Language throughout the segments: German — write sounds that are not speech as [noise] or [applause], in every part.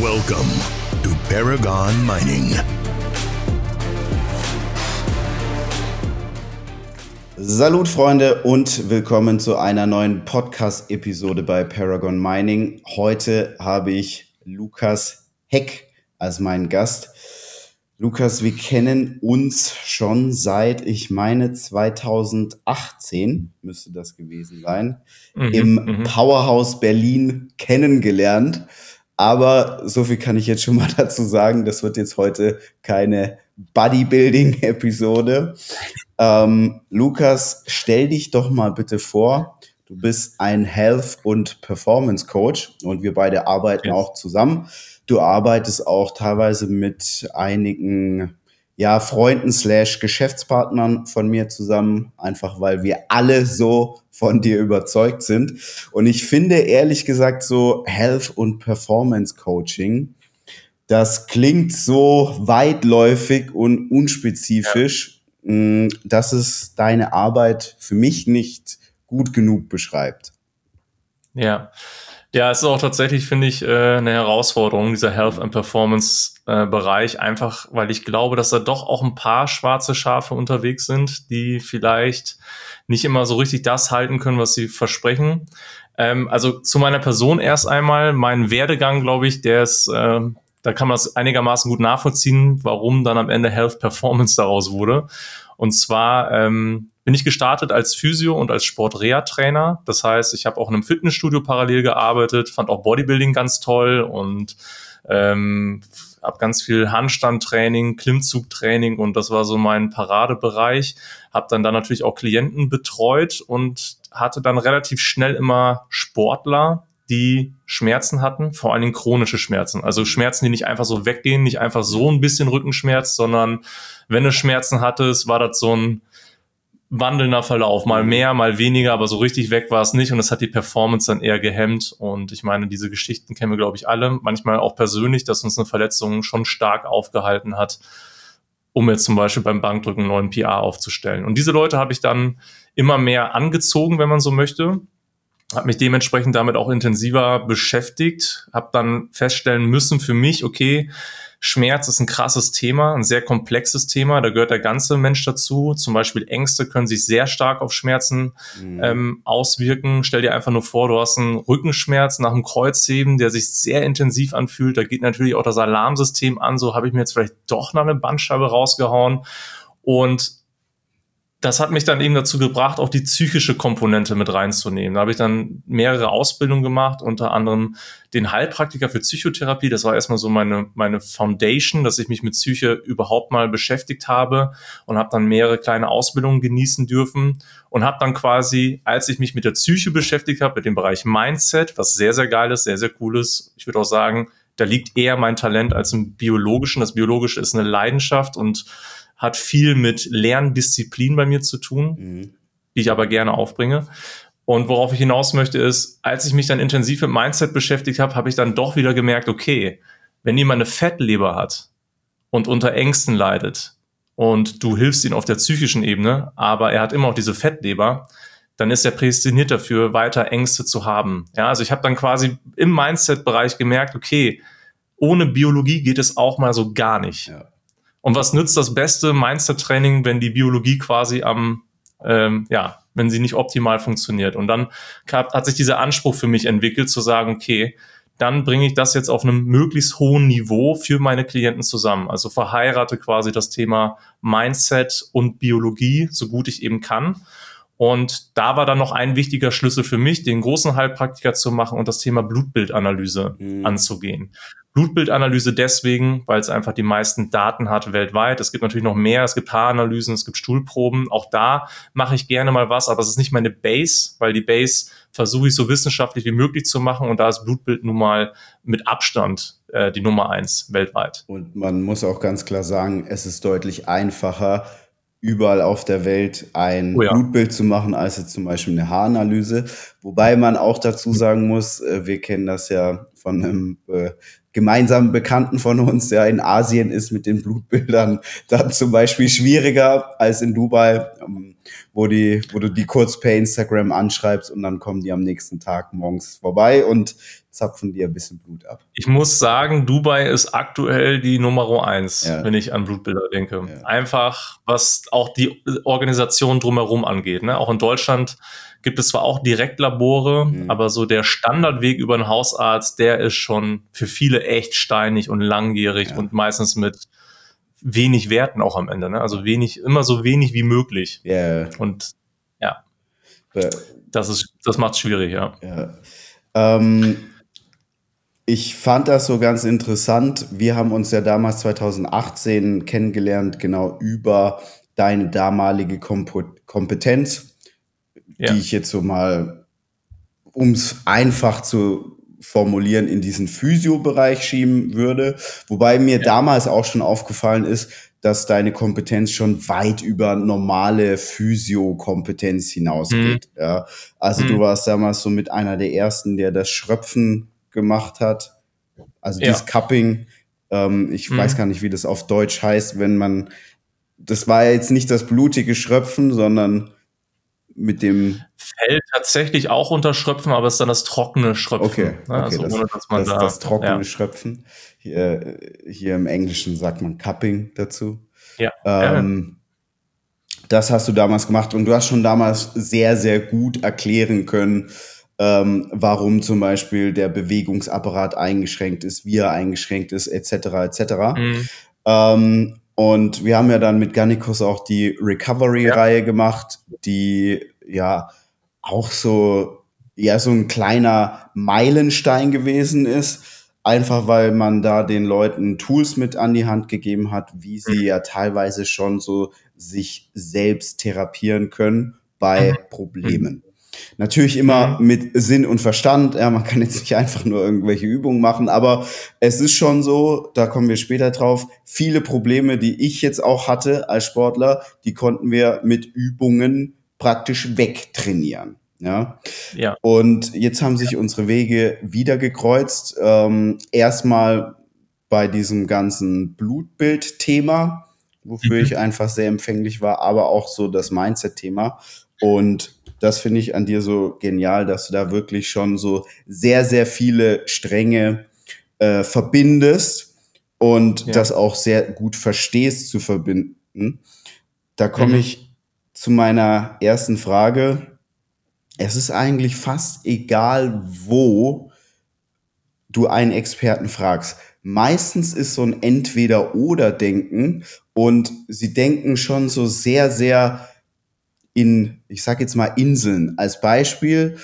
Welcome to Paragon Mining. Salut Freunde und willkommen zu einer neuen Podcast-Episode bei Paragon Mining. Heute habe ich Lukas Heck als meinen Gast. Lukas, wir kennen uns schon seit, ich meine, 2018 müsste das gewesen sein, mhm, im mhm. Powerhouse Berlin kennengelernt. Aber so viel kann ich jetzt schon mal [laughs] dazu sagen, das wird jetzt heute keine Bodybuilding-Episode. Ähm, Lukas, stell dich doch mal bitte vor. Du bist ein Health- und Performance-Coach und wir beide arbeiten yes. auch zusammen. Du arbeitest auch teilweise mit einigen ja, Freunden slash Geschäftspartnern von mir zusammen, einfach weil wir alle so von dir überzeugt sind. Und ich finde ehrlich gesagt so Health und Performance Coaching, das klingt so weitläufig und unspezifisch, ja. Mm, dass es deine Arbeit für mich nicht gut genug beschreibt. Ja, ja, es ist auch tatsächlich, finde ich, äh, eine Herausforderung, dieser Health and Performance äh, Bereich, einfach weil ich glaube, dass da doch auch ein paar schwarze Schafe unterwegs sind, die vielleicht nicht immer so richtig das halten können, was sie versprechen. Ähm, also zu meiner Person erst einmal, mein Werdegang, glaube ich, der ist, äh, da kann man es einigermaßen gut nachvollziehen, warum dann am Ende Health Performance daraus wurde. Und zwar ähm, bin ich gestartet als Physio und als Sport-Reha-Trainer. Das heißt, ich habe auch in einem Fitnessstudio parallel gearbeitet, fand auch Bodybuilding ganz toll und ähm, habe ganz viel Handstandtraining, Klimmzugtraining und das war so mein Paradebereich. Habe dann da natürlich auch Klienten betreut und hatte dann relativ schnell immer Sportler, die Schmerzen hatten, vor allen Dingen chronische Schmerzen. Also Schmerzen, die nicht einfach so weggehen, nicht einfach so ein bisschen Rückenschmerz, sondern wenn du Schmerzen hattest, war das so ein wandelnder Verlauf, mal mehr, mal weniger, aber so richtig weg war es nicht. Und das hat die Performance dann eher gehemmt. Und ich meine, diese Geschichten kennen wir, glaube ich, alle, manchmal auch persönlich, dass uns eine Verletzung schon stark aufgehalten hat, um jetzt zum Beispiel beim Bankdrücken einen neuen PR aufzustellen. Und diese Leute habe ich dann immer mehr angezogen, wenn man so möchte, habe mich dementsprechend damit auch intensiver beschäftigt, habe dann feststellen müssen für mich, okay, Schmerz ist ein krasses Thema, ein sehr komplexes Thema. Da gehört der ganze Mensch dazu. Zum Beispiel Ängste können sich sehr stark auf Schmerzen mhm. ähm, auswirken. Stell dir einfach nur vor, du hast einen Rückenschmerz nach dem Kreuzheben, der sich sehr intensiv anfühlt. Da geht natürlich auch das Alarmsystem an. So habe ich mir jetzt vielleicht doch noch eine Bandscheibe rausgehauen. Und das hat mich dann eben dazu gebracht, auch die psychische Komponente mit reinzunehmen. Da habe ich dann mehrere Ausbildungen gemacht, unter anderem den Heilpraktiker für Psychotherapie. Das war erstmal so meine, meine Foundation, dass ich mich mit Psyche überhaupt mal beschäftigt habe und habe dann mehrere kleine Ausbildungen genießen dürfen und habe dann quasi, als ich mich mit der Psyche beschäftigt habe, mit dem Bereich Mindset, was sehr, sehr geil ist, sehr, sehr cool ist, ich würde auch sagen, da liegt eher mein Talent als im Biologischen. Das Biologische ist eine Leidenschaft und hat viel mit Lerndisziplin bei mir zu tun, mhm. die ich aber gerne aufbringe. Und worauf ich hinaus möchte, ist, als ich mich dann intensiv mit Mindset beschäftigt habe, habe ich dann doch wieder gemerkt, okay, wenn jemand eine Fettleber hat und unter Ängsten leidet und du hilfst ihm auf der psychischen Ebene, aber er hat immer auch diese Fettleber, dann ist er prädestiniert dafür, weiter Ängste zu haben. Ja, also ich habe dann quasi im Mindset-Bereich gemerkt, okay, ohne Biologie geht es auch mal so gar nicht. Ja. Und was nützt das beste Mindset-Training, wenn die Biologie quasi am, ähm, ja, wenn sie nicht optimal funktioniert? Und dann hat sich dieser Anspruch für mich entwickelt, zu sagen, okay, dann bringe ich das jetzt auf einem möglichst hohen Niveau für meine Klienten zusammen. Also verheirate quasi das Thema Mindset und Biologie, so gut ich eben kann. Und da war dann noch ein wichtiger Schlüssel für mich, den großen Heilpraktiker zu machen und das Thema Blutbildanalyse mhm. anzugehen. Blutbildanalyse deswegen, weil es einfach die meisten Daten hat weltweit. Es gibt natürlich noch mehr, es gibt Haaranalysen, es gibt Stuhlproben. Auch da mache ich gerne mal was, aber es ist nicht meine Base, weil die Base versuche ich so wissenschaftlich wie möglich zu machen und da ist Blutbild nun mal mit Abstand äh, die Nummer eins weltweit. Und man muss auch ganz klar sagen, es ist deutlich einfacher, überall auf der Welt ein oh ja. Blutbild zu machen, als jetzt zum Beispiel eine Haaranalyse. Wobei man auch dazu sagen muss, äh, wir kennen das ja von einem äh, gemeinsamen Bekannten von uns, der in Asien ist mit den Blutbildern [laughs] dann zum Beispiel schwieriger als in Dubai. Ähm, wo, die, wo du die kurz per Instagram anschreibst und dann kommen die am nächsten Tag morgens vorbei und zapfen dir ein bisschen Blut ab. Ich muss sagen, Dubai ist aktuell die Nummer eins, ja. wenn ich an Blutbilder denke. Ja. Einfach, was auch die Organisation drumherum angeht. Ne? Auch in Deutschland gibt es zwar auch Direktlabore, mhm. aber so der Standardweg über einen Hausarzt, der ist schon für viele echt steinig und langjährig ja. und meistens mit wenig Werten auch am Ende. Ne? Also wenig, immer so wenig wie möglich. Yeah. Und ja, das ist, das macht es schwierig, ja. ja. Ähm, ich fand das so ganz interessant. Wir haben uns ja damals 2018 kennengelernt, genau über deine damalige Kompetenz, ja. die ich jetzt so mal, um es einfach zu formulieren, in diesen Physio-Bereich schieben würde. Wobei mir ja. damals auch schon aufgefallen ist, dass deine Kompetenz schon weit über normale Physio-Kompetenz hinausgeht. Mhm. Ja. Also mhm. du warst damals so mit einer der ersten, der das Schröpfen gemacht hat. Also ja. dieses Cupping, ähm, ich mhm. weiß gar nicht, wie das auf Deutsch heißt, wenn man, das war jetzt nicht das blutige Schröpfen, sondern mit dem fällt tatsächlich auch unter Schröpfen, aber es ist dann das trockene Schröpfen. Okay, ne? okay also das, ohne, dass man das, da, das trockene ja. Schröpfen. Hier, hier im Englischen sagt man Cupping dazu. Ja. Ähm, das hast du damals gemacht und du hast schon damals sehr, sehr gut erklären können, ähm, warum zum Beispiel der Bewegungsapparat eingeschränkt ist, wie er eingeschränkt ist, etc. etc. Mhm. Ähm, und wir haben ja dann mit Gannikus auch die Recovery-Reihe ja. gemacht, die ja auch so, ja, so ein kleiner Meilenstein gewesen ist. Einfach weil man da den Leuten Tools mit an die Hand gegeben hat, wie sie mhm. ja teilweise schon so sich selbst therapieren können bei mhm. Problemen. Natürlich immer mhm. mit Sinn und Verstand. Ja, man kann jetzt nicht einfach nur irgendwelche Übungen machen, aber es ist schon so, da kommen wir später drauf, viele Probleme, die ich jetzt auch hatte als Sportler, die konnten wir mit Übungen praktisch wegtrainieren. Ja. ja. Und jetzt haben sich unsere Wege wieder gekreuzt. Ähm, erstmal bei diesem ganzen Blutbild-Thema, wofür mhm. ich einfach sehr empfänglich war, aber auch so das Mindset-Thema. Und das finde ich an dir so genial, dass du da wirklich schon so sehr, sehr viele Stränge äh, verbindest und ja. das auch sehr gut verstehst zu verbinden. Da komme mhm. ich zu meiner ersten Frage. Es ist eigentlich fast egal, wo du einen Experten fragst. Meistens ist so ein Entweder-Oder-Denken und sie denken schon so sehr, sehr in, ich sag jetzt mal Inseln als Beispiel,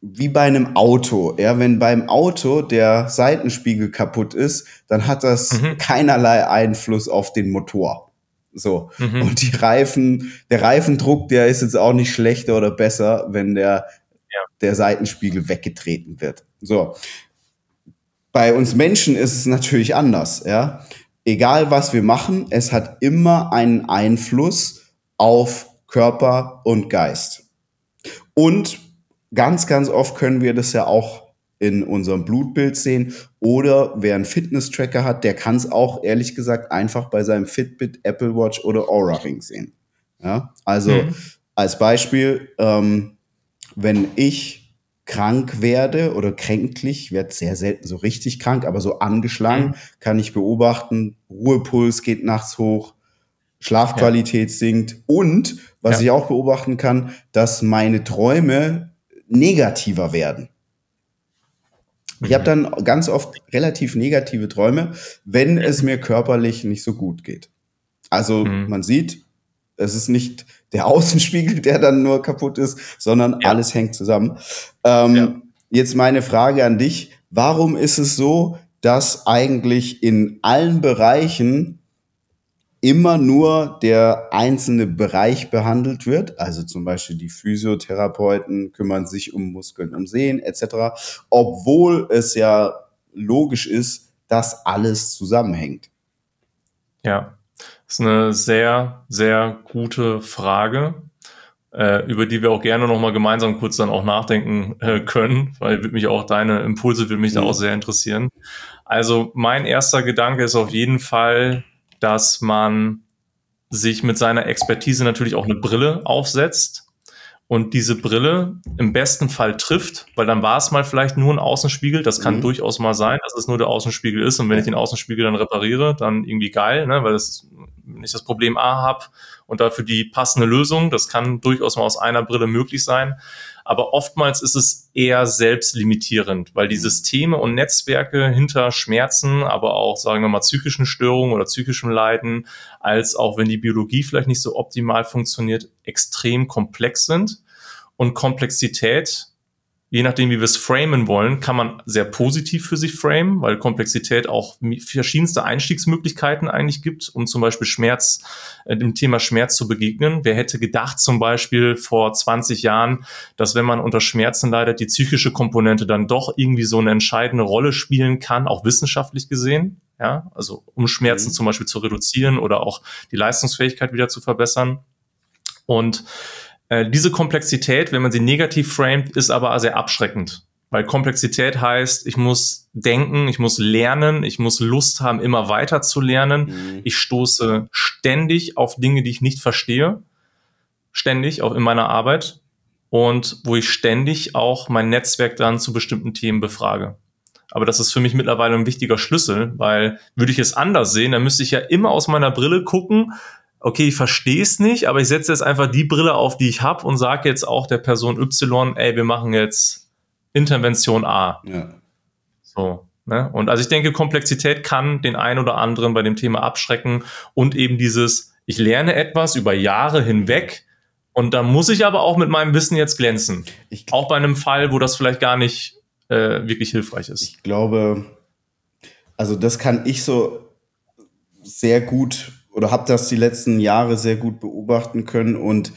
wie bei einem Auto. Ja, wenn beim Auto der Seitenspiegel kaputt ist, dann hat das mhm. keinerlei Einfluss auf den Motor. So. Mhm. Und die Reifen, der Reifendruck, der ist jetzt auch nicht schlechter oder besser, wenn der, ja. der Seitenspiegel weggetreten wird. So. Bei uns Menschen ist es natürlich anders, ja. Egal was wir machen, es hat immer einen Einfluss auf Körper und Geist. Und ganz, ganz oft können wir das ja auch in unserem Blutbild sehen. Oder wer einen Fitness-Tracker hat, der kann es auch ehrlich gesagt einfach bei seinem Fitbit, Apple Watch oder Aura Ring sehen. Ja, also mhm. als Beispiel, ähm, wenn ich krank werde oder kränklich, werde sehr selten so richtig krank, aber so angeschlagen, mhm. kann ich beobachten, Ruhepuls geht nachts hoch, Schlafqualität ja. sinkt und was ja. ich auch beobachten kann, dass meine Träume negativer werden. Ich habe dann ganz oft relativ negative Träume, wenn es mir körperlich nicht so gut geht. Also mhm. man sieht, es ist nicht der [laughs] Außenspiegel, der dann nur kaputt ist, sondern ja. alles hängt zusammen. Ähm, ja. Jetzt meine Frage an dich. Warum ist es so, dass eigentlich in allen Bereichen immer nur der einzelne Bereich behandelt wird. Also zum Beispiel die Physiotherapeuten kümmern sich um Muskeln, um Sehen etc. Obwohl es ja logisch ist, dass alles zusammenhängt. Ja, das ist eine sehr, sehr gute Frage, äh, über die wir auch gerne nochmal gemeinsam kurz dann auch nachdenken äh, können, weil wird mich auch deine Impulse würde mich mhm. da auch sehr interessieren. Also mein erster Gedanke ist auf jeden Fall, dass man sich mit seiner Expertise natürlich auch eine Brille aufsetzt und diese Brille im besten Fall trifft, weil dann war es mal vielleicht nur ein Außenspiegel. Das kann mhm. durchaus mal sein, dass es nur der Außenspiegel ist. Und wenn ich den Außenspiegel dann repariere, dann irgendwie geil, ne? weil das, wenn ich das Problem A habe und dafür die passende Lösung, das kann durchaus mal aus einer Brille möglich sein. Aber oftmals ist es eher selbstlimitierend, weil die Systeme und Netzwerke hinter Schmerzen, aber auch, sagen wir mal, psychischen Störungen oder psychischem Leiden, als auch wenn die Biologie vielleicht nicht so optimal funktioniert, extrem komplex sind. Und Komplexität je nachdem, wie wir es framen wollen, kann man sehr positiv für sich framen, weil Komplexität auch verschiedenste Einstiegsmöglichkeiten eigentlich gibt, um zum Beispiel Schmerz, äh, dem Thema Schmerz zu begegnen. Wer hätte gedacht zum Beispiel vor 20 Jahren, dass wenn man unter Schmerzen leidet, die psychische Komponente dann doch irgendwie so eine entscheidende Rolle spielen kann, auch wissenschaftlich gesehen. Ja, also um Schmerzen mhm. zum Beispiel zu reduzieren oder auch die Leistungsfähigkeit wieder zu verbessern. Und äh, diese Komplexität, wenn man sie negativ framet, ist aber sehr abschreckend. Weil Komplexität heißt, ich muss denken, ich muss lernen, ich muss Lust haben, immer weiter zu lernen. Mhm. Ich stoße ständig auf Dinge, die ich nicht verstehe. Ständig, auch in meiner Arbeit. Und wo ich ständig auch mein Netzwerk dann zu bestimmten Themen befrage. Aber das ist für mich mittlerweile ein wichtiger Schlüssel, weil würde ich es anders sehen, dann müsste ich ja immer aus meiner Brille gucken, okay, ich verstehe es nicht, aber ich setze jetzt einfach die Brille auf, die ich habe und sage jetzt auch der Person Y, ey, wir machen jetzt Intervention A. Ja. So. Ne? Und also ich denke, Komplexität kann den einen oder anderen bei dem Thema abschrecken und eben dieses, ich lerne etwas über Jahre hinweg und da muss ich aber auch mit meinem Wissen jetzt glänzen. Ich, auch bei einem Fall, wo das vielleicht gar nicht äh, wirklich hilfreich ist. Ich glaube, also das kann ich so sehr gut oder habe das die letzten Jahre sehr gut beobachten können und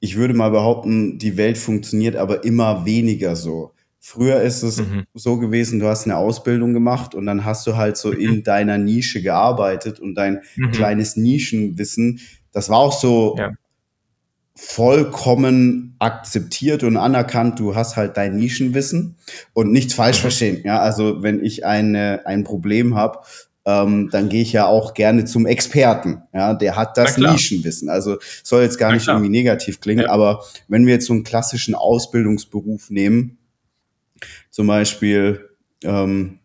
ich würde mal behaupten, die Welt funktioniert aber immer weniger so. Früher ist es mhm. so gewesen, du hast eine Ausbildung gemacht und dann hast du halt so mhm. in deiner Nische gearbeitet und dein mhm. kleines Nischenwissen, das war auch so ja. vollkommen akzeptiert und anerkannt. Du hast halt dein Nischenwissen und nichts falsch mhm. verstehen. Ja, also wenn ich eine, ein Problem habe ähm, dann gehe ich ja auch gerne zum Experten. Ja, der hat das Nischenwissen. Also soll jetzt gar nicht irgendwie negativ klingen, ja. aber wenn wir jetzt so einen klassischen Ausbildungsberuf nehmen, zum Beispiel ähm,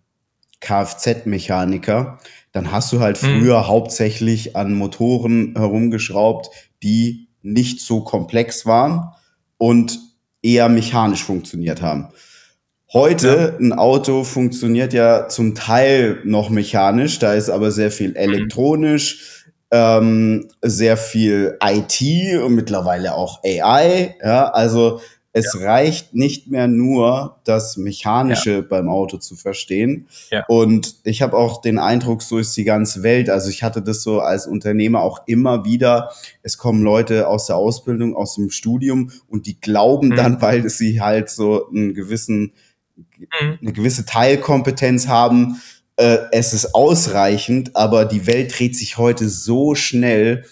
Kfz-Mechaniker, dann hast du halt mhm. früher hauptsächlich an Motoren herumgeschraubt, die nicht so komplex waren und eher mechanisch funktioniert haben. Heute, ja. ein Auto funktioniert ja zum Teil noch mechanisch, da ist aber sehr viel mhm. elektronisch, mhm. ähm, sehr viel IT und mittlerweile auch AI. Ja, also es ja. reicht nicht mehr nur, das Mechanische ja. beim Auto zu verstehen. Ja. Und ich habe auch den Eindruck, so ist die ganze Welt. Also ich hatte das so als Unternehmer auch immer wieder. Es kommen Leute aus der Ausbildung, aus dem Studium und die glauben mhm. dann, weil sie halt so einen gewissen. Eine gewisse Teilkompetenz haben. Äh, es ist ausreichend, aber die Welt dreht sich heute so schnell.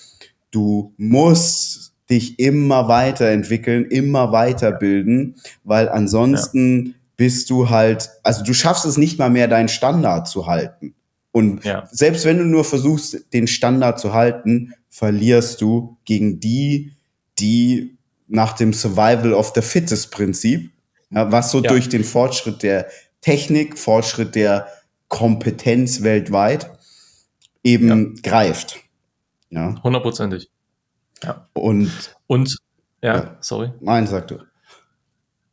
Du musst dich immer weiterentwickeln, immer weiterbilden, weil ansonsten ja. bist du halt, also du schaffst es nicht mal mehr, deinen Standard zu halten. Und ja. selbst wenn du nur versuchst, den Standard zu halten, verlierst du gegen die, die nach dem Survival of the Fittest Prinzip ja, was so ja. durch den Fortschritt der Technik, Fortschritt der Kompetenz weltweit eben ja. greift. Ja. Hundertprozentig. Ja. Und, und ja, ja, sorry. Nein, sag du.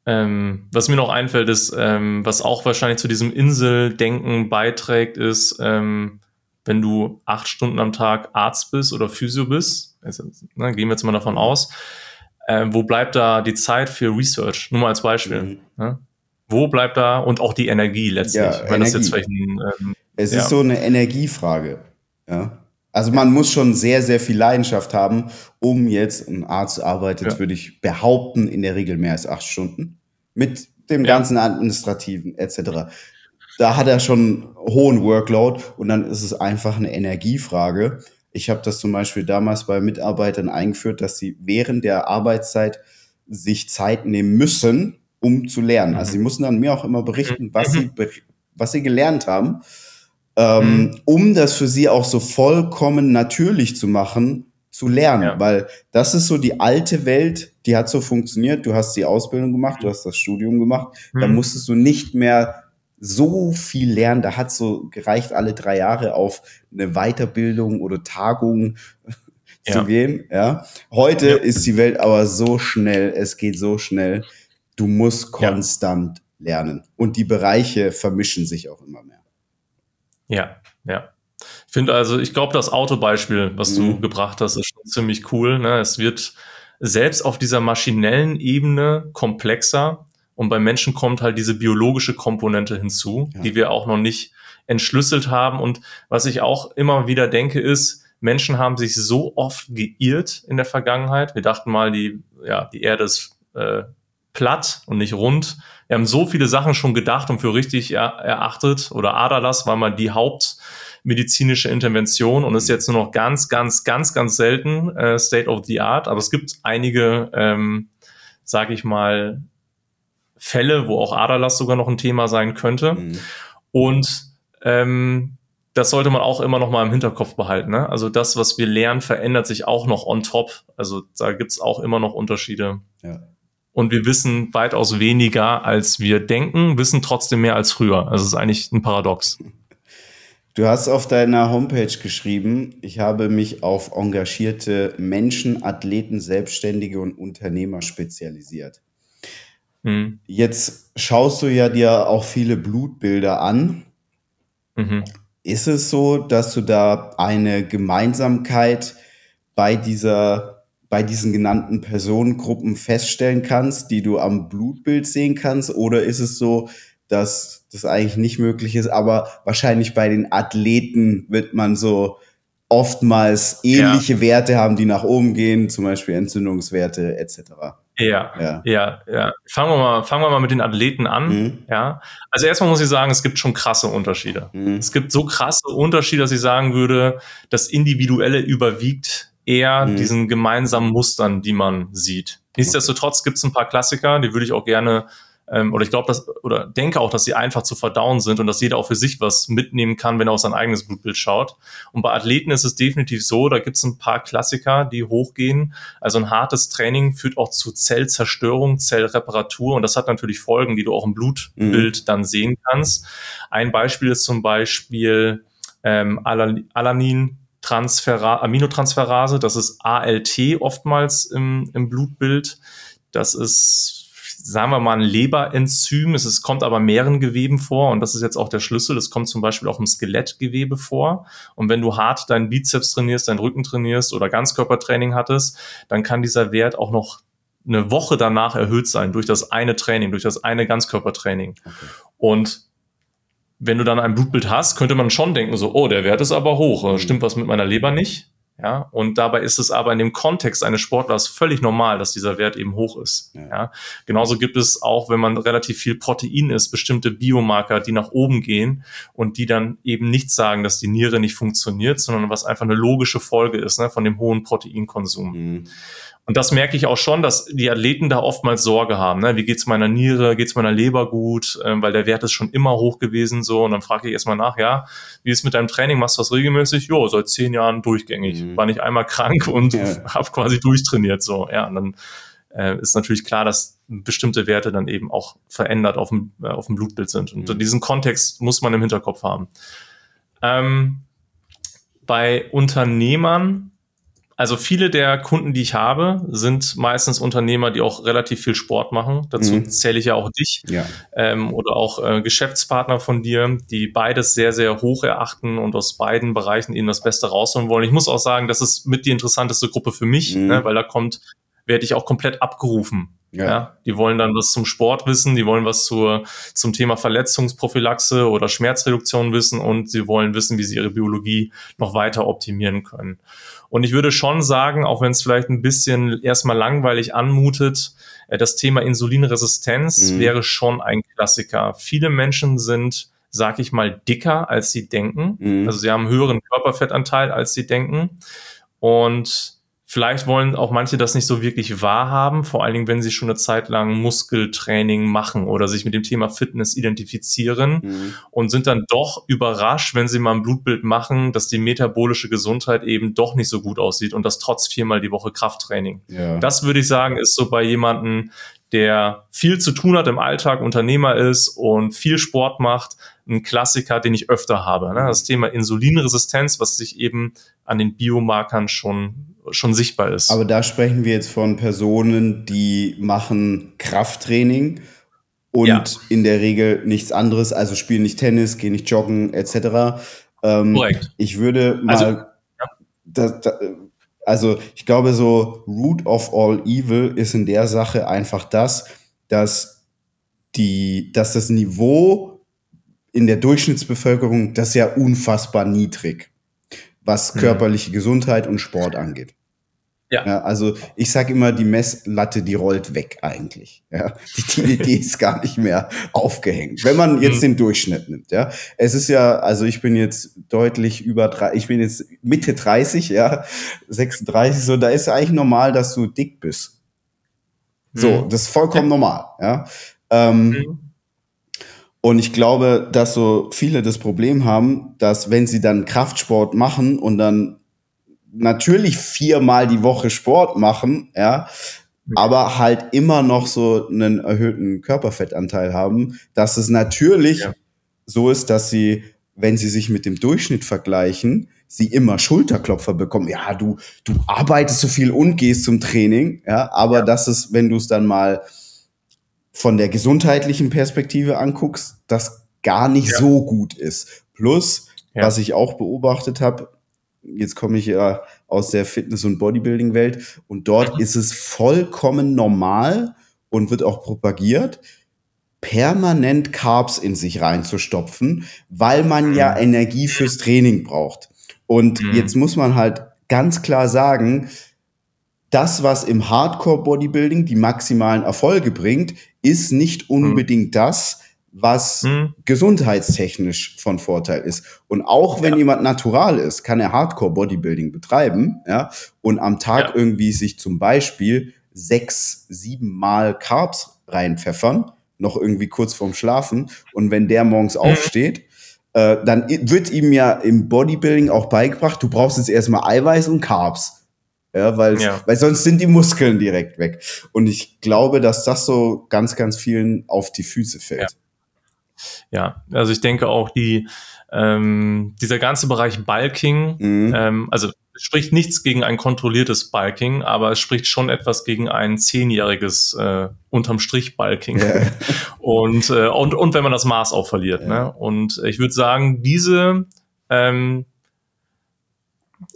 Ähm, was mir noch einfällt, ist, ähm, was auch wahrscheinlich zu diesem Inseldenken beiträgt, ist, ähm, wenn du acht Stunden am Tag Arzt bist oder Physio bist, also, ne, gehen wir jetzt mal davon aus, äh, wo bleibt da die Zeit für Research? Nur mal als Beispiel. Mhm. Ne? Wo bleibt da und auch die Energie letztlich? Ja, Wenn Energie. das jetzt vielleicht ein, ähm, es ja. ist so eine Energiefrage. Ja. Also man muss schon sehr, sehr viel Leidenschaft haben, um jetzt, ein Arzt arbeitet, ja. würde ich behaupten, in der Regel mehr als acht Stunden. Mit dem ganzen Administrativen etc. Da hat er schon hohen Workload und dann ist es einfach eine Energiefrage. Ich habe das zum Beispiel damals bei Mitarbeitern eingeführt, dass sie während der Arbeitszeit sich Zeit nehmen müssen, um zu lernen. Also sie mhm. mussten dann mir auch immer berichten, was sie, mhm. was sie gelernt haben, ähm, mhm. um das für sie auch so vollkommen natürlich zu machen, zu lernen, ja. weil das ist so die alte Welt, die hat so funktioniert. Du hast die Ausbildung gemacht, du hast das Studium gemacht, mhm. da musstest du nicht mehr so viel lernen. Da hat so gereicht, alle drei Jahre auf eine Weiterbildung oder Tagung [laughs] ja. zu gehen. Ja. Heute ja. ist die Welt aber so schnell, es geht so schnell. Du musst konstant lernen. Und die Bereiche vermischen sich auch immer mehr. Ja, ja. Ich finde also, ich glaube, das Autobeispiel, was mhm. du gebracht hast, ist schon ziemlich cool. Ne? Es wird selbst auf dieser maschinellen Ebene komplexer und beim Menschen kommt halt diese biologische Komponente hinzu, ja. die wir auch noch nicht entschlüsselt haben. Und was ich auch immer wieder denke, ist, Menschen haben sich so oft geirrt in der Vergangenheit. Wir dachten mal, die, ja, die Erde ist äh, platt und nicht rund. Wir haben so viele Sachen schon gedacht und für richtig er, erachtet oder Aderlass war mal die hauptmedizinische Intervention und ist jetzt nur noch ganz, ganz, ganz, ganz selten äh, State of the Art. Aber es gibt einige, ähm, sage ich mal, Fälle, wo auch Aderlass sogar noch ein Thema sein könnte. Mhm. Und ähm, das sollte man auch immer noch mal im Hinterkopf behalten. Ne? Also das, was wir lernen, verändert sich auch noch on top. Also da gibt's auch immer noch Unterschiede. Ja und wir wissen weitaus weniger, als wir denken, wissen trotzdem mehr als früher. Also es ist eigentlich ein Paradox. Du hast auf deiner Homepage geschrieben, ich habe mich auf engagierte Menschen, Athleten, Selbstständige und Unternehmer spezialisiert. Mhm. Jetzt schaust du ja dir auch viele Blutbilder an. Mhm. Ist es so, dass du da eine Gemeinsamkeit bei dieser bei diesen genannten Personengruppen feststellen kannst, die du am Blutbild sehen kannst? Oder ist es so, dass das eigentlich nicht möglich ist, aber wahrscheinlich bei den Athleten wird man so oftmals ähnliche ja. Werte haben, die nach oben gehen, zum Beispiel Entzündungswerte etc. Ja, ja, ja, ja. Fangen wir mal, fangen wir mal mit den Athleten an. Mhm. Ja, also erstmal muss ich sagen, es gibt schon krasse Unterschiede. Mhm. Es gibt so krasse Unterschiede, dass ich sagen würde, das Individuelle überwiegt eher mhm. diesen gemeinsamen Mustern, die man sieht. Nichtsdestotrotz gibt es ein paar Klassiker, die würde ich auch gerne ähm, oder ich glaube, dass oder denke auch, dass sie einfach zu verdauen sind und dass jeder auch für sich was mitnehmen kann, wenn er auf sein eigenes Blutbild schaut. Und bei Athleten ist es definitiv so, da gibt es ein paar Klassiker, die hochgehen. Also ein hartes Training führt auch zu Zellzerstörung, Zellreparatur und das hat natürlich Folgen, die du auch im Blutbild mhm. dann sehen kannst. Ein Beispiel ist zum Beispiel ähm, Alanin Transfera Aminotransferase, das ist ALT oftmals im, im Blutbild. Das ist, sagen wir mal, ein Leberenzym. Es ist, kommt aber mehreren Geweben vor und das ist jetzt auch der Schlüssel. Es kommt zum Beispiel auch im Skelettgewebe vor. Und wenn du hart deinen Bizeps trainierst, deinen Rücken trainierst oder Ganzkörpertraining hattest, dann kann dieser Wert auch noch eine Woche danach erhöht sein durch das eine Training, durch das eine Ganzkörpertraining. Okay. Und wenn du dann ein Blutbild hast, könnte man schon denken, so, oh, der Wert ist aber hoch, mhm. stimmt was mit meiner Leber nicht? Ja, und dabei ist es aber in dem Kontext eines Sportlers völlig normal, dass dieser Wert eben hoch ist. Ja. ja. Genauso gibt es auch, wenn man relativ viel Protein isst, bestimmte Biomarker, die nach oben gehen und die dann eben nicht sagen, dass die Niere nicht funktioniert, sondern was einfach eine logische Folge ist ne, von dem hohen Proteinkonsum. Mhm. Und das merke ich auch schon, dass die Athleten da oftmals Sorge haben. Ne? Wie geht's meiner Niere, geht's meiner Leber gut? Ähm, weil der Wert ist schon immer hoch gewesen so. Und dann frage ich erstmal nach, ja, wie ist mit deinem Training? Machst du das regelmäßig? Jo, seit zehn Jahren durchgängig. Mhm. War nicht einmal krank und ja. [laughs] habe quasi durchtrainiert. So, ja, und dann äh, ist natürlich klar, dass bestimmte Werte dann eben auch verändert auf dem, äh, auf dem Blutbild sind. Und mhm. diesen Kontext muss man im Hinterkopf haben. Ähm, bei Unternehmern also viele der Kunden, die ich habe, sind meistens Unternehmer, die auch relativ viel Sport machen. Dazu mhm. zähle ich ja auch dich ja. Ähm, oder auch äh, Geschäftspartner von dir, die beides sehr, sehr hoch erachten und aus beiden Bereichen eben das Beste rausholen wollen. Ich muss auch sagen, das ist mit die interessanteste Gruppe für mich, mhm. ne, weil da kommt, werde ich auch komplett abgerufen. Ja. ja. die wollen dann was zum Sport wissen, die wollen was zur, zum Thema Verletzungsprophylaxe oder Schmerzreduktion wissen und sie wollen wissen, wie sie ihre Biologie noch weiter optimieren können. Und ich würde schon sagen, auch wenn es vielleicht ein bisschen erstmal langweilig anmutet, äh, das Thema Insulinresistenz mhm. wäre schon ein Klassiker. Viele Menschen sind, sag ich mal, dicker, als sie denken. Mhm. Also sie haben einen höheren Körperfettanteil, als sie denken. Und Vielleicht wollen auch manche das nicht so wirklich wahrhaben, vor allen Dingen, wenn sie schon eine Zeit lang Muskeltraining machen oder sich mit dem Thema Fitness identifizieren mhm. und sind dann doch überrascht, wenn sie mal ein Blutbild machen, dass die metabolische Gesundheit eben doch nicht so gut aussieht und das trotz viermal die Woche Krafttraining. Ja. Das würde ich sagen, ist so bei jemandem, der viel zu tun hat im Alltag, Unternehmer ist und viel Sport macht, ein Klassiker, den ich öfter habe. Ne? Das Thema Insulinresistenz, was sich eben an den Biomarkern schon schon sichtbar ist. Aber da sprechen wir jetzt von Personen, die machen Krafttraining und ja. in der Regel nichts anderes, also spielen nicht Tennis, gehen nicht joggen etc. Ähm, Korrekt. Ich würde mal, also, ja. da, da, also ich glaube so Root of all Evil ist in der Sache einfach das, dass die, dass das Niveau in der Durchschnittsbevölkerung, das ist ja unfassbar niedrig was mhm. körperliche Gesundheit und Sport angeht. Ja. ja also ich sage immer, die Messlatte, die rollt weg eigentlich. Ja, die, die, die ist gar nicht mehr aufgehängt, wenn man jetzt mhm. den Durchschnitt nimmt. Ja, es ist ja, also ich bin jetzt deutlich über drei, ich bin jetzt Mitte 30, ja, 36, so da ist eigentlich normal, dass du dick bist. So, mhm. das ist vollkommen normal. Ja. Ähm, mhm. Und ich glaube, dass so viele das Problem haben, dass wenn sie dann Kraftsport machen und dann natürlich viermal die Woche Sport machen, ja, aber halt immer noch so einen erhöhten Körperfettanteil haben, dass es natürlich ja. so ist, dass sie, wenn sie sich mit dem Durchschnitt vergleichen, sie immer Schulterklopfer bekommen. Ja, du, du arbeitest so viel und gehst zum Training, ja, aber ja. das ist, wenn du es dann mal von der gesundheitlichen Perspektive anguckst, das gar nicht ja. so gut ist. Plus, ja. was ich auch beobachtet habe, jetzt komme ich ja aus der Fitness- und Bodybuilding-Welt und dort mhm. ist es vollkommen normal und wird auch propagiert, permanent Carbs in sich reinzustopfen, weil man mhm. ja Energie fürs Training braucht. Und mhm. jetzt muss man halt ganz klar sagen, das, was im Hardcore-Bodybuilding die maximalen Erfolge bringt, ist nicht hm. unbedingt mhm. das, was mhm. gesundheitstechnisch von Vorteil ist. Und auch wenn ja. jemand natural ist, kann er Hardcore-Bodybuilding betreiben, ja, und am Tag ja. irgendwie sich zum Beispiel sechs, sieben Mal Carbs reinpfeffern, noch irgendwie kurz vorm Schlafen. Und wenn der morgens mhm. aufsteht, äh, dann wird ihm ja im Bodybuilding auch beigebracht, du brauchst jetzt erstmal Eiweiß und Carbs. Ja, weil, ja. weil sonst sind die Muskeln direkt weg. Und ich glaube, dass das so ganz, ganz vielen auf die Füße fällt. Ja, ja also ich denke auch, die, ähm, dieser ganze Bereich Bulking, mhm. ähm, also es spricht nichts gegen ein kontrolliertes Bulking, aber es spricht schon etwas gegen ein zehnjähriges äh, unterm Strich Bulking. Yeah. [laughs] und, äh, und, und wenn man das Maß auch verliert. Yeah. Ne? Und ich würde sagen, diese ähm,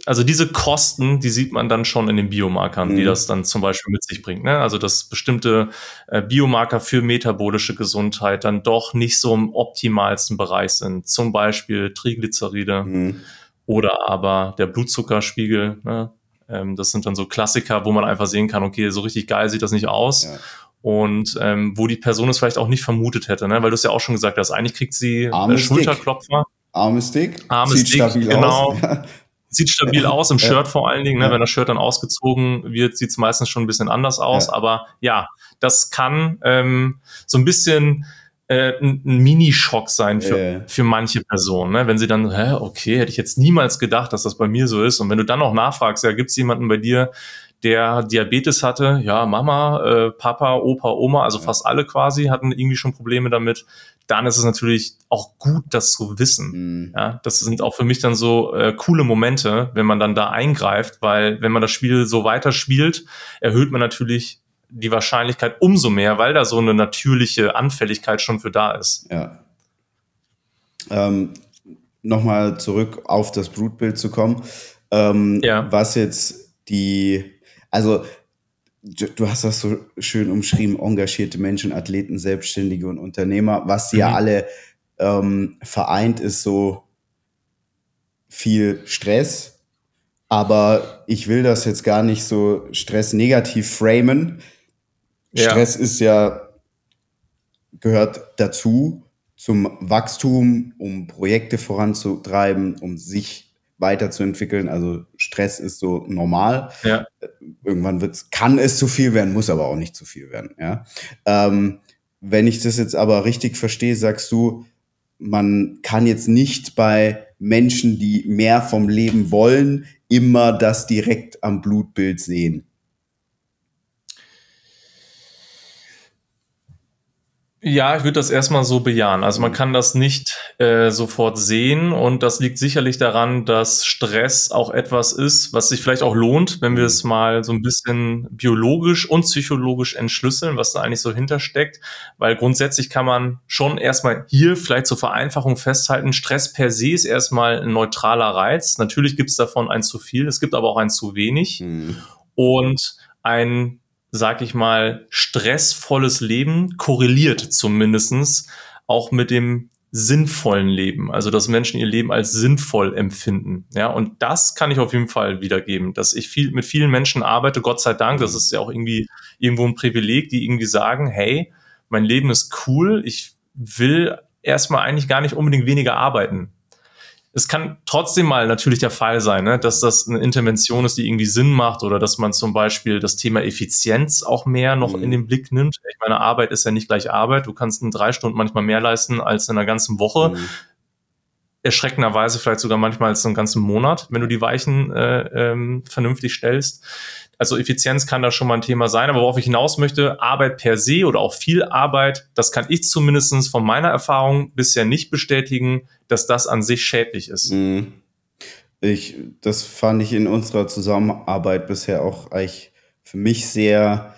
also diese Kosten, die sieht man dann schon in den Biomarkern, mhm. die das dann zum Beispiel mit sich bringt. Ne? Also dass bestimmte äh, Biomarker für metabolische Gesundheit dann doch nicht so im optimalsten Bereich sind. Zum Beispiel Triglyceride mhm. oder aber der Blutzuckerspiegel. Ne? Ähm, das sind dann so Klassiker, wo man einfach sehen kann, okay, so richtig geil sieht das nicht aus. Ja. Und ähm, wo die Person es vielleicht auch nicht vermutet hätte, ne? weil du es ja auch schon gesagt hast, eigentlich kriegt sie äh, Schulterklopfer. Arme Stick. Arme Sieht Stick, stabil genau. aus. [laughs] Sieht stabil aus, im ja. Shirt vor allen Dingen. Ne? Ja. Wenn das Shirt dann ausgezogen wird, sieht es meistens schon ein bisschen anders aus. Ja. Aber ja, das kann ähm, so ein bisschen äh, ein, ein Minischock sein für, für manche Personen. Ne? Wenn sie dann, hä, okay, hätte ich jetzt niemals gedacht, dass das bei mir so ist. Und wenn du dann auch nachfragst, ja, gibt es jemanden bei dir, der Diabetes hatte, ja, Mama, äh, Papa, Opa, Oma, also fast alle quasi hatten irgendwie schon Probleme damit dann ist es natürlich auch gut, das zu wissen. Mhm. Ja, das sind auch für mich dann so äh, coole Momente, wenn man dann da eingreift, weil wenn man das Spiel so weiterspielt, erhöht man natürlich die Wahrscheinlichkeit umso mehr, weil da so eine natürliche Anfälligkeit schon für da ist. Ja. Ähm, Nochmal zurück auf das Blutbild zu kommen. Ähm, ja. Was jetzt die, also du hast das so schön umschrieben, engagierte Menschen, Athleten, Selbstständige und Unternehmer, was mhm. ja alle ähm, vereint, ist so viel Stress. Aber ich will das jetzt gar nicht so Stress negativ framen. Ja. Stress ist ja, gehört dazu zum Wachstum, um Projekte voranzutreiben, um sich weiterzuentwickeln. Also Stress ist so normal. Ja. Irgendwann wird's, kann es zu viel werden, muss aber auch nicht zu viel werden. Ja. Ähm, wenn ich das jetzt aber richtig verstehe, sagst du, man kann jetzt nicht bei Menschen, die mehr vom Leben wollen, immer das direkt am Blutbild sehen. Ja, ich würde das erstmal so bejahen. Also man kann das nicht äh, sofort sehen und das liegt sicherlich daran, dass Stress auch etwas ist, was sich vielleicht auch lohnt, wenn wir es mal so ein bisschen biologisch und psychologisch entschlüsseln, was da eigentlich so hintersteckt. Weil grundsätzlich kann man schon erstmal hier vielleicht zur Vereinfachung festhalten, Stress per se ist erstmal ein neutraler Reiz. Natürlich gibt es davon ein zu viel, es gibt aber auch ein zu wenig. Mhm. Und ein sag ich mal, stressvolles Leben korreliert zumindestens auch mit dem sinnvollen Leben, also dass Menschen ihr Leben als sinnvoll empfinden. Ja, und das kann ich auf jeden Fall wiedergeben, dass ich viel mit vielen Menschen arbeite, Gott sei Dank, das ist ja auch irgendwie irgendwo ein Privileg, die irgendwie sagen, hey, mein Leben ist cool, ich will erstmal eigentlich gar nicht unbedingt weniger arbeiten es kann trotzdem mal natürlich der Fall sein, ne, dass das eine Intervention ist, die irgendwie Sinn macht oder dass man zum Beispiel das Thema Effizienz auch mehr noch mhm. in den Blick nimmt. Ich meine, Arbeit ist ja nicht gleich Arbeit. Du kannst in drei Stunden manchmal mehr leisten als in einer ganzen Woche. Mhm. Erschreckenderweise vielleicht sogar manchmal als einen ganzen Monat, wenn du die Weichen äh, ähm, vernünftig stellst. Also Effizienz kann da schon mal ein Thema sein, aber worauf ich hinaus möchte, Arbeit per se oder auch viel Arbeit, das kann ich zumindestens von meiner Erfahrung bisher nicht bestätigen, dass das an sich schädlich ist. Mhm. Ich, das fand ich in unserer Zusammenarbeit bisher auch eigentlich für mich sehr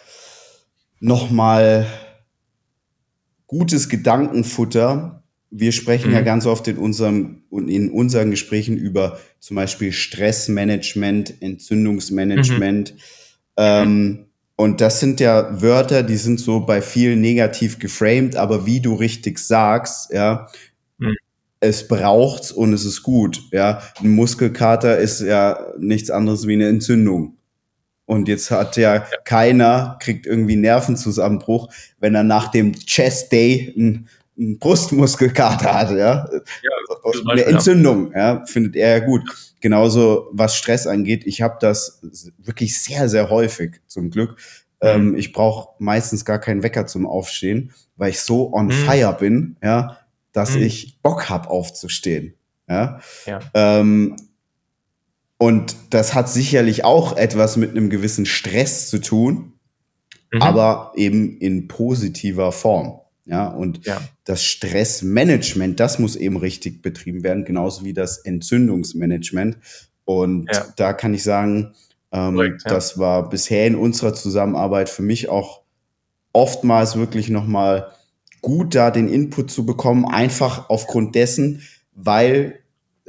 nochmal gutes Gedankenfutter. Wir sprechen mhm. ja ganz oft in unserem in unseren Gesprächen über zum Beispiel Stressmanagement, Entzündungsmanagement. Mhm. Ähm, und das sind ja Wörter, die sind so bei vielen negativ geframed, aber wie du richtig sagst, ja, mhm es braucht's und es ist gut. Ja, ein Muskelkater ist ja nichts anderes wie eine Entzündung. Und jetzt hat ja keiner, kriegt irgendwie Nervenzusammenbruch, wenn er nach dem Chest Day einen, einen Brustmuskelkater hat, ja. ja eine Entzündung, ja, findet er ja gut. Genauso was Stress angeht, ich habe das wirklich sehr, sehr häufig, zum Glück. Mhm. Ähm, ich brauche meistens gar keinen Wecker zum Aufstehen, weil ich so on mhm. fire bin, ja, dass mhm. ich Bock hab aufzustehen. Ja. ja. Ähm, und das hat sicherlich auch etwas mit einem gewissen Stress zu tun, mhm. aber eben in positiver Form. Ja, und ja. das Stressmanagement, das muss eben richtig betrieben werden, genauso wie das Entzündungsmanagement. Und ja. da kann ich sagen, ähm, Correct, ja. das war bisher in unserer Zusammenarbeit für mich auch oftmals wirklich nochmal gut, da den Input zu bekommen, einfach aufgrund dessen, weil,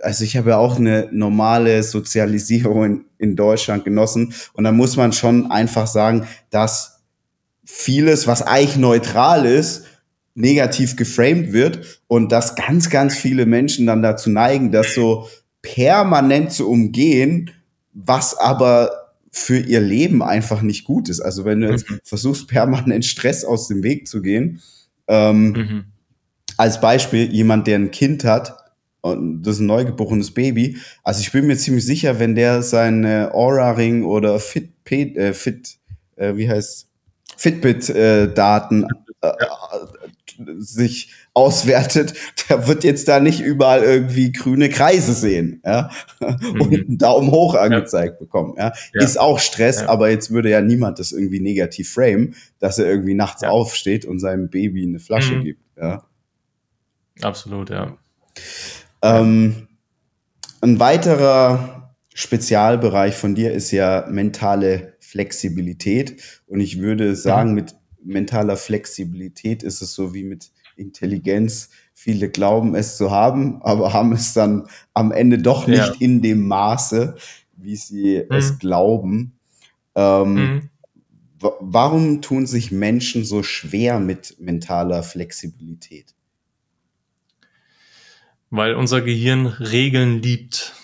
also ich habe ja auch eine normale Sozialisierung in, in Deutschland genossen und da muss man schon einfach sagen, dass vieles, was eigentlich neutral ist, negativ geframed wird und dass ganz, ganz viele Menschen dann dazu neigen, das so permanent zu umgehen, was aber für ihr Leben einfach nicht gut ist. Also wenn du jetzt mhm. versuchst, permanent Stress aus dem Weg zu gehen, ähm, mhm. Als Beispiel, jemand, der ein Kind hat, und das ist ein neugeborenes Baby. Also ich bin mir ziemlich sicher, wenn der seine Aura-Ring oder Fit, äh, Fit äh, wie heißt Fitbit-Daten äh, äh, sich auswertet, der wird jetzt da nicht überall irgendwie grüne Kreise sehen, ja, mhm. und einen Daumen hoch angezeigt ja. bekommen, ja. ja. Ist auch Stress, aber jetzt würde ja niemand das irgendwie negativ frame, dass er irgendwie nachts aufsteht und seinem Baby eine Flasche mhm. gibt, ja. Absolut, ja. Ähm, ein weiterer Spezialbereich von dir ist ja mentale Flexibilität. Und ich würde sagen, mhm. mit mentaler Flexibilität ist es so wie mit Intelligenz. Viele glauben es zu haben, aber haben es dann am Ende doch nicht ja. in dem Maße, wie sie mhm. es glauben. Ähm, mhm. Warum tun sich Menschen so schwer mit mentaler Flexibilität? Weil unser Gehirn Regeln liebt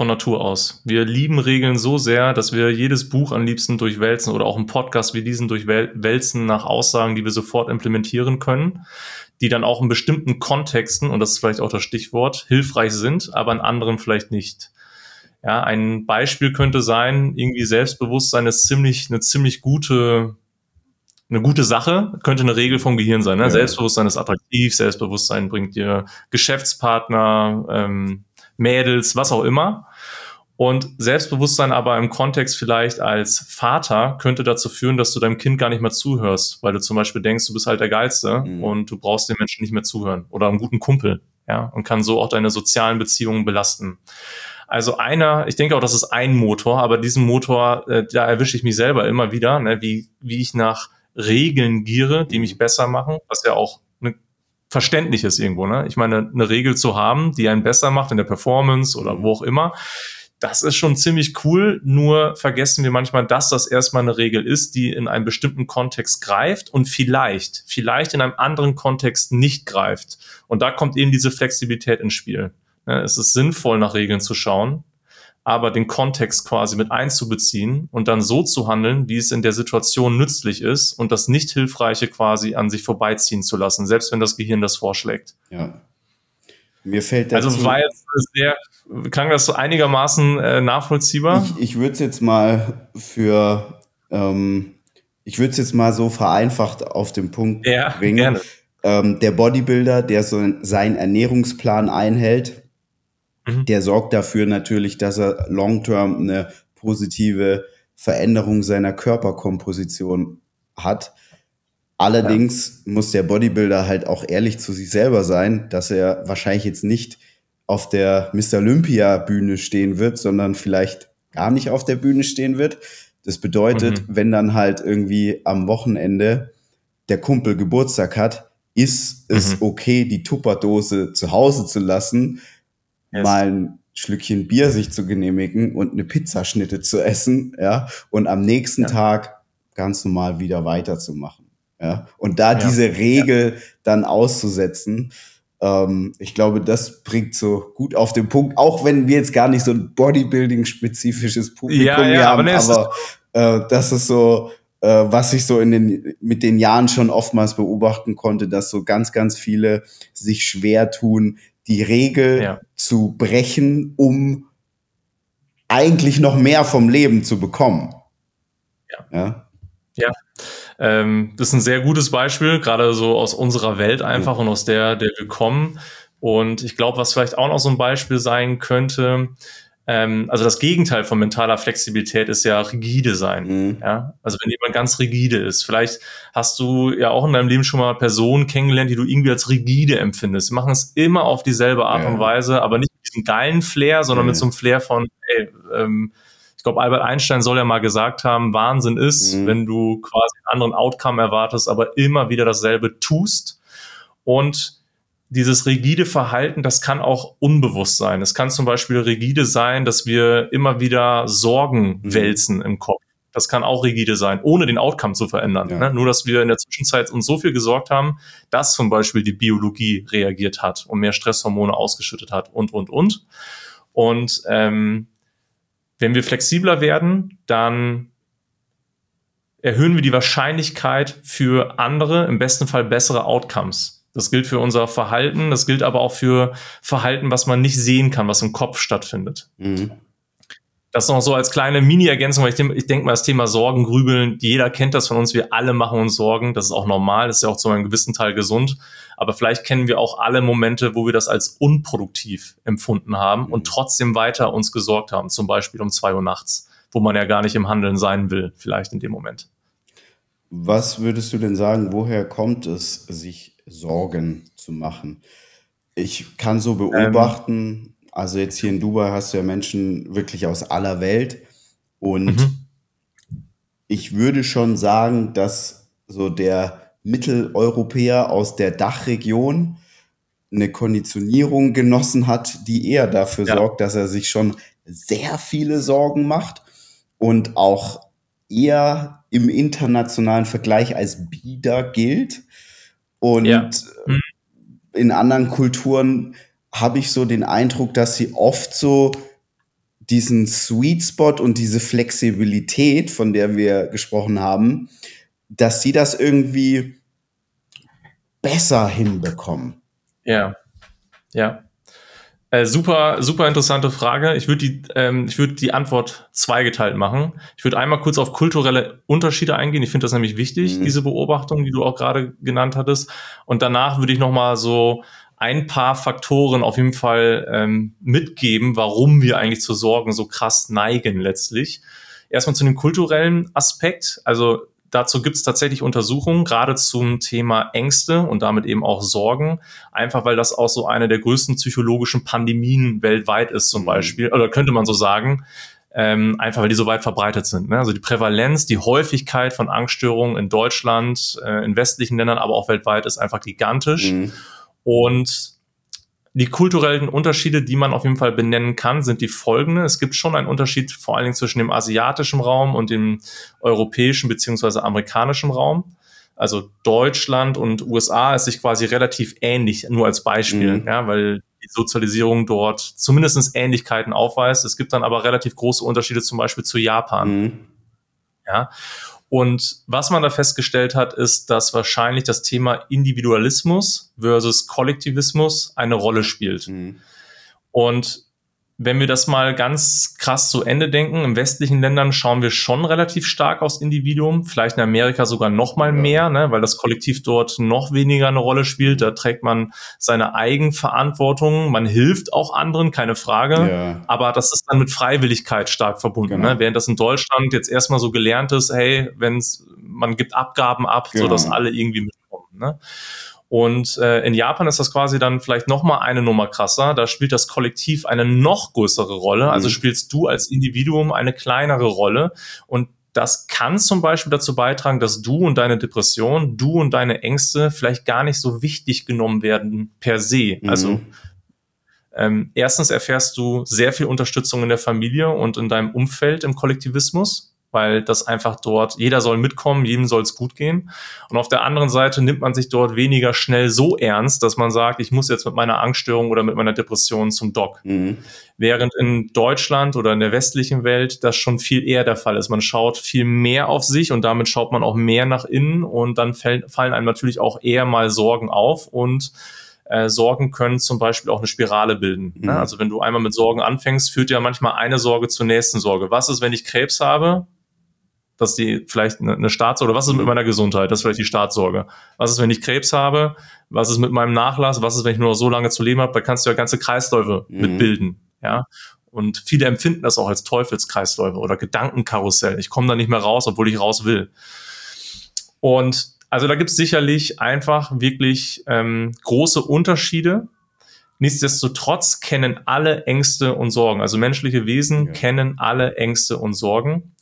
von Natur aus. Wir lieben Regeln so sehr, dass wir jedes Buch am liebsten durchwälzen oder auch einen Podcast wie diesen durchwälzen nach Aussagen, die wir sofort implementieren können, die dann auch in bestimmten Kontexten, und das ist vielleicht auch das Stichwort, hilfreich sind, aber in anderen vielleicht nicht. Ja, ein Beispiel könnte sein, irgendwie Selbstbewusstsein ist ziemlich, eine ziemlich gute, eine gute Sache, könnte eine Regel vom Gehirn sein. Ne? Ja. Selbstbewusstsein ist attraktiv, Selbstbewusstsein bringt dir Geschäftspartner, ähm, Mädels, was auch immer. Und Selbstbewusstsein aber im Kontext vielleicht als Vater könnte dazu führen, dass du deinem Kind gar nicht mehr zuhörst, weil du zum Beispiel denkst, du bist halt der Geilste mhm. und du brauchst den Menschen nicht mehr zuhören oder einen guten Kumpel, ja, und kann so auch deine sozialen Beziehungen belasten. Also einer, ich denke auch, das ist ein Motor, aber diesen Motor, äh, da erwische ich mich selber immer wieder, ne, wie, wie ich nach Regeln giere, die mich besser machen, was ja auch ne, verständlich ist irgendwo. Ne? Ich meine, eine Regel zu haben, die einen besser macht in der Performance oder wo auch immer, das ist schon ziemlich cool, nur vergessen wir manchmal, dass das erstmal eine Regel ist, die in einem bestimmten Kontext greift und vielleicht, vielleicht in einem anderen Kontext nicht greift. Und da kommt eben diese Flexibilität ins Spiel. Es ist sinnvoll, nach Regeln zu schauen, aber den Kontext quasi mit einzubeziehen und dann so zu handeln, wie es in der Situation nützlich ist und das Nicht-Hilfreiche quasi an sich vorbeiziehen zu lassen, selbst wenn das Gehirn das vorschlägt. Ja. Mir fällt dazu, Also war jetzt sehr, klang das so einigermaßen äh, nachvollziehbar? Ich, ich würde es jetzt mal für, ähm, ich würde es jetzt mal so vereinfacht auf den Punkt ja, bringen. Gerne. Ähm, der Bodybuilder, der so seinen Ernährungsplan einhält, Mhm. Der sorgt dafür natürlich, dass er long-term eine positive Veränderung seiner Körperkomposition hat. Allerdings ja. muss der Bodybuilder halt auch ehrlich zu sich selber sein, dass er wahrscheinlich jetzt nicht auf der Mr. Olympia Bühne stehen wird, sondern vielleicht gar nicht auf der Bühne stehen wird. Das bedeutet, mhm. wenn dann halt irgendwie am Wochenende der Kumpel Geburtstag hat, ist es mhm. okay, die Tupperdose zu Hause zu lassen, yes. mal ein Schlückchen Bier sich zu genehmigen und eine Pizzaschnitte zu essen, ja, und am nächsten ja. Tag ganz normal wieder weiterzumachen. Ja, und da ja. diese Regel ja. dann auszusetzen, ähm, ich glaube, das bringt so gut auf den Punkt, auch wenn wir jetzt gar nicht so ein Bodybuilding-spezifisches Publikum ja, ja, haben, aber, aber äh, das ist so, äh, was ich so in den, mit den Jahren schon oftmals beobachten konnte, dass so ganz, ganz viele sich schwer tun, die Regel ja. zu brechen, um eigentlich noch mehr vom Leben zu bekommen. Ja. Ja. ja. Ähm, das ist ein sehr gutes Beispiel, gerade so aus unserer Welt einfach ja. und aus der, der wir kommen. Und ich glaube, was vielleicht auch noch so ein Beispiel sein könnte, ähm, also das Gegenteil von mentaler Flexibilität ist ja rigide sein. Mhm. Ja? Also wenn jemand ganz rigide ist, vielleicht hast du ja auch in deinem Leben schon mal Personen kennengelernt, die du irgendwie als rigide empfindest. Sie machen es immer auf dieselbe Art ja. und Weise, aber nicht mit diesem geilen Flair, sondern ja. mit so einem Flair von, ey, ähm, ich glaube, Albert Einstein soll ja mal gesagt haben, Wahnsinn ist, mhm. wenn du quasi einen anderen Outcome erwartest, aber immer wieder dasselbe tust. Und dieses rigide Verhalten, das kann auch unbewusst sein. Es kann zum Beispiel rigide sein, dass wir immer wieder Sorgen mhm. wälzen im Kopf. Das kann auch rigide sein, ohne den Outcome zu verändern. Ja. Ne? Nur, dass wir in der Zwischenzeit uns so viel gesorgt haben, dass zum Beispiel die Biologie reagiert hat und mehr Stresshormone ausgeschüttet hat und, und, und. Und ähm, wenn wir flexibler werden, dann erhöhen wir die Wahrscheinlichkeit für andere, im besten Fall bessere Outcomes. Das gilt für unser Verhalten, das gilt aber auch für Verhalten, was man nicht sehen kann, was im Kopf stattfindet. Mhm. Das noch so als kleine Mini-Ergänzung, weil ich, ich denke mal, das Thema Sorgen, Grübeln, jeder kennt das von uns, wir alle machen uns Sorgen, das ist auch normal, das ist ja auch zu einem gewissen Teil gesund, aber vielleicht kennen wir auch alle Momente, wo wir das als unproduktiv empfunden haben mhm. und trotzdem weiter uns gesorgt haben, zum Beispiel um zwei Uhr nachts, wo man ja gar nicht im Handeln sein will, vielleicht in dem Moment. Was würdest du denn sagen, woher kommt es, sich Sorgen zu machen? Ich kann so ähm. beobachten, ähm, also jetzt hier in Dubai hast du ja Menschen wirklich aus aller Welt und mhm. ich würde schon sagen, dass so der Mitteleuropäer aus der Dachregion eine Konditionierung genossen hat, die eher dafür ja. sorgt, dass er sich schon sehr viele Sorgen macht und auch eher im internationalen Vergleich als bieder gilt. Und ja. mhm. in anderen Kulturen habe ich so den Eindruck, dass sie oft so diesen Sweet Spot und diese Flexibilität, von der wir gesprochen haben, dass sie das irgendwie besser hinbekommen. Ja, ja. Äh, super, super interessante Frage. Ich würde die, ähm, ich würde die Antwort zweigeteilt machen. Ich würde einmal kurz auf kulturelle Unterschiede eingehen. Ich finde das nämlich wichtig, mhm. diese Beobachtung, die du auch gerade genannt hattest. Und danach würde ich noch mal so ein paar Faktoren auf jeden Fall ähm, mitgeben, warum wir eigentlich zu Sorgen so krass neigen letztlich. Erstmal zu dem kulturellen Aspekt. Also Dazu gibt es tatsächlich Untersuchungen, gerade zum Thema Ängste und damit eben auch Sorgen, einfach weil das auch so eine der größten psychologischen Pandemien weltweit ist zum mhm. Beispiel, oder könnte man so sagen, ähm, einfach weil die so weit verbreitet sind. Ne? Also die Prävalenz, die Häufigkeit von Angststörungen in Deutschland, äh, in westlichen Ländern, aber auch weltweit ist einfach gigantisch. Mhm. Und die kulturellen Unterschiede, die man auf jeden Fall benennen kann, sind die folgende. Es gibt schon einen Unterschied vor allen Dingen zwischen dem asiatischen Raum und dem europäischen beziehungsweise amerikanischen Raum. Also Deutschland und USA ist sich quasi relativ ähnlich, nur als Beispiel, mhm. ja, weil die Sozialisierung dort zumindest Ähnlichkeiten aufweist. Es gibt dann aber relativ große Unterschiede zum Beispiel zu Japan. Mhm. Ja. Und was man da festgestellt hat, ist, dass wahrscheinlich das Thema Individualismus versus Kollektivismus eine Rolle spielt. Mhm. Und wenn wir das mal ganz krass zu Ende denken, in westlichen Ländern schauen wir schon relativ stark aufs Individuum, vielleicht in Amerika sogar noch mal mehr, ne, weil das Kollektiv dort noch weniger eine Rolle spielt. Da trägt man seine Eigenverantwortung, man hilft auch anderen, keine Frage, ja. aber das ist dann mit Freiwilligkeit stark verbunden. Ne? Genau. Ne? Während das in Deutschland jetzt erstmal so gelernt ist, hey, wenn's, man gibt Abgaben ab, genau. sodass alle irgendwie mitkommen. Ne? Und äh, in Japan ist das quasi dann vielleicht noch mal eine Nummer krasser. Da spielt das Kollektiv eine noch größere Rolle. Also mhm. spielst du als Individuum eine kleinere Rolle. Und das kann zum Beispiel dazu beitragen, dass du und deine Depression, du und deine Ängste vielleicht gar nicht so wichtig genommen werden per se. Mhm. Also ähm, erstens erfährst du sehr viel Unterstützung in der Familie und in deinem Umfeld im Kollektivismus weil das einfach dort, jeder soll mitkommen, jedem soll es gut gehen. Und auf der anderen Seite nimmt man sich dort weniger schnell so ernst, dass man sagt, ich muss jetzt mit meiner Angststörung oder mit meiner Depression zum Doc. Mhm. Während in Deutschland oder in der westlichen Welt das schon viel eher der Fall ist. Man schaut viel mehr auf sich und damit schaut man auch mehr nach innen und dann fallen einem natürlich auch eher mal Sorgen auf und äh, Sorgen können zum Beispiel auch eine Spirale bilden. Ne? Mhm. Also wenn du einmal mit Sorgen anfängst, führt ja manchmal eine Sorge zur nächsten Sorge. Was ist, wenn ich Krebs habe? Dass die vielleicht eine, eine Startsorge, oder was ist mit meiner Gesundheit? Das ist vielleicht die Startsorge. Was ist, wenn ich Krebs habe? Was ist mit meinem Nachlass? Was ist, wenn ich nur noch so lange zu leben habe? Da kannst du ja ganze Kreisläufe mhm. mitbilden, ja. Und viele empfinden das auch als Teufelskreisläufe oder Gedankenkarussell. Ich komme da nicht mehr raus, obwohl ich raus will. Und also da gibt es sicherlich einfach wirklich ähm, große Unterschiede. Nichtsdestotrotz kennen alle Ängste und Sorgen. Also menschliche Wesen ja. kennen alle Ängste und Sorgen.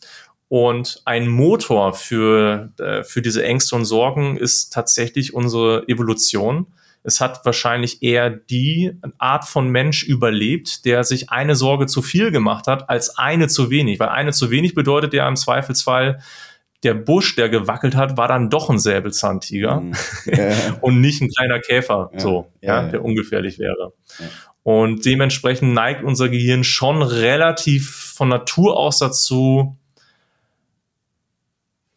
Und ein Motor für, äh, für diese Ängste und Sorgen ist tatsächlich unsere Evolution. Es hat wahrscheinlich eher die Art von Mensch überlebt, der sich eine Sorge zu viel gemacht hat, als eine zu wenig. Weil eine zu wenig bedeutet ja im Zweifelsfall, der Busch, der gewackelt hat, war dann doch ein Säbelzahntiger mhm. ja. [laughs] und nicht ein kleiner Käfer, ja. so, ja, ja, der ungefährlich wäre. Und dementsprechend neigt unser Gehirn schon relativ von Natur aus dazu,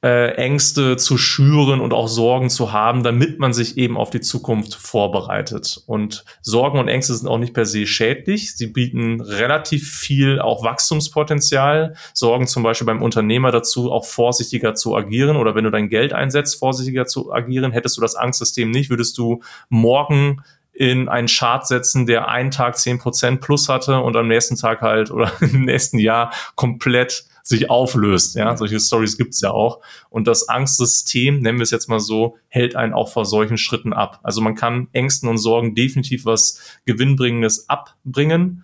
äh, Ängste zu schüren und auch Sorgen zu haben, damit man sich eben auf die Zukunft vorbereitet. Und Sorgen und Ängste sind auch nicht per se schädlich. Sie bieten relativ viel auch Wachstumspotenzial, sorgen zum Beispiel beim Unternehmer dazu, auch vorsichtiger zu agieren oder wenn du dein Geld einsetzt, vorsichtiger zu agieren. Hättest du das Angstsystem nicht, würdest du morgen in einen Chart setzen, der einen Tag zehn Prozent plus hatte und am nächsten Tag halt oder [laughs] im nächsten Jahr komplett sich auflöst. Ja, solche Stories gibt's ja auch. Und das Angstsystem, nennen wir es jetzt mal so, hält einen auch vor solchen Schritten ab. Also man kann Ängsten und Sorgen definitiv was Gewinnbringendes abbringen.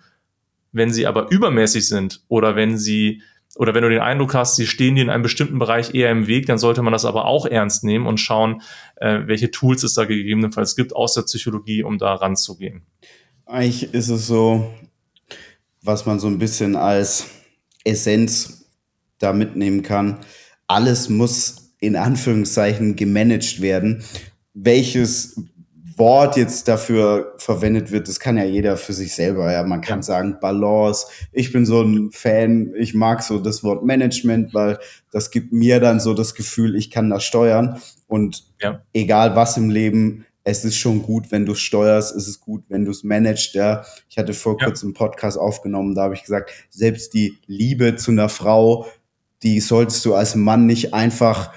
Wenn sie aber übermäßig sind oder wenn sie oder wenn du den Eindruck hast, sie stehen dir in einem bestimmten Bereich eher im Weg, dann sollte man das aber auch ernst nehmen und schauen, äh, welche Tools es da gegebenenfalls gibt aus der Psychologie, um da ranzugehen. Eigentlich ist es so, was man so ein bisschen als Essenz da mitnehmen kann. Alles muss in Anführungszeichen gemanagt werden. Welches Wort jetzt dafür verwendet wird, das kann ja jeder für sich selber. Ja, man kann sagen Balance. Ich bin so ein Fan. Ich mag so das Wort Management, weil das gibt mir dann so das Gefühl, ich kann das steuern. Und ja. egal was im Leben, es ist schon gut, wenn du steuerst, es ist gut, wenn du es managst, ja. Ich hatte vor Ja. kurzem einen Podcast aufgenommen, da habe ich gesagt, selbst die Liebe zu einer Frau, die solltest du als Mann nicht einfach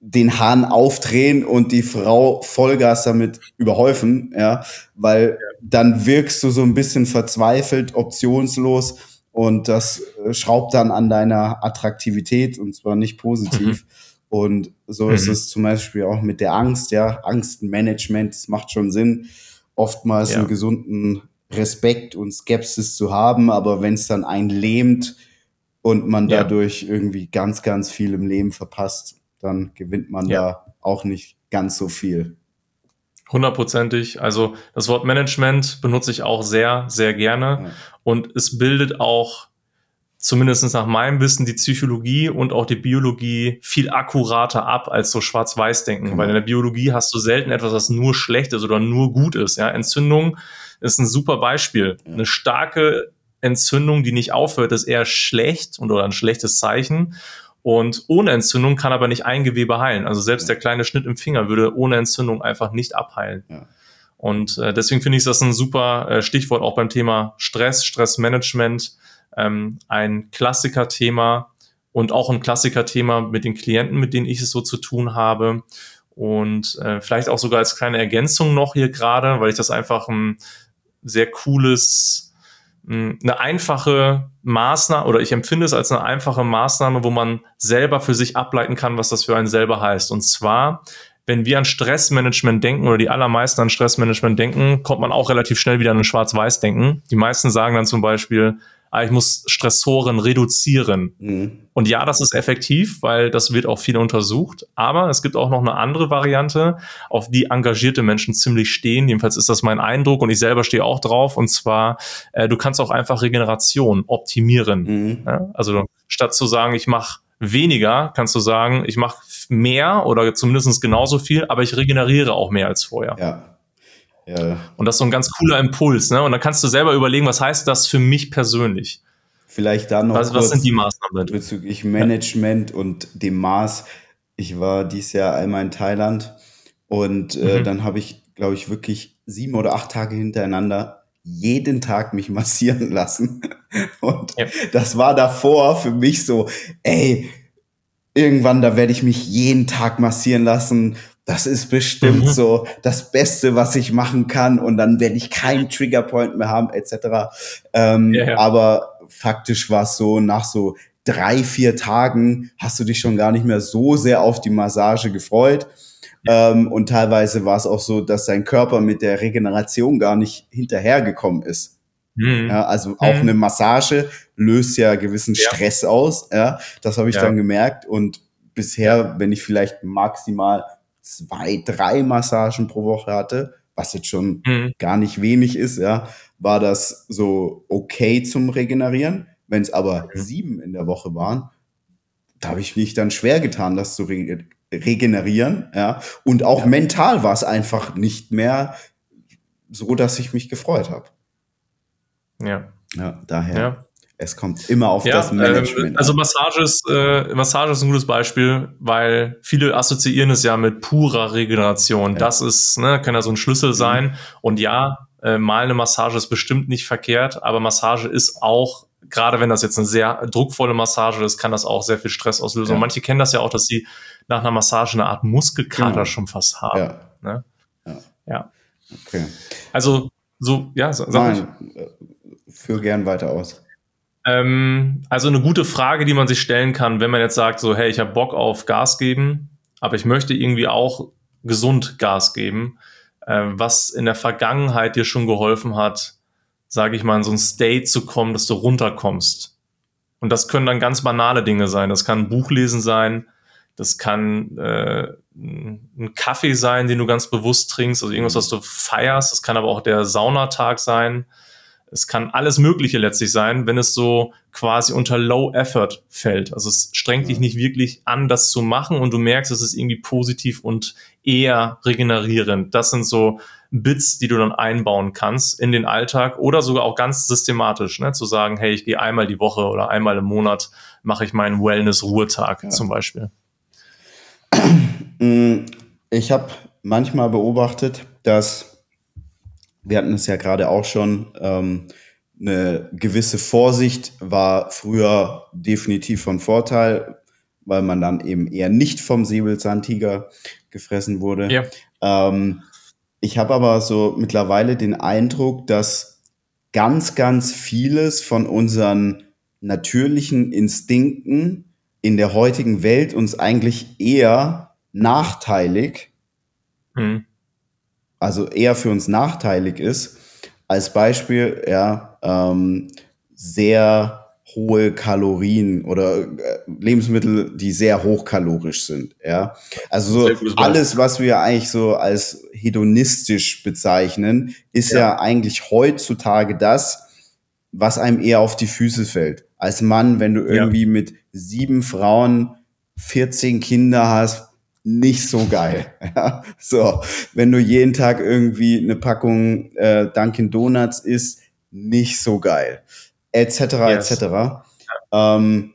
den Hahn aufdrehen und die Frau Vollgas damit überhäufen, ja, weil dann wirkst du so ein bisschen verzweifelt, optionslos und das äh, schraubt dann an deiner Attraktivität und zwar nicht positiv. Und so ist Mhm. es zum Beispiel auch mit der Angst, ja, Angstmanagement, das macht schon Sinn, oftmals Ja. einen gesunden Respekt und Skepsis zu haben, aber wenn es dann einen lähmt und man Ja. dadurch irgendwie ganz, ganz viel im Leben verpasst, dann gewinnt man Ja. da auch nicht ganz so viel. Hundertprozentig. Also das Wort Management benutze ich auch sehr, sehr gerne. Ja. Und es bildet auch, zumindest nach meinem Wissen, die Psychologie und auch die Biologie viel akkurater ab als so Schwarz-Weiß-Denken. Genau. Weil in der Biologie hast du selten etwas, was nur schlecht ist oder nur gut ist. Ja? Entzündung ist ein super Beispiel. Ja. Eine starke Entzündung, die nicht aufhört, ist eher schlecht und oder ein schlechtes Zeichen. Und ohne Entzündung kann aber nicht ein Gewebe heilen. Also selbst Ja. der kleine Schnitt im Finger würde ohne Entzündung einfach nicht abheilen. Ja. Und äh, deswegen finde ich das ein super äh, Stichwort auch beim Thema Stress, Stressmanagement, ähm, ein Klassiker-Thema und auch ein Klassiker-Thema mit den Klienten, mit denen ich es so zu tun habe. Und äh, vielleicht auch sogar als kleine Ergänzung noch hier gerade, weil ich das einfach ein sehr cooles, eine einfache Maßnahme oder ich empfinde es als eine einfache Maßnahme, wo man selber für sich ableiten kann, was das für einen selber heißt. Und zwar, wenn wir an Stressmanagement denken oder die allermeisten an Stressmanagement denken, kommt man auch relativ schnell wieder an ein Schwarz-Weiß-Denken. Die meisten sagen dann zum Beispiel, ah, ich muss Stressoren reduzieren. Mhm. Und ja, das ist effektiv, weil das wird auch viel untersucht. Aber es gibt auch noch eine andere Variante, auf die engagierte Menschen ziemlich stehen. Jedenfalls ist das mein Eindruck und ich selber stehe auch drauf. Und zwar, äh, du kannst auch einfach Regeneration optimieren. Mhm. Ja? Also statt zu sagen, ich mache weniger, kannst du sagen, ich mache mehr oder zumindest genauso viel, aber ich regeneriere auch mehr als vorher. Ja. Ja. Und das ist so ein ganz cooler Impuls. Ne? Und dann kannst du selber überlegen, was heißt das für mich persönlich? Vielleicht da noch Was, was sind die Maßnahmen? bezüglich Management und dem Maß. Ich war dieses Jahr einmal in Thailand und äh, Mhm. dann habe ich, glaube ich, wirklich sieben oder acht Tage hintereinander jeden Tag mich [laughs] massieren lassen. Und Ja. das war davor für mich so, ey, irgendwann, da werde ich mich jeden Tag massieren lassen. Das ist bestimmt Mhm. so das Beste, was ich machen kann. Und dann werde ich keinen Triggerpoint mehr haben, etc. Ähm, ja. Aber faktisch war es so, nach so drei, vier Tagen hast du dich schon gar nicht mehr so sehr auf die Massage gefreut. Ähm, und teilweise war es auch so, dass dein Körper mit der Regeneration gar nicht hinterhergekommen ist. Mhm. Ja, also auch Mhm. eine Massage löst ja gewissen Ja. Stress aus. Ja, das habe ich Ja. dann gemerkt. Und bisher, wenn ich vielleicht maximal zwei, drei Massagen pro Woche hatte, was jetzt schon Mhm. gar nicht wenig ist, ja, war das so okay zum Regenerieren. Wenn es aber Mhm. sieben in der Woche waren, da habe ich mich dann schwer getan, das zu re regenerieren. Ja. Und auch Ja. mental war es einfach nicht mehr so, dass ich mich gefreut habe. Ja. Ja, daher, ja. Es kommt immer auf Ja, das Management ähm, also. Massage ist, äh, Massage ist ein gutes Beispiel, weil viele assoziieren es ja mit purer Regeneration. Ja. Das ist, ne, kann ja so ein Schlüssel sein. Und ja, äh, mal eine Massage ist bestimmt nicht verkehrt, aber Massage ist auch, gerade wenn das jetzt eine sehr druckvolle Massage ist, kann das auch sehr viel Stress auslösen. Ja. Und manche kennen das ja auch, dass sie nach einer Massage eine Art Muskelkater Genau. schon fast haben. Ja. Ne? Ja. Ja. Okay. Also, so, ja, sa- sag ich. Nein, äh, führ gern weiter aus. Ähm, also eine gute Frage, die man sich stellen kann, wenn man jetzt sagt, so, hey, ich habe Bock auf Gas geben, aber ich möchte irgendwie auch gesund Gas geben, äh, was in der Vergangenheit dir schon geholfen hat, sage ich mal, in so ein State zu kommen, dass du runterkommst. Und das können dann ganz banale Dinge sein. Das kann ein Buch sein, das kann äh, ein Kaffee sein, den du ganz bewusst trinkst, also irgendwas, was du feierst. Das kann aber auch der Saunatag sein. Es kann alles Mögliche letztlich sein, wenn es so quasi unter Low Effort fällt. Also es strengt dich nicht wirklich an, das zu machen und du merkst, es ist irgendwie positiv und eher regenerierend. Das sind so Bits, die du dann einbauen kannst in den Alltag oder sogar auch ganz systematisch, ne? zu sagen, hey, ich gehe einmal die Woche oder einmal im Monat mache ich meinen Wellness-Ruhetag Ja. zum Beispiel. [clears throat] Mm, Ich habe manchmal beobachtet, dass, wir hatten es ja gerade auch schon, ähm, eine gewisse Vorsicht war früher definitiv von Vorteil, weil man dann eben eher nicht vom Säbelzahntiger gefressen wurde. Ja. Ähm, ich habe aber so mittlerweile den Eindruck, dass ganz, ganz vieles von unseren natürlichen Instinkten in der heutigen Welt uns eigentlich eher nachteilig, mhm. Also eher für uns nachteilig ist. Als Beispiel, ja, ähm, sehr hohe Kalorien oder äh, Lebensmittel, die sehr hochkalorisch sind. Ja, also so alles, was wir eigentlich so als hedonistisch bezeichnen, ist ja. ja eigentlich heutzutage das, was einem eher auf die Füße fällt. Als Mann, wenn du irgendwie ja. mit sieben Frauen 14 Kinder hast, nicht so geil. [laughs] Ja, so, wenn du jeden Tag irgendwie eine Packung äh, Dunkin Donuts isst, nicht so geil etc. Yes. etc. Ähm,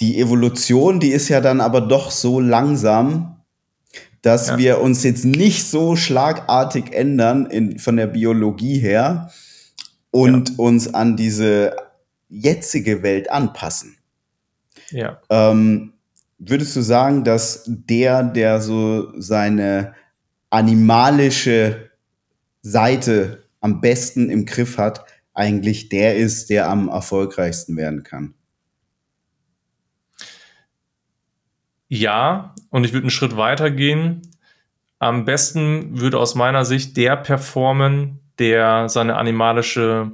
die Evolution, die ist ja dann aber doch so langsam, dass ja. wir uns jetzt nicht so schlagartig ändern in, von der Biologie her und ja. uns an diese jetzige Welt anpassen. Ja. Ähm, würdest du sagen, dass der, der so seine animalische Seite am besten im Griff hat, eigentlich der ist, der am erfolgreichsten werden kann. Ja, und ich würde einen Schritt weiter gehen. Am besten würde aus meiner Sicht der performen, der seine animalische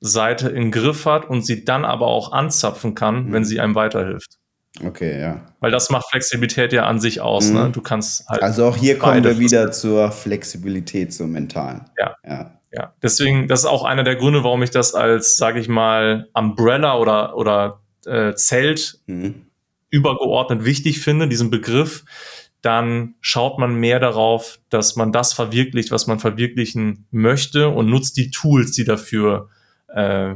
Seite im Griff hat und sie dann aber auch anzapfen kann, mhm. wenn sie einem weiterhilft. Okay, ja. Weil das macht Flexibilität ja an sich aus. Ne? Mhm. Ne? Du kannst halt. Also auch hier kommen wir wieder zur Flexibilität, zur mentalen. Ja. ja. Ja, deswegen, das ist auch einer der Gründe, warum ich das als, sage ich mal, Umbrella oder, oder äh, Zelt mhm. übergeordnet wichtig finde, diesen Begriff. Dann schaut man mehr darauf, dass man das verwirklicht, was man verwirklichen möchte und nutzt die Tools, die dafür äh,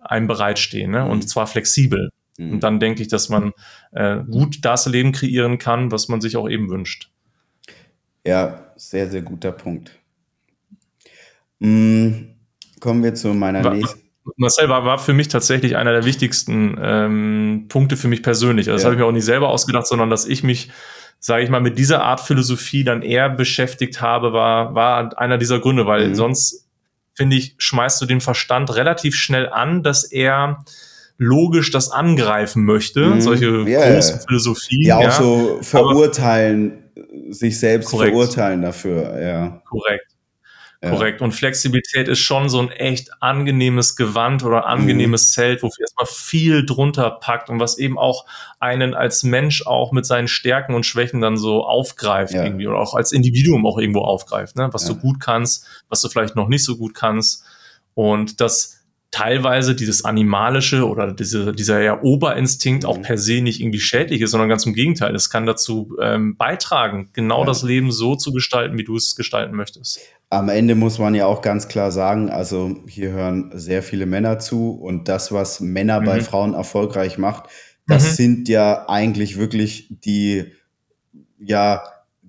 einem bereitstehen, ne? und mhm. zwar flexibel. Mhm. Und dann denke ich, dass man äh, gut das Leben kreieren kann, was man sich auch eben wünscht. Ja, sehr, sehr guter Punkt. Mm, kommen wir zu meiner war, nächsten. Marcel war, war für mich tatsächlich einer der wichtigsten ähm, Punkte für mich persönlich. Also das ja. habe ich mir auch nicht selber ausgedacht, sondern dass ich mich, sage ich mal, mit dieser Art Philosophie dann eher beschäftigt habe, war, war einer dieser Gründe, weil mhm. sonst, finde ich, schmeißt du den Verstand relativ schnell an, dass er logisch das angreifen möchte, mhm. solche yeah. großen Philosophien. Ja, auch ja. so verurteilen, Aber, sich selbst korrekt. verurteilen dafür, ja. Korrekt. Korrekt. Und Flexibilität ist schon so ein echt angenehmes Gewand oder angenehmes mhm. Zelt, wofür erstmal viel drunter packt und was eben auch einen als Mensch auch mit seinen Stärken und Schwächen dann so aufgreift ja. irgendwie oder auch als Individuum auch irgendwo aufgreift, ne? was ja. du gut kannst, was du vielleicht noch nicht so gut kannst. Und das teilweise dieses animalische oder diese, dieser ja Oberinstinkt auch mhm. per se nicht irgendwie schädlich ist, sondern ganz im Gegenteil. Es kann dazu ähm, beitragen, genau ja. das Leben so zu gestalten, wie du es gestalten möchtest. Am Ende muss man ja auch ganz klar sagen, also hier hören sehr viele Männer zu und das, was Männer mhm. bei Frauen erfolgreich macht, das mhm. sind ja eigentlich wirklich die, ja,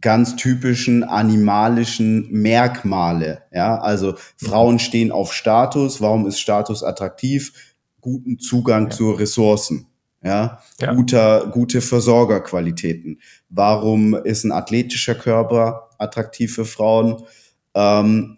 ganz typischen animalischen Merkmale. Ja, also Frauen stehen auf Status. Warum ist Status attraktiv? Guten Zugang ja. zu Ressourcen. Ja, ja, guter, gute Versorgerqualitäten. Warum ist ein athletischer Körper attraktiv für Frauen? Ähm,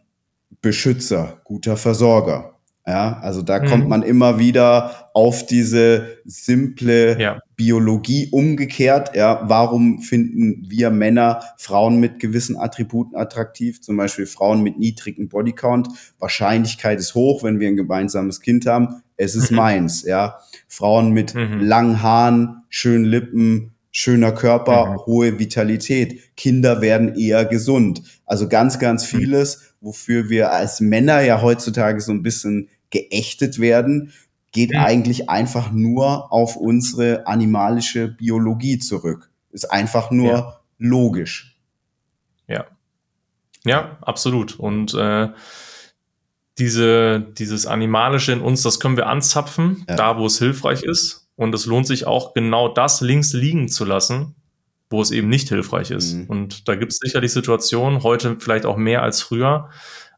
Beschützer, guter Versorger. Ja, also da mhm. kommt man immer wieder auf diese simple ja. Biologie umgekehrt. Ja, warum finden wir Männer Frauen mit gewissen Attributen attraktiv? Zum Beispiel Frauen mit niedrigem Bodycount. Wahrscheinlichkeit ist hoch, wenn wir ein gemeinsames Kind haben. Es ist mhm. meins. Ja, Frauen mit mhm. langen Haaren, schönen Lippen, schöner Körper, mhm. hohe Vitalität. Kinder werden eher gesund. Also ganz, ganz mhm. vieles, wofür wir als Männer ja heutzutage so ein bisschen geächtet werden, geht mhm. eigentlich einfach nur auf unsere animalische Biologie zurück. Ist einfach nur ja. logisch. Ja. Ja, absolut. Und äh, diese, dieses Animalische in uns, das können wir anzapfen, ja. da wo es hilfreich ist. Und es lohnt sich auch genau das links liegen zu lassen, wo es eben nicht hilfreich ist. Mhm. Und da gibt es sicherlich Situationen, heute vielleicht auch mehr als früher,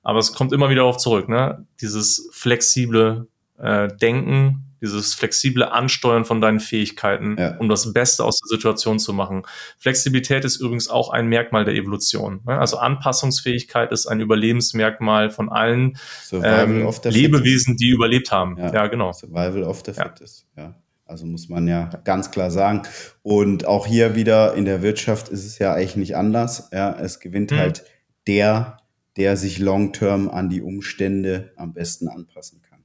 aber es kommt immer wieder darauf zurück, ne? Dieses flexible äh, Denken, dieses flexible Ansteuern von deinen Fähigkeiten, ja. um das Beste aus der Situation zu machen. Flexibilität ist übrigens auch ein Merkmal der Evolution. Ne? Also Anpassungsfähigkeit ist ein Überlebensmerkmal von allen ähm, Lebewesen, die überlebt haben. Ja, ja genau. Survival of the fittest, ja. Also muss man ja ganz klar sagen. Und auch hier wieder in der Wirtschaft ist es ja eigentlich nicht anders. Ja, es gewinnt hm. halt der, der sich long-term an die Umstände am besten anpassen kann.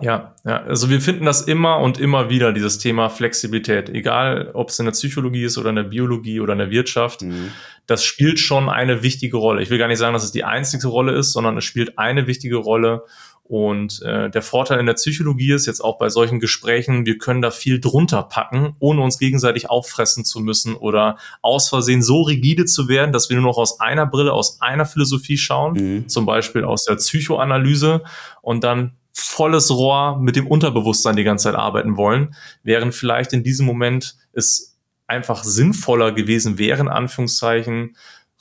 Ja, ja, also wir finden das immer und immer wieder, dieses Thema Flexibilität, egal ob es in der Psychologie ist oder in der Biologie oder in der Wirtschaft, mhm. das spielt schon eine wichtige Rolle. Ich will gar nicht sagen, dass es die einzige Rolle ist, sondern es spielt eine wichtige Rolle. Und äh, der Vorteil in der Psychologie ist jetzt auch bei solchen Gesprächen, wir können da viel drunter packen, ohne uns gegenseitig auffressen zu müssen oder aus Versehen so rigide zu werden, dass wir nur noch aus einer Brille, aus einer Philosophie schauen, mhm. zum Beispiel aus der Psychoanalyse und dann volles Rohr mit dem Unterbewusstsein die ganze Zeit arbeiten wollen, während vielleicht in diesem Moment es einfach sinnvoller gewesen wäre, in Anführungszeichen,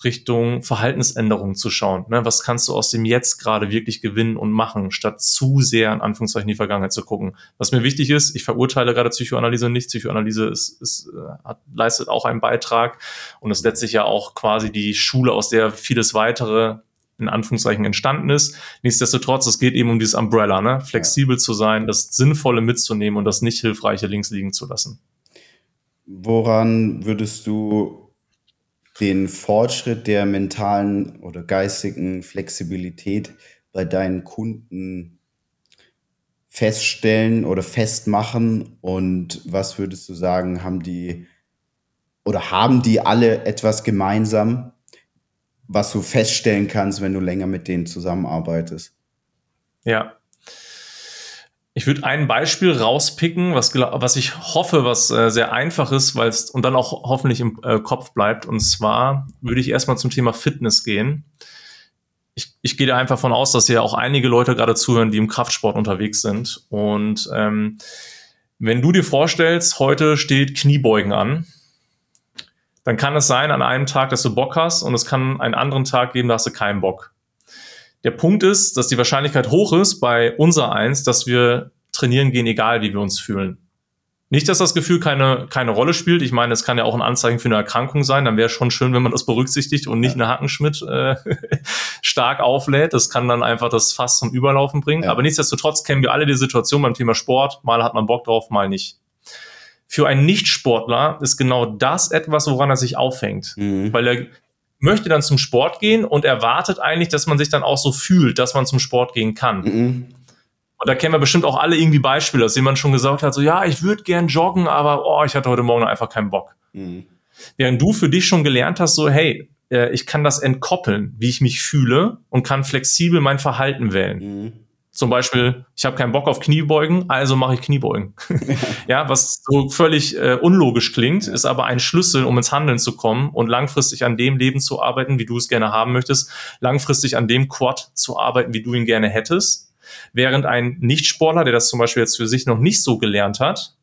Richtung Verhaltensänderung zu schauen. Ne, was kannst du aus dem Jetzt gerade wirklich gewinnen und machen, statt zu sehr in Anführungszeichen die Vergangenheit zu gucken. Was mir wichtig ist, ich verurteile gerade Psychoanalyse nicht. Psychoanalyse ist, ist, äh, hat, leistet auch einen Beitrag und ist letztlich ja auch quasi die Schule, aus der vieles weitere in Anführungszeichen entstanden ist. Nichtsdestotrotz, es geht eben um dieses Umbrella, ne? flexibel ja. zu sein, das Sinnvolle mitzunehmen und das nicht Hilfreiche links liegen zu lassen. Woran würdest du den Fortschritt der mentalen oder geistigen Flexibilität bei deinen Kunden feststellen oder festmachen? Und was würdest du sagen, haben die oder haben die alle etwas gemeinsam? was du feststellen kannst, wenn du länger mit denen zusammenarbeitest. Ja. Ich würde ein Beispiel rauspicken, was, was ich hoffe, was äh, sehr einfach ist, weil es und dann auch hoffentlich im äh, Kopf bleibt. Und zwar würde ich erstmal zum Thema Fitness gehen. Ich, ich gehe da einfach von aus, dass ja auch einige Leute gerade zuhören, die im Kraftsport unterwegs sind. Und ähm, wenn du dir vorstellst, heute steht Kniebeugen an, dann kann es sein an einem Tag, dass du Bock hast und es kann einen anderen Tag geben, da hast du keinen Bock. Der Punkt ist, dass die Wahrscheinlichkeit hoch ist bei unser eins, dass wir trainieren gehen, egal wie wir uns fühlen. Nicht, dass das Gefühl keine, keine Rolle spielt. Ich meine, es kann ja auch ein Anzeichen für eine Erkrankung sein. Dann wäre es schon schön, wenn man das berücksichtigt und nicht ja. eine Hackenschmidt äh, [laughs] stark auflädt. Das kann dann einfach das Fass zum Überlaufen bringen. Ja. Aber nichtsdestotrotz kennen wir alle die Situation beim Thema Sport. Mal hat man Bock drauf, mal nicht für einen Nichtsportler ist genau das etwas, woran er sich aufhängt. Mhm. Weil er möchte dann zum Sport gehen und erwartet eigentlich, dass man sich dann auch so fühlt, dass man zum Sport gehen kann. Mhm. Und da kennen wir bestimmt auch alle irgendwie Beispiele, dass jemand schon gesagt hat, so ja, ich würde gern joggen, aber oh, ich hatte heute Morgen einfach keinen Bock. Mhm. Während du für dich schon gelernt hast, so hey, äh, ich kann das entkoppeln, wie ich mich fühle und kann flexibel mein Verhalten wählen. Mhm. Zum Beispiel, ich habe keinen Bock auf Kniebeugen, also mache ich Kniebeugen. [laughs] ja, was so völlig äh, unlogisch klingt, ist aber ein Schlüssel, um ins Handeln zu kommen und langfristig an dem Leben zu arbeiten, wie du es gerne haben möchtest, langfristig an dem Quad zu arbeiten, wie du ihn gerne hättest. Während ein Nichtsportler, der das zum Beispiel jetzt für sich noch nicht so gelernt hat,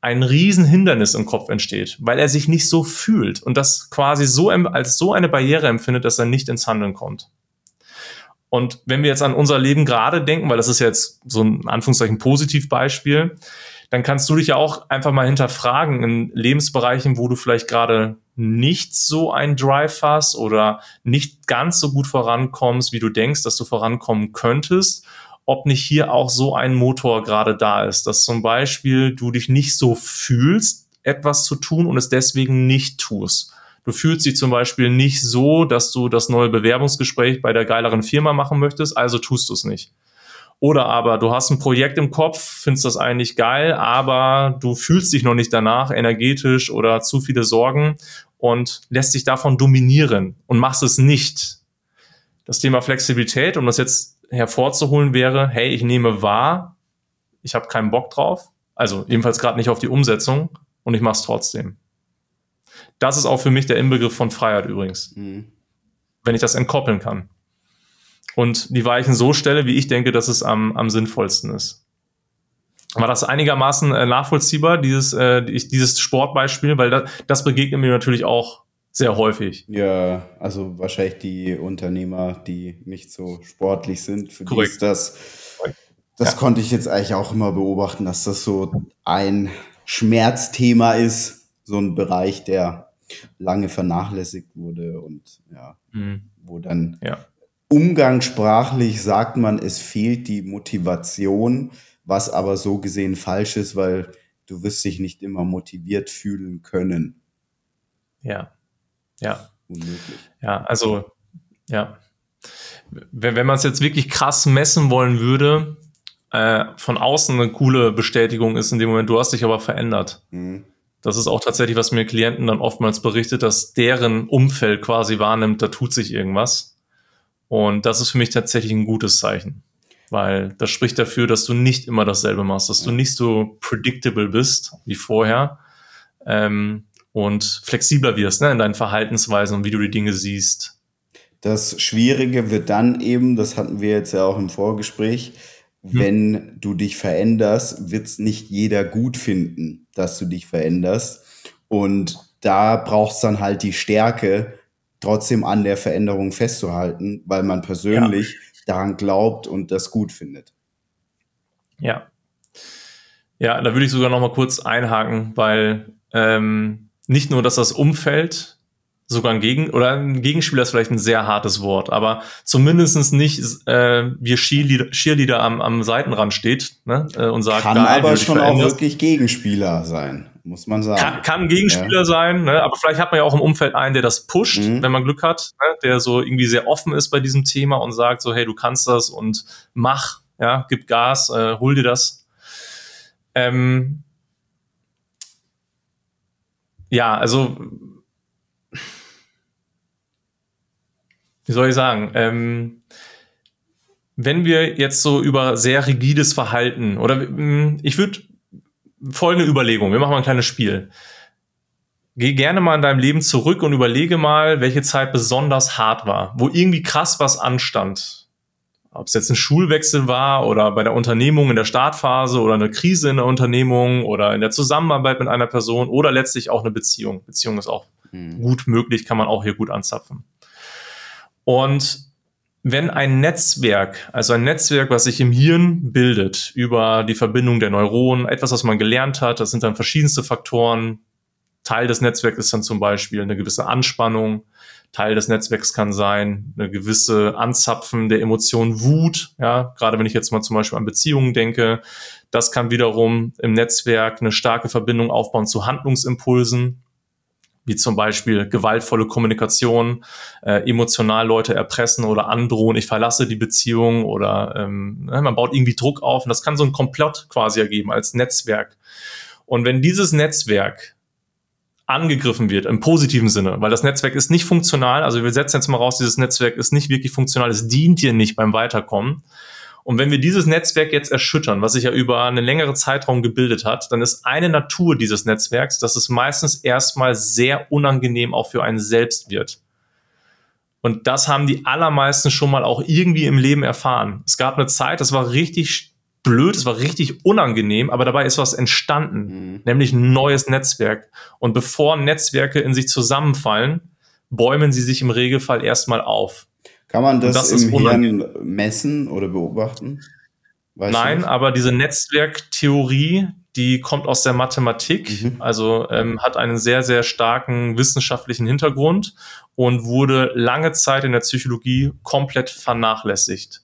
ein Riesenhindernis im Kopf entsteht, weil er sich nicht so fühlt und das quasi so als so eine Barriere empfindet, dass er nicht ins Handeln kommt. Und wenn wir jetzt an unser Leben gerade denken, weil das ist jetzt so ein Anführungszeichen Positivbeispiel, dann kannst du dich ja auch einfach mal hinterfragen in Lebensbereichen, wo du vielleicht gerade nicht so ein Drive hast oder nicht ganz so gut vorankommst, wie du denkst, dass du vorankommen könntest, ob nicht hier auch so ein Motor gerade da ist, dass zum Beispiel du dich nicht so fühlst, etwas zu tun und es deswegen nicht tust. Du fühlst dich zum Beispiel nicht so, dass du das neue Bewerbungsgespräch bei der geileren Firma machen möchtest, also tust du es nicht. Oder aber du hast ein Projekt im Kopf, findest das eigentlich geil, aber du fühlst dich noch nicht danach, energetisch oder zu viele Sorgen und lässt dich davon dominieren und machst es nicht. Das Thema Flexibilität, um das jetzt hervorzuholen, wäre, hey, ich nehme wahr, ich habe keinen Bock drauf, also ebenfalls gerade nicht auf die Umsetzung und ich mache es trotzdem. Das ist auch für mich der Inbegriff von Freiheit übrigens. Mhm. Wenn ich das entkoppeln kann. Und die Weichen so stelle, wie ich denke, dass es am, am sinnvollsten ist. War das einigermaßen äh, nachvollziehbar, dieses, äh, dieses Sportbeispiel? Weil das, das begegnet mir natürlich auch sehr häufig. Ja, also wahrscheinlich die Unternehmer, die nicht so sportlich sind, für Korrekt. die ist das, das ja. konnte ich jetzt eigentlich auch immer beobachten, dass das so ein Schmerzthema ist, so ein Bereich, der lange vernachlässigt wurde und ja, mhm. wo dann ja. umgangssprachlich sagt man, es fehlt die Motivation, was aber so gesehen falsch ist, weil du wirst dich nicht immer motiviert fühlen können. Ja, ja. Unmöglich. Ja, also, ja. Wenn, wenn man es jetzt wirklich krass messen wollen würde, äh, von außen eine coole Bestätigung ist in dem Moment, du hast dich aber verändert. Mhm. Das ist auch tatsächlich, was mir Klienten dann oftmals berichtet, dass deren Umfeld quasi wahrnimmt, da tut sich irgendwas. Und das ist für mich tatsächlich ein gutes Zeichen. Weil das spricht dafür, dass du nicht immer dasselbe machst, dass du nicht so predictable bist wie vorher, ähm, und flexibler wirst ne, in deinen Verhaltensweisen und wie du die Dinge siehst. Das Schwierige wird dann eben, das hatten wir jetzt ja auch im Vorgespräch, hm. wenn du dich veränderst, wird es nicht jeder gut finden, dass du dich veränderst. Und da braucht es dann halt die Stärke, trotzdem an der Veränderung festzuhalten, weil man persönlich ja. daran glaubt und das gut findet. Ja. Ja, da würde ich sogar noch mal kurz einhaken, weil ähm, nicht nur, dass das Umfeld sogar ein Gegen oder ein Gegenspieler ist vielleicht ein sehr hartes Wort, aber zumindest nicht äh, wie Cheerleader, Cheerleader am, am Seitenrand steht ne, äh, und sagt, kann aber schon auch wirklich Gegenspieler sein, muss man sagen. Kann, kann Gegenspieler ja. sein, ne, aber vielleicht hat man ja auch im Umfeld einen, der das pusht, mhm. wenn man Glück hat, ne, der so irgendwie sehr offen ist bei diesem Thema und sagt so, hey, du kannst das und mach, ja, gib Gas, äh, hol dir das. Ähm, ja, also wie soll ich sagen, ähm, wenn wir jetzt so über sehr rigides Verhalten oder hm, ich würde folgende Überlegung, wir machen mal ein kleines Spiel. Geh gerne mal in deinem Leben zurück und überlege mal, welche Zeit besonders hart war, wo irgendwie krass was anstand ob es jetzt ein Schulwechsel war oder bei der Unternehmung in der Startphase oder eine Krise in der Unternehmung oder in der Zusammenarbeit mit einer Person oder letztlich auch eine Beziehung. Beziehung ist auch mhm. gut möglich, kann man auch hier gut anzapfen. Und wenn ein Netzwerk, also ein Netzwerk, was sich im Hirn bildet über die Verbindung der Neuronen, etwas, was man gelernt hat, das sind dann verschiedenste Faktoren. Teil des Netzwerks ist dann zum Beispiel eine gewisse Anspannung, Teil des Netzwerks kann sein, eine gewisse Anzapfen der Emotion Wut, ja, gerade wenn ich jetzt mal zum Beispiel an Beziehungen denke, das kann wiederum im Netzwerk eine starke Verbindung aufbauen zu Handlungsimpulsen, wie zum Beispiel gewaltvolle Kommunikation, äh, emotional Leute erpressen oder androhen, ich verlasse die Beziehung oder ähm, ne, man baut irgendwie Druck auf und das kann so ein Komplott quasi ergeben als Netzwerk. Und wenn dieses Netzwerk angegriffen wird, im positiven Sinne, weil das Netzwerk ist nicht funktional. Also wir setzen jetzt mal raus, dieses Netzwerk ist nicht wirklich funktional, es dient dir nicht beim Weiterkommen. Und wenn wir dieses Netzwerk jetzt erschüttern, was sich ja über einen längeren Zeitraum gebildet hat, dann ist eine Natur dieses Netzwerks, dass es meistens erstmal sehr unangenehm auch für einen selbst wird. Und das haben die allermeisten schon mal auch irgendwie im Leben erfahren. Es gab eine Zeit, das war richtig blöd, es war richtig unangenehm, aber dabei ist was entstanden, mhm. nämlich ein neues Netzwerk. Und bevor Netzwerke in sich zusammenfallen, bäumen sie sich im Regelfall erstmal auf. Kann man das, das im Hirn messen oder beobachten? Weißt Nein, aber diese Netzwerktheorie, die kommt aus der Mathematik, mhm. also ähm, hat einen sehr, sehr starken wissenschaftlichen Hintergrund und wurde lange Zeit in der Psychologie komplett vernachlässigt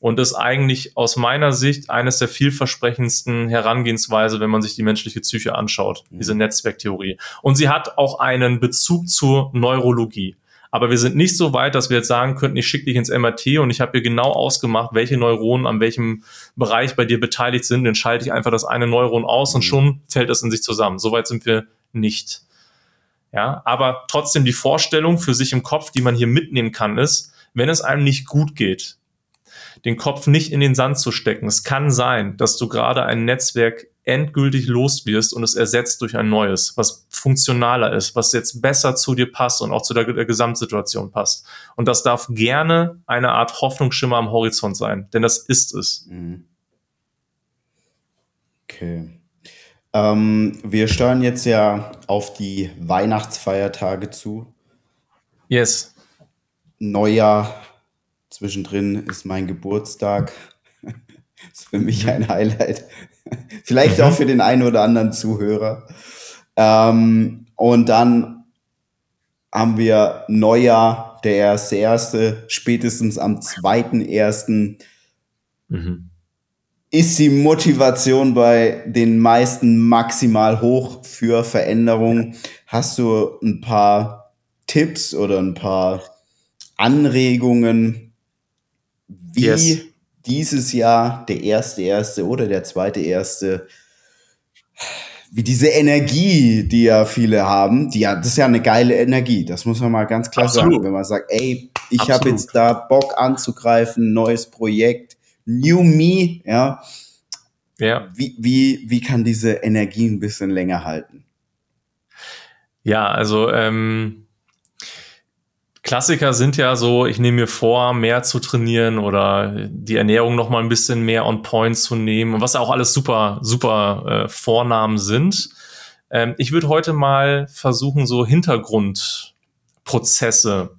und ist eigentlich aus meiner Sicht eines der vielversprechendsten Herangehensweise, wenn man sich die menschliche Psyche anschaut, mhm. diese Netzwerktheorie. Und sie hat auch einen Bezug zur Neurologie. Aber wir sind nicht so weit, dass wir jetzt sagen könnten, ich schicke dich ins MRT und ich habe hier genau ausgemacht, welche Neuronen an welchem Bereich bei dir beteiligt sind. Dann schalte ich einfach das eine Neuron aus mhm. und schon fällt es in sich zusammen. Soweit sind wir nicht. Ja, aber trotzdem die Vorstellung für sich im Kopf, die man hier mitnehmen kann, ist, wenn es einem nicht gut geht, den Kopf nicht in den Sand zu stecken. Es kann sein, dass du gerade ein Netzwerk endgültig los wirst und es ersetzt durch ein neues, was funktionaler ist, was jetzt besser zu dir passt und auch zu der, der Gesamtsituation passt. Und das darf gerne eine Art Hoffnungsschimmer am Horizont sein, denn das ist es. Mhm. Okay. Ähm, wir steuern jetzt ja auf die Weihnachtsfeiertage zu. Yes. Neujahr, zwischendrin ist mein Geburtstag. [laughs] das ist für mich ein Highlight. [laughs] Vielleicht mhm. auch für den einen oder anderen Zuhörer. Ähm, und dann haben wir Neujahr, der erste, erste, spätestens am zweiten ersten. Mhm ist die Motivation bei den meisten maximal hoch für Veränderungen. Hast du ein paar Tipps oder ein paar Anregungen, wie yes. Dieses Jahr der erste erste oder der zweite erste wie diese Energie, die ja viele haben, die ja, das ist ja eine geile Energie, das muss man mal ganz klar Absolut. sagen, wenn man sagt, ey, ich habe jetzt da Bock anzugreifen, neues Projekt, New Me, ja. Ja. Wie, wie, wie kann diese Energie ein bisschen länger halten? Ja, also ähm, Klassiker sind ja so, ich nehme mir vor, mehr zu trainieren oder die Ernährung noch mal ein bisschen mehr on point zu nehmen, was auch alles super, super äh, Vornamen sind. Ähm, ich würde heute mal versuchen, so Hintergrundprozesse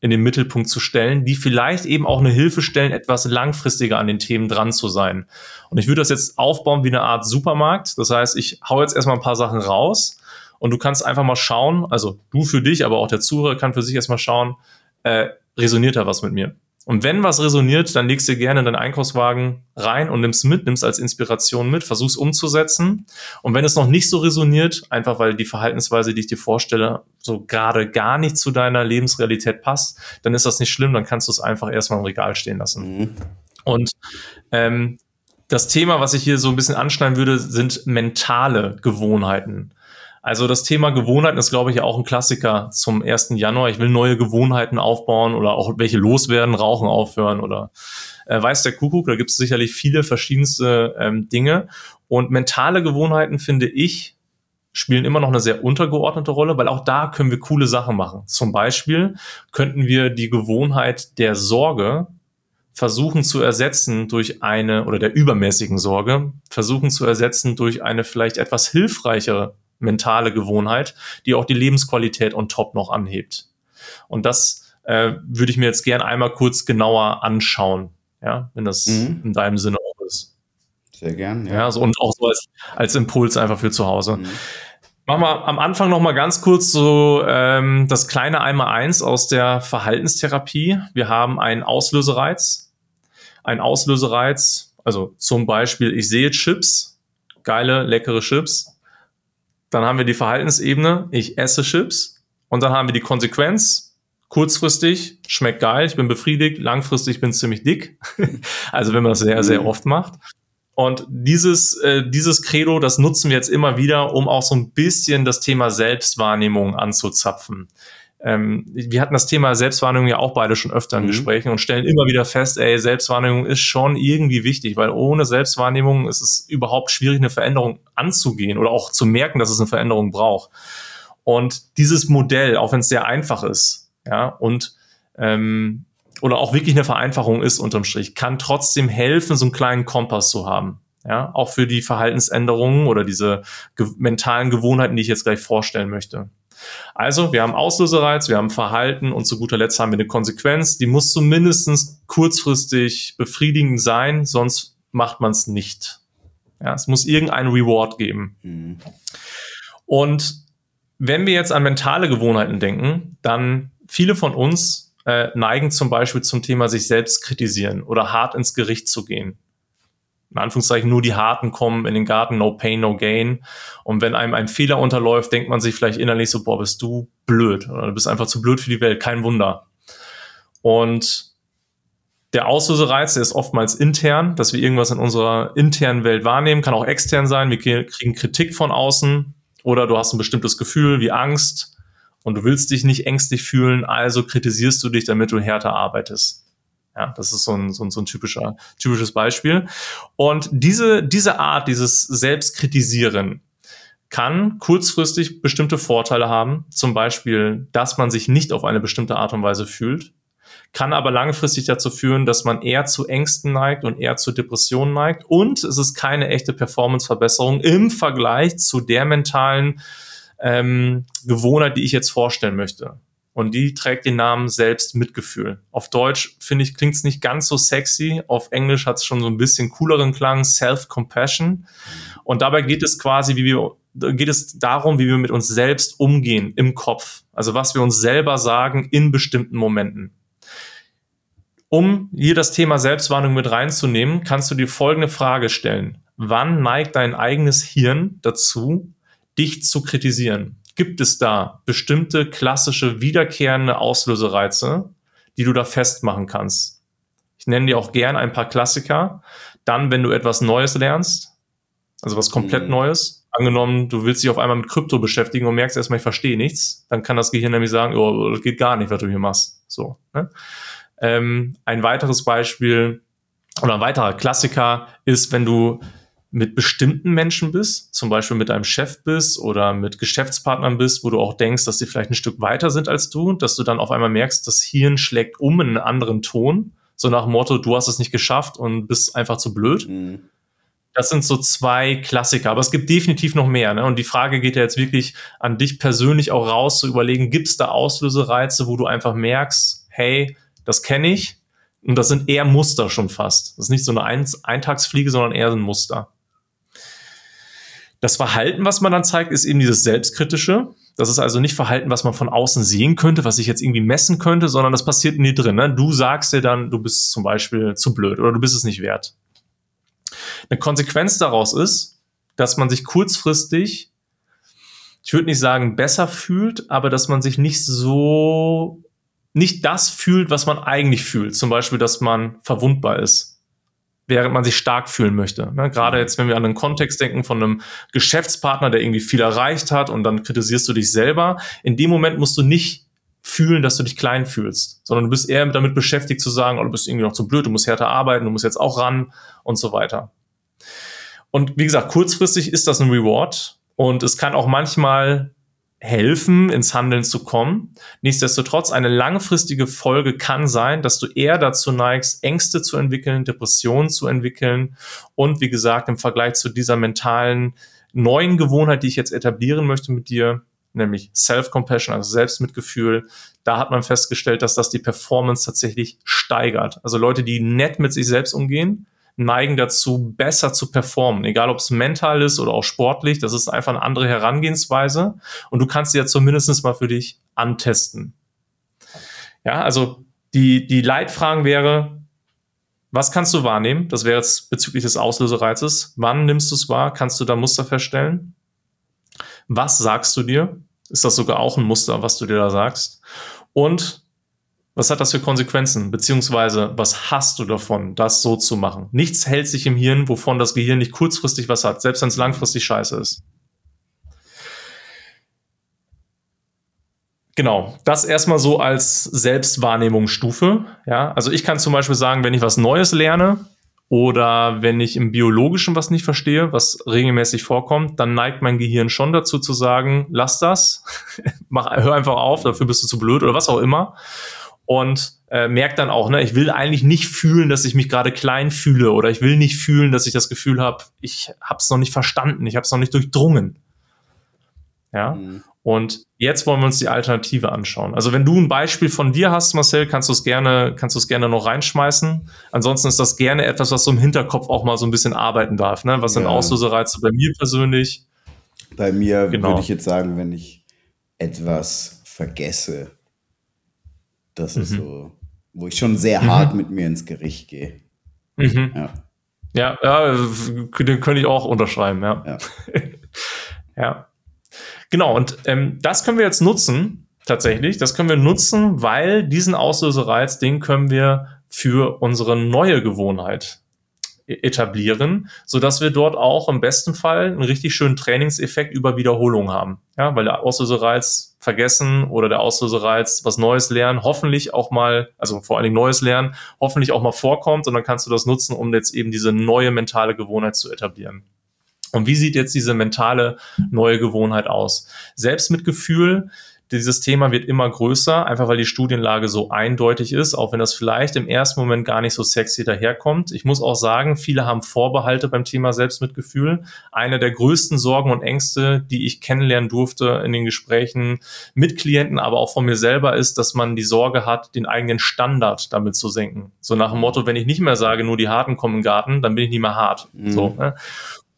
in den Mittelpunkt zu stellen, die vielleicht eben auch eine Hilfe stellen, etwas langfristiger an den Themen dran zu sein. Und ich würde das jetzt aufbauen wie eine Art Supermarkt. Das heißt, ich hau jetzt erstmal ein paar Sachen raus und du kannst einfach mal schauen, also du für dich, aber auch der Zuhörer kann für sich erstmal schauen, äh, resoniert da was mit mir? Und wenn was resoniert, dann legst du gerne in deinen Einkaufswagen rein und nimmst mit, nimmst als Inspiration mit, versuchst umzusetzen. Und wenn es noch nicht so resoniert, einfach weil die Verhaltensweise, die ich dir vorstelle, so gerade gar nicht zu deiner Lebensrealität passt, dann ist das nicht schlimm, dann kannst du es einfach erstmal im Regal stehen lassen. Mhm. Und ähm, das Thema, was ich hier so ein bisschen anschneiden würde, sind mentale Gewohnheiten. Also das Thema Gewohnheiten ist, glaube ich, auch ein Klassiker zum 1. Januar. Ich will neue Gewohnheiten aufbauen oder auch welche loswerden, rauchen aufhören oder äh, weiß der Kuckuck. Da gibt es sicherlich viele verschiedenste ähm, Dinge. Und mentale Gewohnheiten, finde ich, spielen immer noch eine sehr untergeordnete Rolle, weil auch da können wir coole Sachen machen. Zum Beispiel könnten wir die Gewohnheit der Sorge versuchen zu ersetzen durch eine oder der übermäßigen Sorge versuchen zu ersetzen durch eine vielleicht etwas hilfreichere mentale Gewohnheit, die auch die Lebensqualität on top noch anhebt. Und das äh, würde ich mir jetzt gern einmal kurz genauer anschauen, ja, wenn das mhm. in deinem Sinne auch ist. Sehr gern, ja. ja so, und auch so als, als Impuls einfach für zu Hause. Mhm. Machen wir am Anfang noch mal ganz kurz so ähm, das kleine Einmal-Eins aus der Verhaltenstherapie. Wir haben einen Auslösereiz. Ein Auslösereiz, also zum Beispiel, ich sehe Chips, geile, leckere Chips dann haben wir die Verhaltensebene, ich esse Chips. Und dann haben wir die Konsequenz, kurzfristig, schmeckt geil, ich bin befriedigt, langfristig bin ich ziemlich dick. [laughs] also wenn man das sehr, sehr mhm. oft macht. Und dieses, äh, dieses Credo, das nutzen wir jetzt immer wieder, um auch so ein bisschen das Thema Selbstwahrnehmung anzuzapfen ähm, wir hatten das Thema Selbstwahrnehmung ja auch beide schon öfter in mhm. Gesprächen und stellen immer wieder fest, ey, Selbstwahrnehmung ist schon irgendwie wichtig, weil ohne Selbstwahrnehmung ist es überhaupt schwierig, eine Veränderung anzugehen oder auch zu merken, dass es eine Veränderung braucht. Und dieses Modell, auch wenn es sehr einfach ist, ja, und ähm, oder auch wirklich eine Vereinfachung ist unterm Strich, kann trotzdem helfen, so einen kleinen Kompass zu haben. Ja, auch für die Verhaltensänderungen oder diese ge mentalen Gewohnheiten, die ich jetzt gleich vorstellen möchte. Also, wir haben Auslösereiz, wir haben Verhalten und zu guter Letzt haben wir eine Konsequenz. Die muss zumindest kurzfristig befriedigend sein, sonst macht man es nicht. Ja, es muss irgendeinen Reward geben. Mhm. Und wenn wir jetzt an mentale Gewohnheiten denken, dann viele von uns äh, neigen zum Beispiel zum Thema sich selbst kritisieren oder hart ins Gericht zu gehen in Anführungszeichen nur die Harten kommen in den Garten, no pain, no gain. Und wenn einem ein Fehler unterläuft, denkt man sich vielleicht innerlich so, boah, bist du blöd oder du bist einfach zu blöd für die Welt, kein Wunder. Und der Auslösereiz, der ist oftmals intern, dass wir irgendwas in unserer internen Welt wahrnehmen, kann auch extern sein. Wir kriegen Kritik von außen oder du hast ein bestimmtes Gefühl wie Angst und du willst dich nicht ängstlich fühlen, also kritisierst du dich, damit du härter arbeitest. Ja, das ist so ein, so ein, so ein typischer, typisches Beispiel. Und diese, diese Art, dieses Selbstkritisieren, kann kurzfristig bestimmte Vorteile haben. Zum Beispiel, dass man sich nicht auf eine bestimmte Art und Weise fühlt. kann aber langfristig dazu führen, dass man eher zu Ängsten neigt und eher zu Depressionen neigt. Und es ist keine echte Performance-Verbesserung im Vergleich zu der mentalen ähm, Gewohnheit, die ich jetzt vorstellen möchte. Und die trägt den Namen Selbstmitgefühl. Auf Deutsch, finde ich, klingt es nicht ganz so sexy. Auf Englisch hat es schon so ein bisschen cooleren Klang, Self-Compassion. Und dabei geht es quasi, wie wir, geht es darum, wie wir mit uns selbst umgehen im Kopf. Also was wir uns selber sagen in bestimmten Momenten. Um hier das Thema Selbstwarnung mit reinzunehmen, kannst du dir folgende Frage stellen. Wann neigt dein eigenes Hirn dazu, dich zu kritisieren? Gibt es da bestimmte klassische wiederkehrende Auslösereize, die du da festmachen kannst. Ich nenne dir auch gern ein paar Klassiker. Dann, wenn du etwas Neues lernst, also was komplett mhm. Neues, angenommen, du willst dich auf einmal mit Krypto beschäftigen und merkst erstmal, ich verstehe nichts, dann kann das Gehirn nämlich sagen, oh, das geht gar nicht, was du hier machst. So. Ne? Ähm, ein weiteres Beispiel oder ein weiterer Klassiker ist, wenn du mit bestimmten Menschen bist, zum Beispiel mit deinem Chef bist oder mit Geschäftspartnern bist, wo du auch denkst, dass die vielleicht ein Stück weiter sind als du, dass du dann auf einmal merkst, das Hirn schlägt um in einen anderen Ton, so nach dem Motto, du hast es nicht geschafft und bist einfach zu blöd. Mhm. Das sind so zwei Klassiker, aber es gibt definitiv noch mehr. Ne? Und die Frage geht ja jetzt wirklich an dich persönlich auch raus, zu überlegen, gibt es da Auslösereize, wo du einfach merkst, hey, das kenne ich, und das sind eher Muster schon fast. Das ist nicht so eine Eintagsfliege, sondern eher ein Muster. Das Verhalten, was man dann zeigt, ist eben dieses Selbstkritische. Das ist also nicht Verhalten, was man von außen sehen könnte, was ich jetzt irgendwie messen könnte, sondern das passiert in dir drin. Ne? Du sagst dir dann, du bist zum Beispiel zu blöd oder du bist es nicht wert. Eine Konsequenz daraus ist, dass man sich kurzfristig, ich würde nicht sagen besser fühlt, aber dass man sich nicht so, nicht das fühlt, was man eigentlich fühlt. Zum Beispiel, dass man verwundbar ist während man sich stark fühlen möchte. Ne? Gerade mhm. jetzt, wenn wir an einen Kontext denken von einem Geschäftspartner, der irgendwie viel erreicht hat und dann kritisierst du dich selber. In dem Moment musst du nicht fühlen, dass du dich klein fühlst, sondern du bist eher damit beschäftigt zu sagen, oh, du bist irgendwie noch zu blöd, du musst härter arbeiten, du musst jetzt auch ran und so weiter. Und wie gesagt, kurzfristig ist das ein Reward und es kann auch manchmal helfen, ins Handeln zu kommen. Nichtsdestotrotz, eine langfristige Folge kann sein, dass du eher dazu neigst, Ängste zu entwickeln, Depressionen zu entwickeln und wie gesagt, im Vergleich zu dieser mentalen neuen Gewohnheit, die ich jetzt etablieren möchte mit dir, nämlich Self-Compassion, also Selbstmitgefühl, da hat man festgestellt, dass das die Performance tatsächlich steigert. Also Leute, die nett mit sich selbst umgehen, neigen dazu, besser zu performen, egal ob es mental ist oder auch sportlich. Das ist einfach eine andere Herangehensweise und du kannst sie ja zumindest mal für dich antesten. Ja, also die, die Leitfragen wäre, was kannst du wahrnehmen? Das wäre jetzt bezüglich des Auslösereizes. Wann nimmst du es wahr? Kannst du da Muster feststellen? Was sagst du dir? Ist das sogar auch ein Muster, was du dir da sagst? Und was hat das für Konsequenzen? Beziehungsweise, was hast du davon, das so zu machen? Nichts hält sich im Hirn, wovon das Gehirn nicht kurzfristig was hat, selbst wenn es langfristig scheiße ist. Genau, das erstmal so als Selbstwahrnehmungsstufe. Ja, also ich kann zum Beispiel sagen, wenn ich was Neues lerne oder wenn ich im Biologischen was nicht verstehe, was regelmäßig vorkommt, dann neigt mein Gehirn schon dazu zu sagen, lass das, [laughs] mach, hör einfach auf, dafür bist du zu blöd oder was auch immer und äh, merkt dann auch, ne, ich will eigentlich nicht fühlen, dass ich mich gerade klein fühle oder ich will nicht fühlen, dass ich das Gefühl habe, ich habe es noch nicht verstanden, ich habe es noch nicht durchdrungen. Ja. Mhm. Und jetzt wollen wir uns die Alternative anschauen. Also wenn du ein Beispiel von dir hast, Marcel, kannst du es gerne, kannst du es gerne noch reinschmeißen. Ansonsten ist das gerne etwas, was so im Hinterkopf auch mal so ein bisschen arbeiten darf. Ne? Was ja. sind Auslösereize bei mir persönlich? Bei mir genau. würde ich jetzt sagen, wenn ich etwas vergesse, das mhm. ist so, wo ich schon sehr mhm. hart mit mir ins Gericht gehe. Mhm. Ja. Ja, ja, den könnte ich auch unterschreiben, ja. Ja. [laughs] ja. Genau, und ähm, das können wir jetzt nutzen, tatsächlich. Das können wir nutzen, weil diesen Auslösereiz, den können wir für unsere neue Gewohnheit etablieren, so dass wir dort auch im besten Fall einen richtig schönen Trainingseffekt über Wiederholung haben. Ja, weil der Auslösereiz vergessen oder der Auslösereiz, was Neues lernen, hoffentlich auch mal, also vor allen Dingen Neues lernen, hoffentlich auch mal vorkommt und dann kannst du das nutzen, um jetzt eben diese neue mentale Gewohnheit zu etablieren. Und wie sieht jetzt diese mentale neue Gewohnheit aus? Selbstmitgefühl, dieses Thema wird immer größer, einfach weil die Studienlage so eindeutig ist, auch wenn das vielleicht im ersten Moment gar nicht so sexy daherkommt. Ich muss auch sagen, viele haben Vorbehalte beim Thema Selbstmitgefühl. Eine der größten Sorgen und Ängste, die ich kennenlernen durfte in den Gesprächen mit Klienten, aber auch von mir selber, ist, dass man die Sorge hat, den eigenen Standard damit zu senken. So nach dem Motto, wenn ich nicht mehr sage, nur die Harten kommen im Garten, dann bin ich nicht mehr hart. Mhm. So, ne?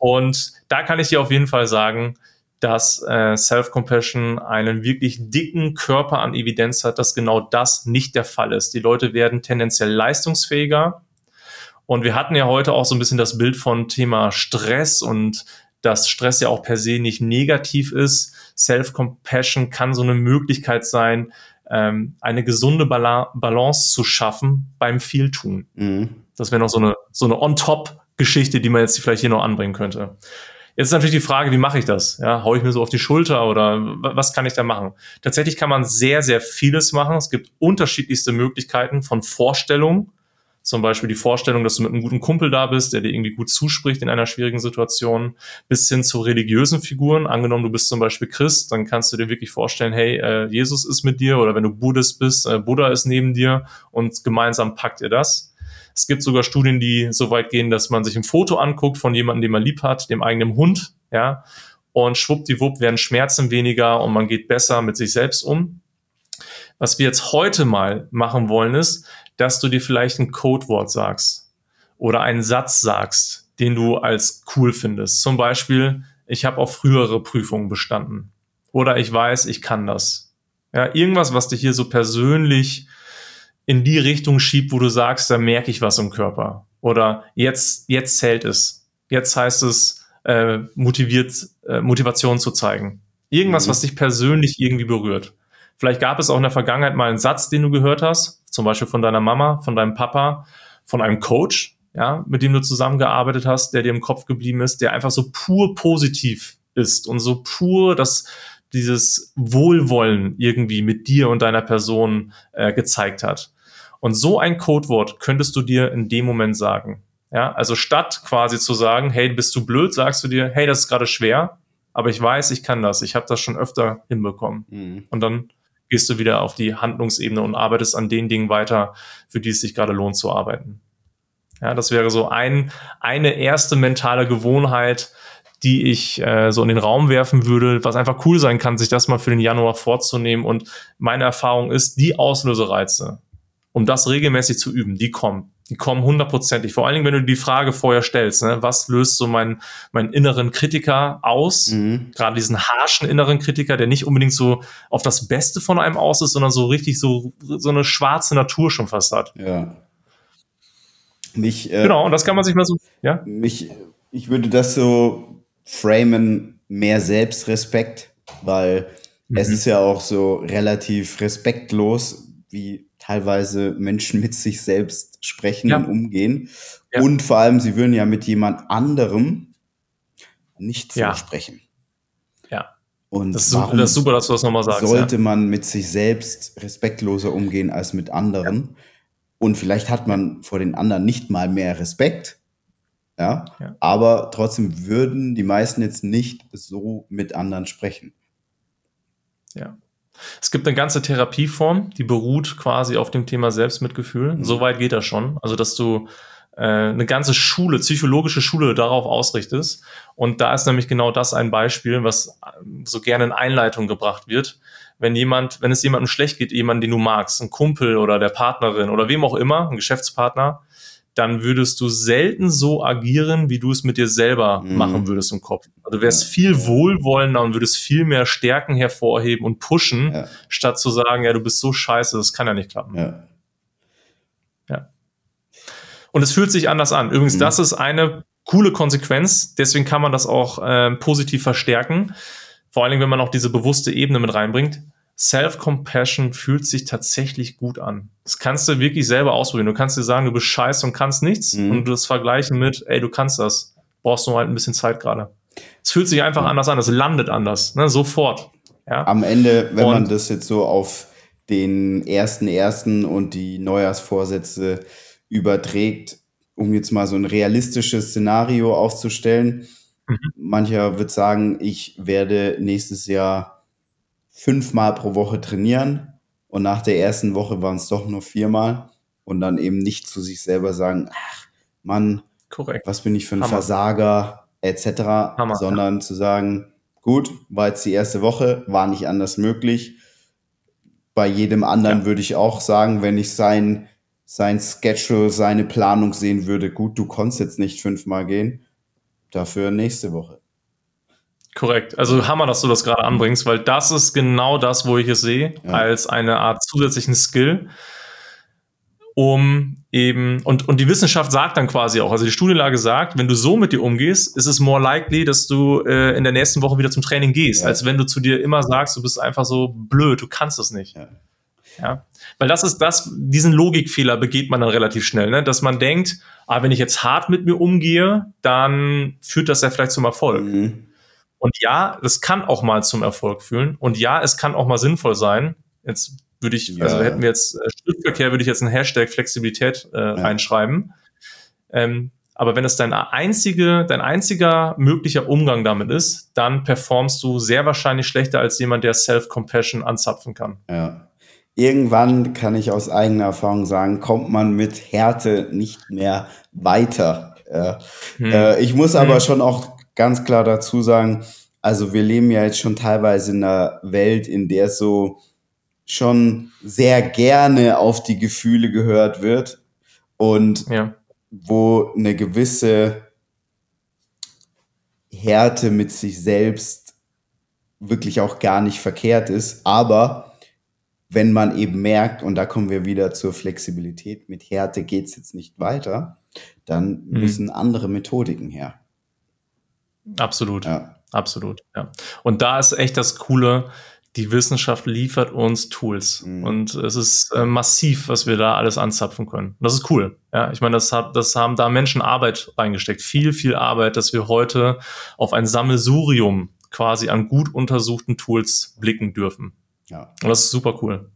Und da kann ich dir auf jeden Fall sagen, dass äh, Self-Compassion einen wirklich dicken Körper an Evidenz hat, dass genau das nicht der Fall ist. Die Leute werden tendenziell leistungsfähiger. Und wir hatten ja heute auch so ein bisschen das Bild von Thema Stress und dass Stress ja auch per se nicht negativ ist. Self-Compassion kann so eine Möglichkeit sein, ähm, eine gesunde Balance zu schaffen beim Vieltun. Mhm. Das wäre noch so eine, so eine On-Top-Geschichte, die man jetzt vielleicht hier noch anbringen könnte. Jetzt ist natürlich die Frage, wie mache ich das? Ja, hau ich mir so auf die Schulter oder was kann ich da machen? Tatsächlich kann man sehr, sehr vieles machen. Es gibt unterschiedlichste Möglichkeiten von Vorstellungen. Zum Beispiel die Vorstellung, dass du mit einem guten Kumpel da bist, der dir irgendwie gut zuspricht in einer schwierigen Situation, bis hin zu religiösen Figuren. Angenommen, du bist zum Beispiel Christ, dann kannst du dir wirklich vorstellen, hey, äh, Jesus ist mit dir oder wenn du Buddhist bist, äh, Buddha ist neben dir und gemeinsam packt ihr das. Es gibt sogar Studien, die so weit gehen, dass man sich ein Foto anguckt von jemandem, den man lieb hat, dem eigenen Hund, ja, und schwuppdiwupp werden Schmerzen weniger und man geht besser mit sich selbst um. Was wir jetzt heute mal machen wollen, ist, dass du dir vielleicht ein Codewort sagst oder einen Satz sagst, den du als cool findest. Zum Beispiel, ich habe auch frühere Prüfungen bestanden. Oder ich weiß, ich kann das. Ja, irgendwas, was dich hier so persönlich in die Richtung schiebt, wo du sagst, da merke ich was im Körper. Oder jetzt, jetzt zählt es. Jetzt heißt es, äh, motiviert, äh, Motivation zu zeigen. Irgendwas, mhm. was dich persönlich irgendwie berührt. Vielleicht gab es auch in der Vergangenheit mal einen Satz, den du gehört hast, zum Beispiel von deiner Mama, von deinem Papa, von einem Coach, ja, mit dem du zusammengearbeitet hast, der dir im Kopf geblieben ist, der einfach so pur positiv ist und so pur das, dieses Wohlwollen irgendwie mit dir und deiner Person äh, gezeigt hat. Und so ein Codewort könntest du dir in dem Moment sagen. Ja, also statt quasi zu sagen, hey, bist du blöd, sagst du dir, hey, das ist gerade schwer, aber ich weiß, ich kann das, ich habe das schon öfter hinbekommen. Mhm. Und dann gehst du wieder auf die Handlungsebene und arbeitest an den Dingen weiter, für die es sich gerade lohnt zu arbeiten. Ja, das wäre so ein, eine erste mentale Gewohnheit, die ich äh, so in den Raum werfen würde, was einfach cool sein kann, sich das mal für den Januar vorzunehmen. Und meine Erfahrung ist, die Auslösereize, um das regelmäßig zu üben, die kommen. Die kommen hundertprozentig. Vor allen Dingen, wenn du die Frage vorher stellst, ne, was löst so mein, mein inneren Kritiker aus? Mhm. Gerade diesen harschen inneren Kritiker, der nicht unbedingt so auf das Beste von einem aus ist, sondern so richtig so, so eine schwarze Natur schon fast hat. Ja. Mich, äh, genau, und das kann man sich mal so, ja? Mich, ich würde das so framen, mehr Selbstrespekt, weil mhm. es ist ja auch so relativ respektlos, wie teilweise Menschen mit sich selbst sprechen ja. und umgehen. Ja. Und vor allem, sie würden ja mit jemand anderem nicht so ja. sprechen. Ja. Und das ist, warum das ist super, dass du das nochmal sagst. Sollte man mit sich selbst respektloser umgehen als mit anderen? Und vielleicht hat man vor den anderen nicht mal mehr Respekt. Ja, aber trotzdem würden die meisten jetzt nicht so mit anderen sprechen. Ja. Es gibt eine ganze Therapieform, die beruht quasi auf dem Thema Selbstmitgefühl. Mhm. So weit geht das schon. Also, dass du äh, eine ganze Schule, psychologische Schule darauf ausrichtest. Und da ist nämlich genau das ein Beispiel, was so gerne in Einleitung gebracht wird. Wenn jemand, wenn es jemandem schlecht geht, jemand, den du magst, ein Kumpel oder der Partnerin oder wem auch immer, ein Geschäftspartner, dann würdest du selten so agieren, wie du es mit dir selber mhm. machen würdest im Kopf. Also du wärst viel wohlwollender und würdest viel mehr Stärken hervorheben und pushen, ja. statt zu sagen, ja, du bist so scheiße, das kann ja nicht klappen. Ja. ja. Und es fühlt sich anders an. Übrigens, mhm. das ist eine coole Konsequenz. Deswegen kann man das auch äh, positiv verstärken. Vor allen Dingen, wenn man auch diese bewusste Ebene mit reinbringt. Self-Compassion fühlt sich tatsächlich gut an. Das kannst du wirklich selber ausprobieren. Du kannst dir sagen, du bist scheiße und kannst nichts mhm. und du das vergleichen mit, ey, du kannst das. Brauchst nur halt ein bisschen Zeit gerade. Es fühlt sich einfach anders an, es landet anders, ne? sofort. Ja? Am Ende, wenn und, man das jetzt so auf den ersten ersten und die Neujahrsvorsätze überträgt, um jetzt mal so ein realistisches Szenario aufzustellen. Mhm. Mancher wird sagen, ich werde nächstes Jahr fünfmal pro Woche trainieren und nach der ersten Woche waren es doch nur viermal und dann eben nicht zu sich selber sagen, ach Mann, Korrekt. was bin ich für ein Hammer. Versager etc., Hammer, sondern zu sagen, gut, war jetzt die erste Woche, war nicht anders möglich. Bei jedem anderen Ja. würde ich auch sagen, wenn ich sein, sein Schedule, seine Planung sehen würde, gut, du konntest jetzt nicht fünfmal gehen, dafür nächste Woche. Korrekt. Also Hammer, dass du das gerade anbringst, weil das ist genau das, wo ich es sehe, Ja. als eine Art zusätzlichen Skill, um eben, und, und die Wissenschaft sagt dann quasi auch, also die Studienlage sagt, wenn du so mit dir umgehst, ist es more likely, dass du äh, in der nächsten Woche wieder zum Training gehst, Ja. als wenn du zu dir immer sagst, du bist einfach so blöd, du kannst es nicht. Ja. Ja. Weil das ist das, diesen Logikfehler begeht man dann relativ schnell, ne? dass man denkt, ah, wenn ich jetzt hart mit mir umgehe, dann führt das ja vielleicht zum Erfolg. Mhm. Und ja, das kann auch mal zum Erfolg führen. Und ja, es kann auch mal sinnvoll sein. Jetzt würde ich, Ja. also hätten wir jetzt äh, Schriftverkehr, würde ich jetzt einen Hashtag Flexibilität äh, reinschreiben. Ähm, aber wenn es dein einzige, dein einziger möglicher Umgang damit ist, dann performst du sehr wahrscheinlich schlechter als jemand, der Self-Compassion anzapfen kann. Ja. Irgendwann kann ich aus eigener Erfahrung sagen, kommt man mit Härte nicht mehr weiter. Ja. Hm. Äh, ich muss aber Hm. schon auch ganz klar dazu sagen, also wir leben ja jetzt schon teilweise in einer Welt, in der so schon sehr gerne auf die Gefühle gehört wird und Ja. wo eine gewisse Härte mit sich selbst wirklich auch gar nicht verkehrt ist. Aber wenn man eben merkt, und da kommen wir wieder zur Flexibilität, mit Härte geht's jetzt nicht weiter, dann Mhm. müssen andere Methodiken her. Absolut. Ja. Absolut, ja. Und da ist echt das Coole, die Wissenschaft liefert uns Tools. Mhm. Und es ist äh, massiv, was wir da alles anzapfen können. Und das ist cool. Ja, ich meine, das, hat, das haben da Menschen Arbeit reingesteckt. Viel, viel Arbeit, dass wir heute auf ein Sammelsurium quasi an gut untersuchten Tools blicken dürfen. ja. Und das ist super cool.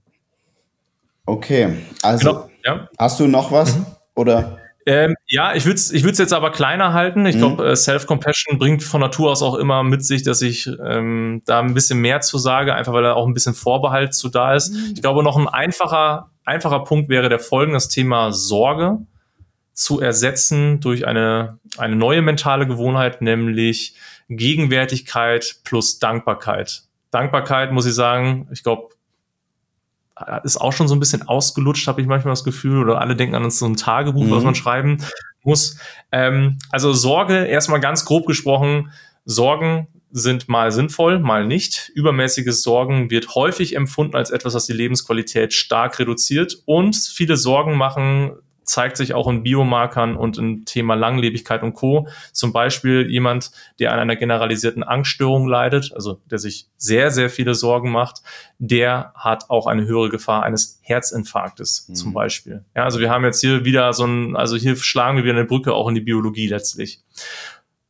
Okay, also Genau. Ja. hast du noch was? Mhm. Oder? Ähm, ja, ich würde es ich würd's jetzt aber kleiner halten. Ich Mhm. glaube, äh, Self-Compassion bringt von Natur aus auch immer mit sich, dass ich ähm, da ein bisschen mehr zu sage, einfach weil da auch ein bisschen Vorbehalt zu da ist. Ich glaube, noch ein einfacher, einfacher Punkt wäre der folgende, das Thema Sorge zu ersetzen durch eine, eine neue mentale Gewohnheit, nämlich Gegenwärtigkeit plus Dankbarkeit. Dankbarkeit, muss ich sagen, ich glaube, ist auch schon so ein bisschen ausgelutscht, habe ich manchmal das Gefühl, oder alle denken an so ein Tagebuch, Mhm. was man schreiben muss. Ähm, also Sorge, erstmal ganz grob gesprochen, Sorgen sind mal sinnvoll, mal nicht. Übermäßiges Sorgen wird häufig empfunden als etwas, was die Lebensqualität stark reduziert. Und viele Sorgen machen, zeigt sich auch in Biomarkern und im Thema Langlebigkeit und Co. Zum Beispiel jemand, der an einer generalisierten Angststörung leidet, also der sich sehr, sehr viele Sorgen macht, der hat auch eine höhere Gefahr eines Herzinfarktes Mhm. zum Beispiel. Ja, also wir haben jetzt hier wieder so ein, also hier schlagen wir wieder eine Brücke auch in die Biologie letztlich.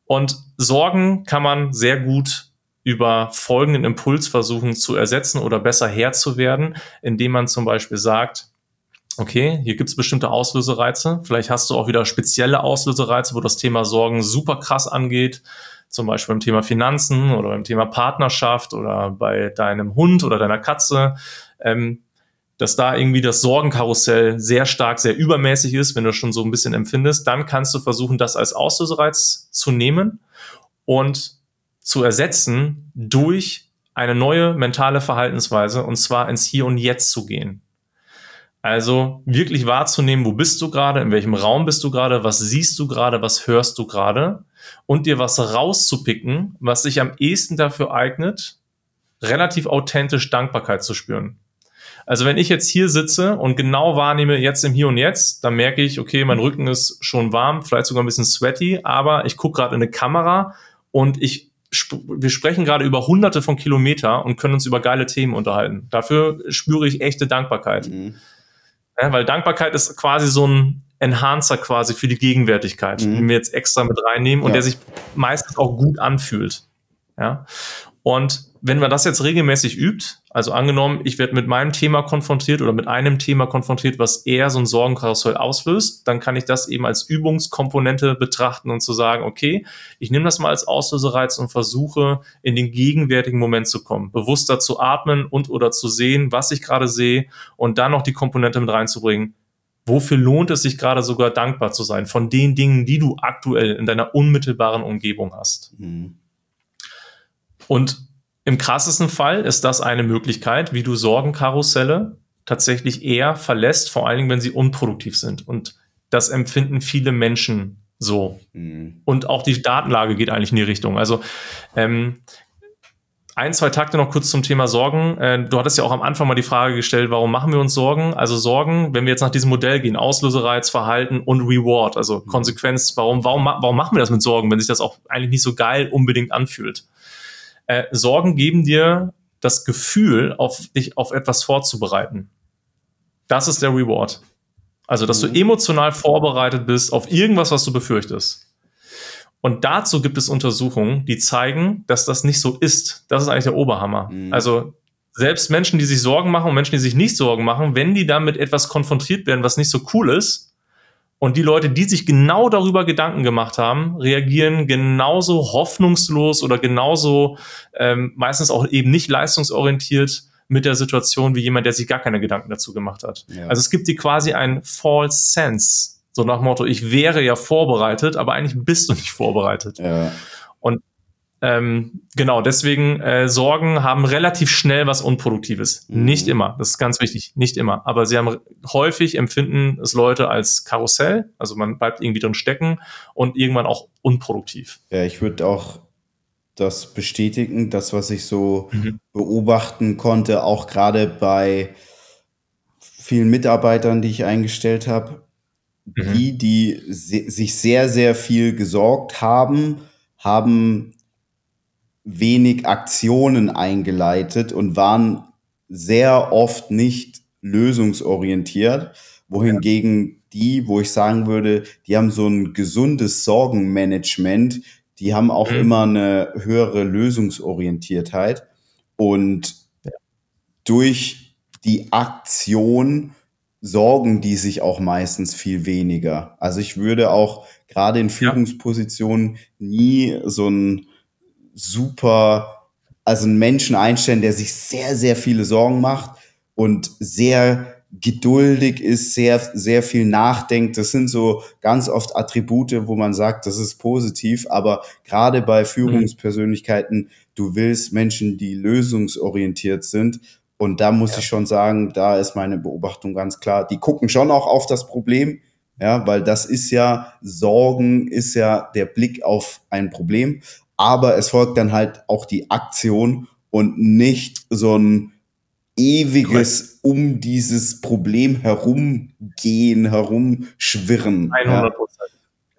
Und Sorgen kann man sehr gut über folgenden Impuls versuchen zu ersetzen oder besser Herr zu werden, indem man zum Beispiel sagt, okay, hier gibt es bestimmte Auslösereize. Vielleicht hast du auch wieder spezielle Auslösereize, wo das Thema Sorgen super krass angeht. Zum Beispiel beim Thema Finanzen oder beim Thema Partnerschaft oder bei deinem Hund oder deiner Katze. Ähm, dass da irgendwie das Sorgenkarussell sehr stark, sehr übermäßig ist, wenn du schon so ein bisschen empfindest, dann kannst du versuchen, das als Auslösereiz zu nehmen und zu ersetzen durch eine neue mentale Verhaltensweise und zwar ins Hier und Jetzt zu gehen. Also wirklich wahrzunehmen, wo bist du gerade, in welchem Raum bist du gerade, was siehst du gerade, was hörst du gerade und dir was rauszupicken, was sich am ehesten dafür eignet, relativ authentisch Dankbarkeit zu spüren. Also wenn ich jetzt hier sitze und genau wahrnehme, jetzt im Hier und Jetzt, dann merke ich, okay, mein Rücken ist schon warm, vielleicht sogar ein bisschen sweaty, aber ich gucke gerade in eine Kamera und ich wir sprechen gerade über hunderte von Kilometer und können uns über geile Themen unterhalten. Dafür spüre ich echte Dankbarkeit. Mhm. Ja, weil Dankbarkeit ist quasi so ein Enhancer quasi für die Gegenwärtigkeit, Mhm. den wir jetzt extra mit reinnehmen und Ja. der sich meistens auch gut anfühlt. Ja. Und wenn man das jetzt regelmäßig übt, also angenommen, ich werde mit meinem Thema konfrontiert oder mit einem Thema konfrontiert, was eher so ein Sorgenkarussell auslöst, dann kann ich das eben als Übungskomponente betrachten und zu sagen, okay, ich nehme das mal als Auslösereiz und versuche in den gegenwärtigen Moment zu kommen, bewusster zu atmen und oder zu sehen, was ich gerade sehe und dann noch die Komponente mit reinzubringen. Wofür lohnt es sich gerade sogar dankbar zu sein von den Dingen, die du aktuell in deiner unmittelbaren Umgebung hast? Mhm. Und im krassesten Fall ist das eine Möglichkeit, wie du Sorgenkarusselle tatsächlich eher verlässt, vor allen Dingen, wenn sie unproduktiv sind. Und das empfinden viele Menschen so. Mhm. Und auch die Datenlage geht eigentlich in die Richtung. Also ähm, ein, zwei Takte noch kurz zum Thema Sorgen. Äh, du hattest ja auch am Anfang mal die Frage gestellt, warum machen wir uns Sorgen? Also Sorgen, wenn wir jetzt nach diesem Modell gehen, Auslösereiz, Verhalten und Reward, also mhm. Konsequenz, warum, warum, warum machen wir das mit Sorgen, wenn sich das auch eigentlich nicht so geil unbedingt anfühlt? Äh, Sorgen geben dir das Gefühl, auf dich auf etwas vorzubereiten. Das ist der Reward. Also, dass mhm. du emotional vorbereitet bist auf irgendwas, was du befürchtest. Und dazu gibt es Untersuchungen, die zeigen, dass das nicht so ist. Das ist eigentlich der Oberhammer. Mhm. Also, selbst Menschen, die sich Sorgen machen und Menschen, die sich nicht Sorgen machen, wenn die damit etwas konfrontiert werden, was nicht so cool ist, und die Leute, die sich genau darüber Gedanken gemacht haben, reagieren genauso hoffnungslos oder genauso ähm, meistens auch eben nicht leistungsorientiert mit der Situation wie jemand, der sich gar keine Gedanken dazu gemacht hat. Ja. Also es gibt dir quasi ein False Sense. So nach Motto, ich wäre ja vorbereitet, aber eigentlich bist du nicht vorbereitet. Ja. Und ähm, genau, deswegen äh, Sorgen haben relativ schnell was Unproduktives. Mhm. Nicht immer, das ist ganz wichtig, nicht immer. Aber sie haben häufig empfinden es Leute als Karussell, also man bleibt irgendwie drin stecken und irgendwann auch unproduktiv. Ja, ich würde auch das bestätigen, das, was ich so mhm. beobachten konnte, auch gerade bei vielen Mitarbeitern, die ich eingestellt habe, mhm. die, die se sich sehr, sehr viel gesorgt haben, haben wenig Aktionen eingeleitet und waren sehr oft nicht lösungsorientiert, wohingegen die, wo ich sagen würde, die haben so ein gesundes Sorgenmanagement, die haben auch mhm. immer eine höhere Lösungsorientiertheit. Und durch die Aktion sorgen die sich auch meistens viel weniger. Also ich würde auch gerade in Führungspositionen nie so ein super, also einen Menschen einstellen, der sich sehr, sehr viele Sorgen macht und sehr geduldig ist, sehr, sehr viel nachdenkt. Das sind so ganz oft Attribute, wo man sagt, das ist positiv. Aber gerade bei Führungspersönlichkeiten, du willst Menschen, die lösungsorientiert sind. Und da muss ja. ich schon sagen, da ist meine Beobachtung ganz klar. Die gucken schon auch auf das Problem. Ja, weil das ist ja, Sorgen ist ja der Blick auf ein Problem aber es folgt dann halt auch die Aktion und nicht so ein ewiges um dieses Problem herumgehen, herumschwirren. 100 Prozent.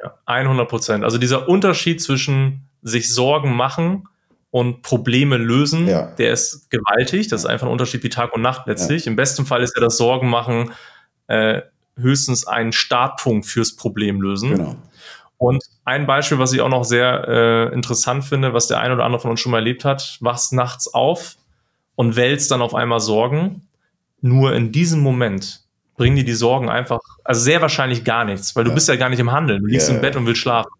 Ja. 100 Prozent. Also dieser Unterschied zwischen sich Sorgen machen und Probleme lösen, ja. der ist gewaltig. Das ist einfach ein Unterschied wie Tag und Nacht letztlich. Ja. Im besten Fall ist ja das Sorgen machen äh, höchstens ein Startpunkt fürs Problem lösen. Genau. Und ein Beispiel, was ich auch noch sehr äh, interessant finde, was der ein oder andere von uns schon mal erlebt hat, wachst nachts auf und wälzt dann auf einmal Sorgen. Nur in diesem Moment bringen dir die Sorgen einfach, also sehr wahrscheinlich gar nichts, weil du ja. bist ja gar nicht im Handeln. Du liegst ja, im Bett und willst schlafen.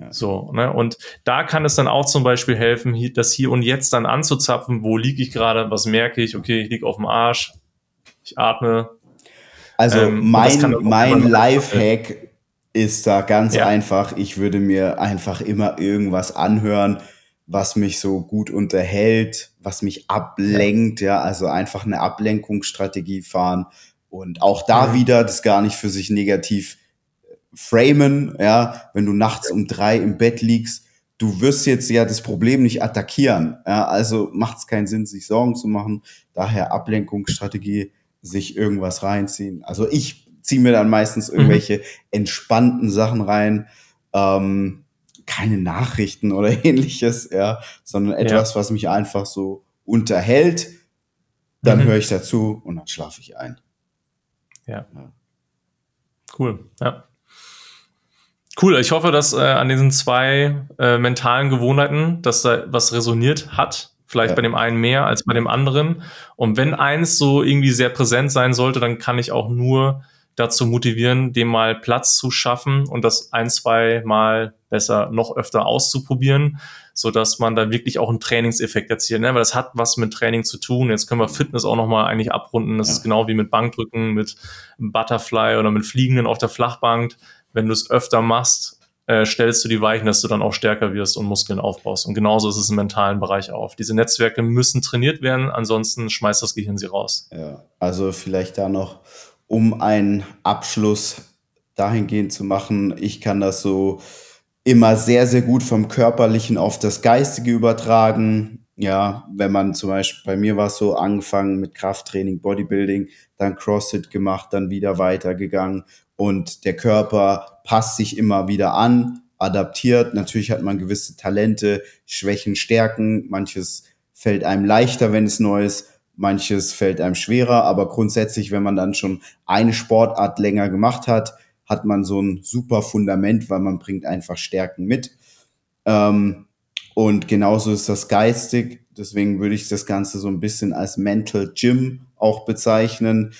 Ja. So, ne? Und da kann es dann auch zum Beispiel helfen, das hier und jetzt dann anzuzapfen, wo liege ich gerade, was merke ich, okay, ich liege auf dem Arsch, ich atme. Also ähm, mein, mein Lifehack ist da ganz ja. einfach. Ich würde mir einfach immer irgendwas anhören, was mich so gut unterhält, was mich ablenkt, ja, also einfach eine Ablenkungsstrategie fahren und auch da wieder das gar nicht für sich negativ framen, ja, wenn du nachts um drei im Bett liegst, du wirst jetzt ja das Problem nicht attackieren, ja, also macht es keinen Sinn, sich Sorgen zu machen, daher Ablenkungsstrategie, sich irgendwas reinziehen. Also ich ziehe mir dann meistens mhm. irgendwelche mhm. entspannten Sachen rein. Ähm, keine Nachrichten oder [laughs] ähnliches, ja, sondern etwas, ja. was mich einfach so unterhält. Dann mhm. höre ich dazu und dann schlafe ich ein. Ja. ja. Cool, ja. Cool, ich hoffe, dass äh, an diesen zwei äh, mentalen Gewohnheiten, dass da was resoniert hat. Vielleicht ja. bei dem einen mehr als bei dem anderen. Und wenn eins so irgendwie sehr präsent sein sollte, dann kann ich auch nur dazu motivieren, dem mal Platz zu schaffen und das ein, zwei Mal besser noch öfter auszuprobieren, so dass man da wirklich auch einen Trainingseffekt erzielt. Ne? Weil das hat was mit Training zu tun. Jetzt können wir Fitness auch nochmal eigentlich abrunden. Das ja. ist genau wie mit Bankdrücken, mit Butterfly oder mit Fliegenden auf der Flachbank. Wenn du es öfter machst, äh, stellst du die Weichen, dass du dann auch stärker wirst und Muskeln aufbaust. Und genauso ist es im mentalen Bereich auch. Diese Netzwerke müssen trainiert werden, ansonsten schmeißt das Gehirn sie raus. Ja, also vielleicht da noch um einen Abschluss dahingehend zu machen. Ich kann das so immer sehr, sehr gut vom Körperlichen auf das Geistige übertragen. Ja, wenn man zum Beispiel, bei mir war es so, angefangen mit Krafttraining, Bodybuilding, dann CrossFit gemacht, dann wieder weitergegangen und der Körper passt sich immer wieder an, adaptiert. Natürlich hat man gewisse Talente, Schwächen, Stärken. Manches fällt einem leichter, wenn es neu ist manches fällt einem schwerer, aber grundsätzlich, wenn man dann schon eine Sportart länger gemacht hat, hat man so ein super Fundament, weil man bringt einfach Stärken mit. Ähm, und genauso ist das geistig. Deswegen würde ich das Ganze so ein bisschen als Mental Gym auch bezeichnen.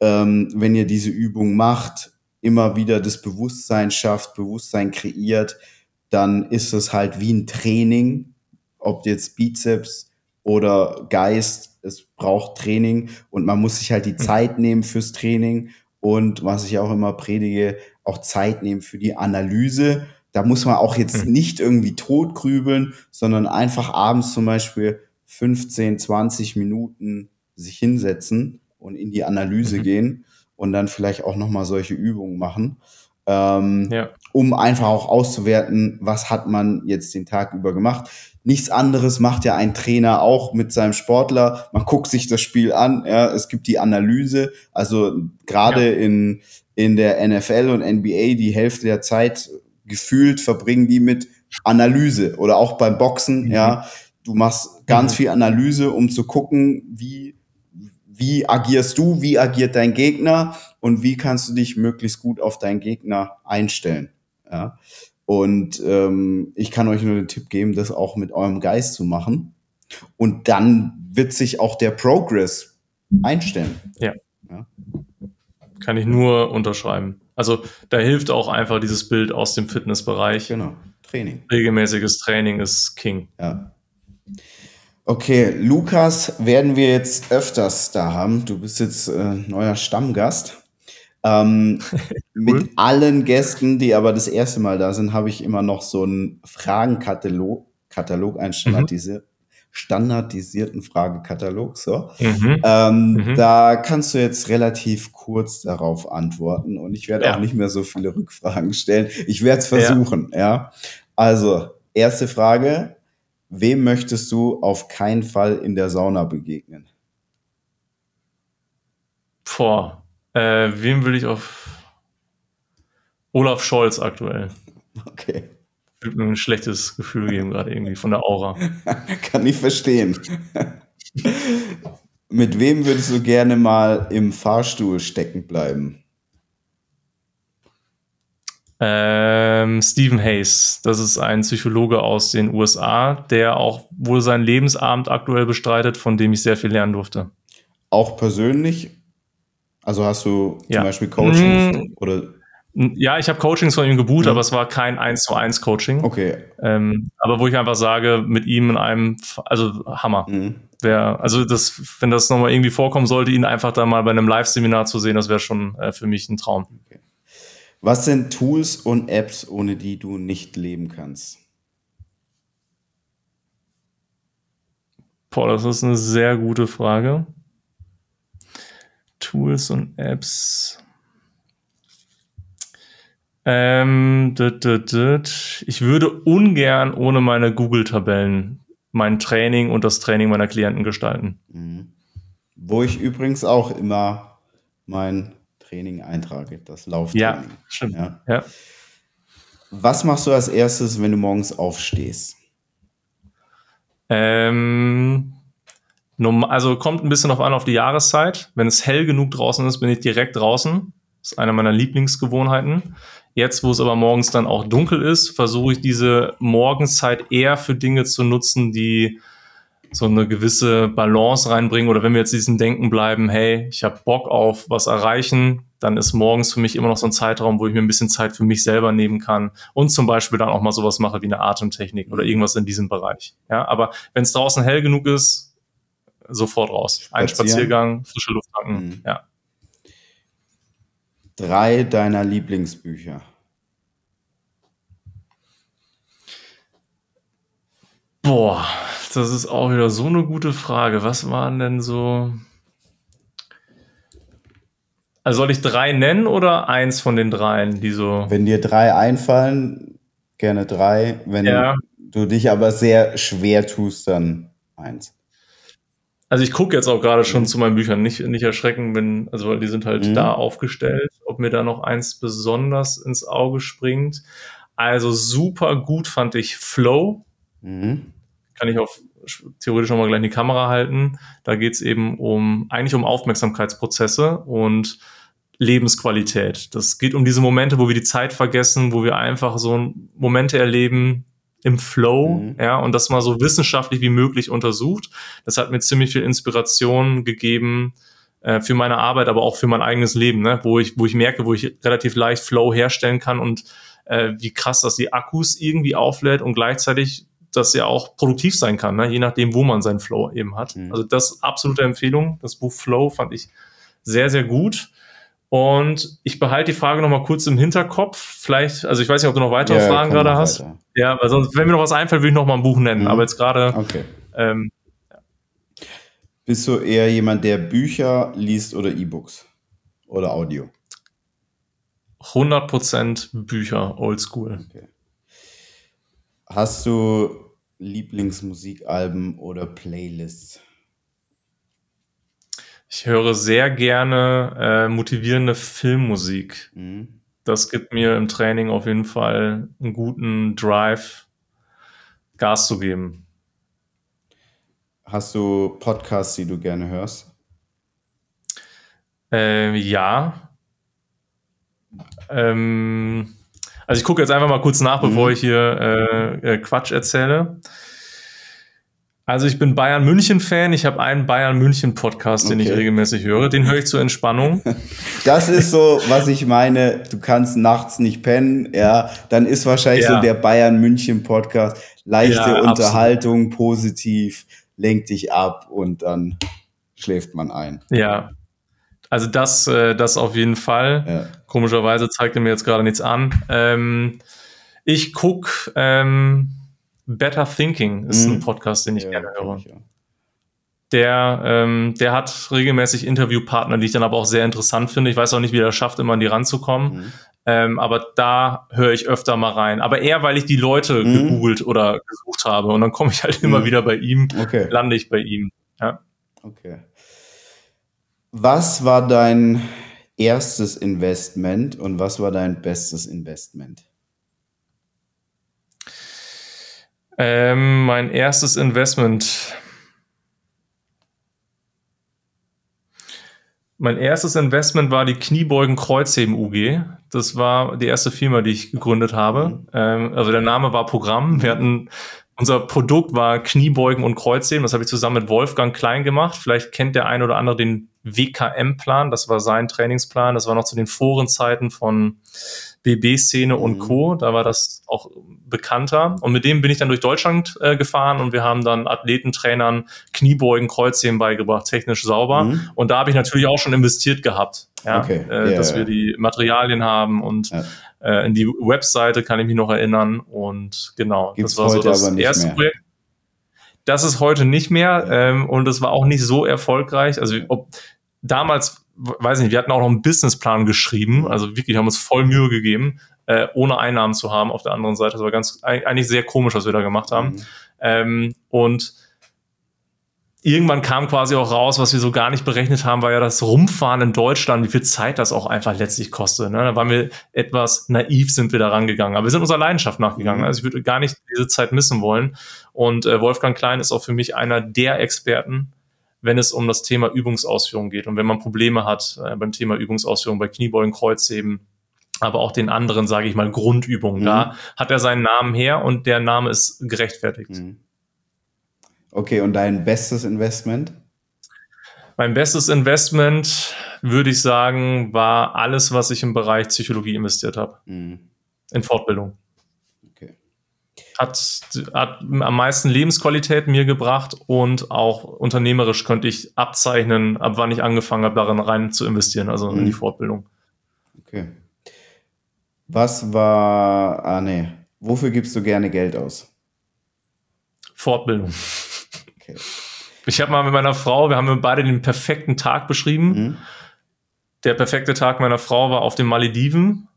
Ähm, wenn ihr diese Übung macht, immer wieder das Bewusstsein schafft, Bewusstsein kreiert, dann ist es halt wie ein Training, ob jetzt Bizeps oder Geist es braucht Training und man muss sich halt die hm. Zeit nehmen fürs Training und was ich auch immer predige, auch Zeit nehmen für die Analyse. Da muss man auch jetzt hm. nicht irgendwie totgrübeln, sondern einfach abends zum Beispiel 15, 20 Minuten sich hinsetzen und in die Analyse mhm. gehen und dann vielleicht auch nochmal solche Übungen machen, ähm, ja. um einfach auch auszuwerten, was hat man jetzt den Tag über gemacht. Nichts anderes macht ja ein Trainer auch mit seinem Sportler. Man guckt sich das Spiel an, ja, es gibt die Analyse. Also gerade ja. in, in der NFL und NBA die Hälfte der Zeit gefühlt verbringen die mit Analyse oder auch beim Boxen, mhm. ja. Du machst ganz mhm. viel Analyse, um zu gucken, wie, wie agierst du, wie agiert dein Gegner und wie kannst du dich möglichst gut auf deinen Gegner einstellen. Ja. Und ähm, ich kann euch nur den Tipp geben, das auch mit eurem Geist zu machen. Und dann wird sich auch der Progress einstellen. Ja. ja. Kann ich nur unterschreiben. Also da hilft auch einfach dieses Bild aus dem Fitnessbereich. Genau. Training. Regelmäßiges Training ist King. Ja. Okay, Lukas werden wir jetzt öfters da haben. Du bist jetzt äh, neuer Stammgast. Ähm, [laughs] mit allen Gästen, die aber das erste Mal da sind, habe ich immer noch so einen Fragenkatalog, Katalog, einen standardisi mhm. standardisierten Fragekatalog. So. Mhm. Ähm, mhm. Da kannst du jetzt relativ kurz darauf antworten und ich werde ja. auch nicht mehr so viele Rückfragen stellen. Ich werde es versuchen, ja. ja. Also, erste Frage. Wem möchtest du auf keinen Fall in der Sauna begegnen? Vor äh, wem will ich auf Olaf Scholz aktuell? Okay. Würde mir ein schlechtes Gefühl geben, gerade irgendwie von der Aura. [laughs] Kann ich verstehen. [laughs] Mit wem würdest du gerne mal im Fahrstuhl stecken bleiben? Ähm, Stephen Hayes, das ist ein Psychologe aus den USA, der auch wohl seinen Lebensabend aktuell bestreitet, von dem ich sehr viel lernen durfte. Auch persönlich also hast du ja. zum Beispiel Coachings mm, oder? Ja, ich habe Coachings von ihm gebucht, mhm. aber es war kein 1 zu 1 Coaching. Okay. Ähm, aber wo ich einfach sage, mit ihm in einem, also Hammer. Mhm. Wär, also das, wenn das nochmal irgendwie vorkommen sollte, ihn einfach da mal bei einem Live-Seminar zu sehen, das wäre schon äh, für mich ein Traum. Okay. Was sind Tools und Apps, ohne die du nicht leben kannst? Boah, das ist eine sehr gute Frage. Tools und Apps. Ähm, dit, dit, dit. Ich würde ungern ohne meine Google-Tabellen mein Training und das Training meiner Klienten gestalten. Mhm. Wo ich übrigens auch immer mein Training eintrage, das Lauftraining. Ja, stimmt. Ja. ja. Was machst du als erstes, wenn du morgens aufstehst? Ähm, also kommt ein bisschen auf an auf die Jahreszeit. Wenn es hell genug draußen ist, bin ich direkt draußen. Das ist eine meiner Lieblingsgewohnheiten. Jetzt, wo es aber morgens dann auch dunkel ist, versuche ich diese Morgenszeit eher für Dinge zu nutzen, die so eine gewisse Balance reinbringen. Oder wenn wir jetzt diesen Denken bleiben, hey, ich habe Bock auf was erreichen, dann ist morgens für mich immer noch so ein Zeitraum, wo ich mir ein bisschen Zeit für mich selber nehmen kann und zum Beispiel dann auch mal sowas mache wie eine Atemtechnik oder irgendwas in diesem Bereich. Ja, aber wenn es draußen hell genug ist, sofort raus. Ein Spaziergang, frische Luft tanken, mhm. ja. Drei deiner Lieblingsbücher. Boah, das ist auch wieder so eine gute Frage. Was waren denn so. Also soll ich drei nennen oder eins von den dreien, die so. Wenn dir drei einfallen, gerne drei. Wenn ja. du dich aber sehr schwer tust, dann eins. Also ich gucke jetzt auch gerade schon mhm. zu meinen Büchern, nicht, nicht erschrecken, wenn, also die sind halt mhm. da aufgestellt, ob mir da noch eins besonders ins Auge springt. Also super gut fand ich Flow. Mhm. Kann ich auf theoretisch nochmal gleich in die Kamera halten. Da geht es eben um eigentlich um Aufmerksamkeitsprozesse und Lebensqualität. Das geht um diese Momente, wo wir die Zeit vergessen, wo wir einfach so Momente erleben, im Flow, mhm. ja, und das mal so wissenschaftlich wie möglich untersucht. Das hat mir ziemlich viel Inspiration gegeben äh, für meine Arbeit, aber auch für mein eigenes Leben, ne, wo ich, wo ich merke, wo ich relativ leicht Flow herstellen kann und äh, wie krass das die Akkus irgendwie auflädt und gleichzeitig das ja auch produktiv sein kann, ne, je nachdem, wo man seinen Flow eben hat. Mhm. Also das absolute Empfehlung. Das Buch Flow fand ich sehr, sehr gut. Und ich behalte die Frage noch mal kurz im Hinterkopf. Vielleicht, also ich weiß nicht, ob du noch weitere ja, Fragen gerade hast. Weiter. Ja, weil sonst, wenn mir noch was einfällt, würde ich noch mal ein Buch nennen. Mhm. Aber jetzt gerade. Okay. Ähm, Bist du eher jemand, der Bücher liest oder E-Books oder Audio? 100% Bücher, oldschool. Okay. Hast du Lieblingsmusikalben oder Playlists? Ich höre sehr gerne äh, motivierende Filmmusik. Mhm. Das gibt mir im Training auf jeden Fall einen guten Drive, Gas zu geben. Hast du Podcasts, die du gerne hörst? Äh, ja. Ähm, also ich gucke jetzt einfach mal kurz nach, bevor mhm. ich hier äh, äh Quatsch erzähle. Also ich bin Bayern München Fan. Ich habe einen Bayern München Podcast, den okay. ich regelmäßig höre. Den höre ich zur Entspannung. [laughs] Das ist so, was ich meine. Du kannst nachts nicht pennen, ja. Dann ist wahrscheinlich ja. so der Bayern München Podcast leichte ja, Unterhaltung, absolut. positiv, lenkt dich ab und dann schläft man ein. Ja. Also das, äh, das auf jeden Fall. Ja. Komischerweise zeigt er mir jetzt gerade nichts an. Ähm, ich guck. Ähm, Better Thinking ist mhm. ein Podcast, den ich ja, gerne höre. Ich, ja. Der, ähm, der hat regelmäßig Interviewpartner, die ich dann aber auch sehr interessant finde. Ich weiß auch nicht, wie er das schafft, immer an die ranzukommen. Mhm. Ähm, aber da höre ich öfter mal rein. Aber eher, weil ich die Leute mhm. gegoogelt oder gesucht habe. Und dann komme ich halt immer mhm. wieder bei ihm, okay. lande ich bei ihm. Ja. Okay. Was war dein erstes Investment und was war dein bestes Investment? Ähm, mein erstes Investment. Mein erstes Investment war die Kniebeugen Kreuzheben UG. Das war die erste Firma, die ich gegründet habe. Mhm. Ähm, also der Name war Programm. Wir hatten unser Produkt war Kniebeugen und Kreuzheben. Das habe ich zusammen mit Wolfgang Klein gemacht. Vielleicht kennt der ein oder andere den WKM-Plan. Das war sein Trainingsplan. Das war noch zu den Forenzeiten von BB-Szene und mhm. Co. Da war das auch bekannter. Und mit dem bin ich dann durch Deutschland äh, gefahren und wir haben dann Athletentrainern Kniebeugen, Kreuzheben beigebracht, technisch sauber. Mhm. Und da habe ich natürlich auch schon investiert gehabt, ja, okay. äh, yeah, dass yeah. wir die Materialien haben und ja. äh, in die Webseite kann ich mich noch erinnern. Und genau, Gibt's das war so das erste mehr. Projekt. Das ist heute nicht mehr ähm, und es war auch nicht so erfolgreich. Also ob, damals weiß nicht, wir hatten auch noch einen Businessplan geschrieben, also wirklich haben uns voll Mühe gegeben, äh, ohne Einnahmen zu haben auf der anderen Seite. Das war ganz eigentlich sehr komisch, was wir da gemacht haben. Mhm. Ähm, und irgendwann kam quasi auch raus, was wir so gar nicht berechnet haben, war ja das Rumfahren in Deutschland, wie viel Zeit das auch einfach letztlich kostet. Ne? Da waren wir etwas naiv, sind wir da rangegangen. Aber wir sind unserer Leidenschaft nachgegangen. Mhm. Also ich würde gar nicht diese Zeit missen wollen. Und äh, Wolfgang Klein ist auch für mich einer der Experten, wenn es um das Thema Übungsausführung geht und wenn man Probleme hat äh, beim Thema Übungsausführung bei Kniebeugen, Kreuzheben, aber auch den anderen, sage ich mal, Grundübungen. Mhm. Da hat er seinen Namen her und der Name ist gerechtfertigt. Mhm. Okay, und dein bestes Investment? Mein bestes Investment, würde ich sagen, war alles, was ich im Bereich Psychologie investiert habe. Mhm. In Fortbildung. Hat, hat am meisten Lebensqualität mir gebracht und auch unternehmerisch könnte ich abzeichnen, ab wann ich angefangen habe, darin rein zu investieren, also mhm. in die. Fortbildung. Okay. Was war, ah nee, wofür gibst du gerne Geld aus? Fortbildung. Okay. Ich habe mal mit meiner Frau, wir haben beide den perfekten Tag beschrieben. Mhm. Der perfekte Tag meiner Frau war auf den Malediven.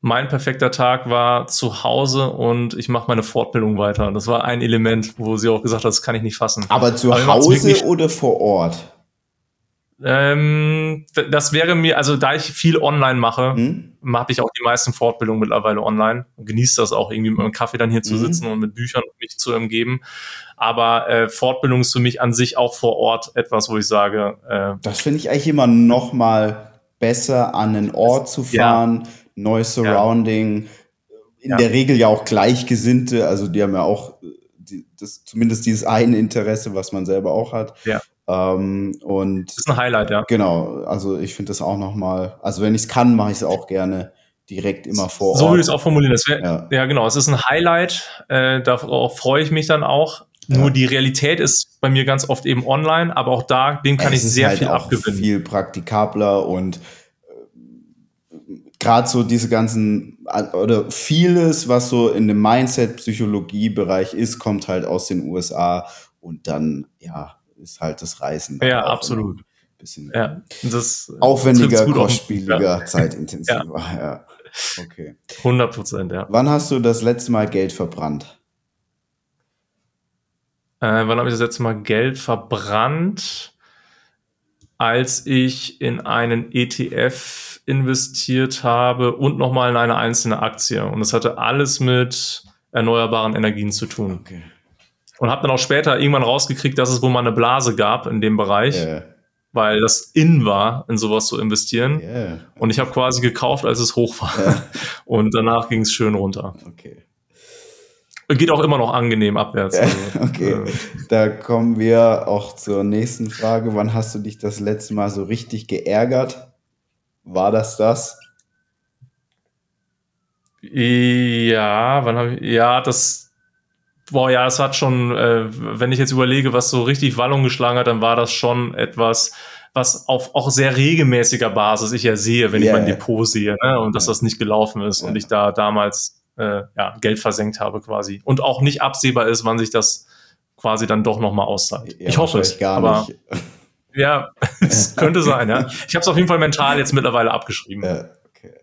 Mein perfekter Tag war zu Hause und ich mache meine Fortbildung weiter. Das war ein Element, wo sie auch gesagt hat, das kann ich nicht fassen. Aber zu Aber Hause oder vor Ort? Ähm, das wäre mir, also da ich viel online mache, mhm. habe ich auch die meisten Fortbildungen mittlerweile online und genieße das auch irgendwie mit meinem Kaffee dann hier zu sitzen und mit Büchern mich zu umgeben. Aber äh, Fortbildung ist für mich an sich auch vor Ort etwas, wo ich sage. Äh, das finde ich eigentlich immer noch mal besser, an einen Ort zu fahren, ja. Neues Surrounding. Ja. In ja. der Regel ja auch Gleichgesinnte, also die haben ja auch die, das, zumindest dieses eine Interesse, was man selber auch hat. Ja. Ähm, und das ist ein Highlight, ja. Genau, also ich finde das auch nochmal, also wenn ich es kann, mache ich es auch gerne direkt immer vor Ort. So würde ich es auch formulieren. Wär, ja. ja. genau, es ist ein Highlight, äh, darauf freue ich mich dann auch. Ja. Nur die Realität ist bei mir ganz oft eben online, aber auch da, dem kann es ich sehr halt viel abgewinnen. Viel praktikabler und äh, gerade so diese ganzen oder vieles, was so in dem Mindset-Psychologie-Bereich ist, kommt halt aus den USA und dann, ja, ist halt das Reisen. Ja, absolut. Bisschen ja, das aufwendiger, kostspieliger, ja. zeitintensiver. Ja. [laughs] ja. Okay. 100 Prozent, ja. Wann hast du das letzte Mal Geld verbrannt? Äh, wann habe ich das letzte Mal Geld verbrannt? Als ich in einen ETF investiert habe und nochmal in eine einzelne Aktie. Und das hatte alles mit erneuerbaren Energien zu tun. Okay. Und habe dann auch später irgendwann rausgekriegt, dass es wohl mal eine Blase gab in dem Bereich. Yeah. Weil das in war, in sowas zu investieren. Yeah. Und ich habe quasi gekauft, als es hoch war. Yeah. [laughs] Und danach ging es schön runter. Okay. Geht auch immer noch angenehm abwärts. Also, [laughs] okay, äh. da kommen wir auch zur nächsten Frage. Wann hast du dich das letzte Mal so richtig geärgert? War das das? Ja, wann habe ich, ja, das, Boah, ja, es hat schon, äh, wenn ich jetzt überlege, was so richtig Wallung geschlagen hat, dann war das schon etwas, was auf auch sehr regelmäßiger Basis ich ja sehe, wenn yeah. ich mein Depot sehe, ne? und dass das nicht gelaufen ist yeah. und ich da damals äh, ja, Geld versenkt habe quasi. Und auch nicht absehbar ist, wann sich das quasi dann doch nochmal auszahlt. Ja, ich hoffe es. Gar aber, nicht. Ja, [laughs] es könnte sein, ja. [laughs] Ich habe es auf jeden Fall mental jetzt mittlerweile abgeschrieben. Ja, okay.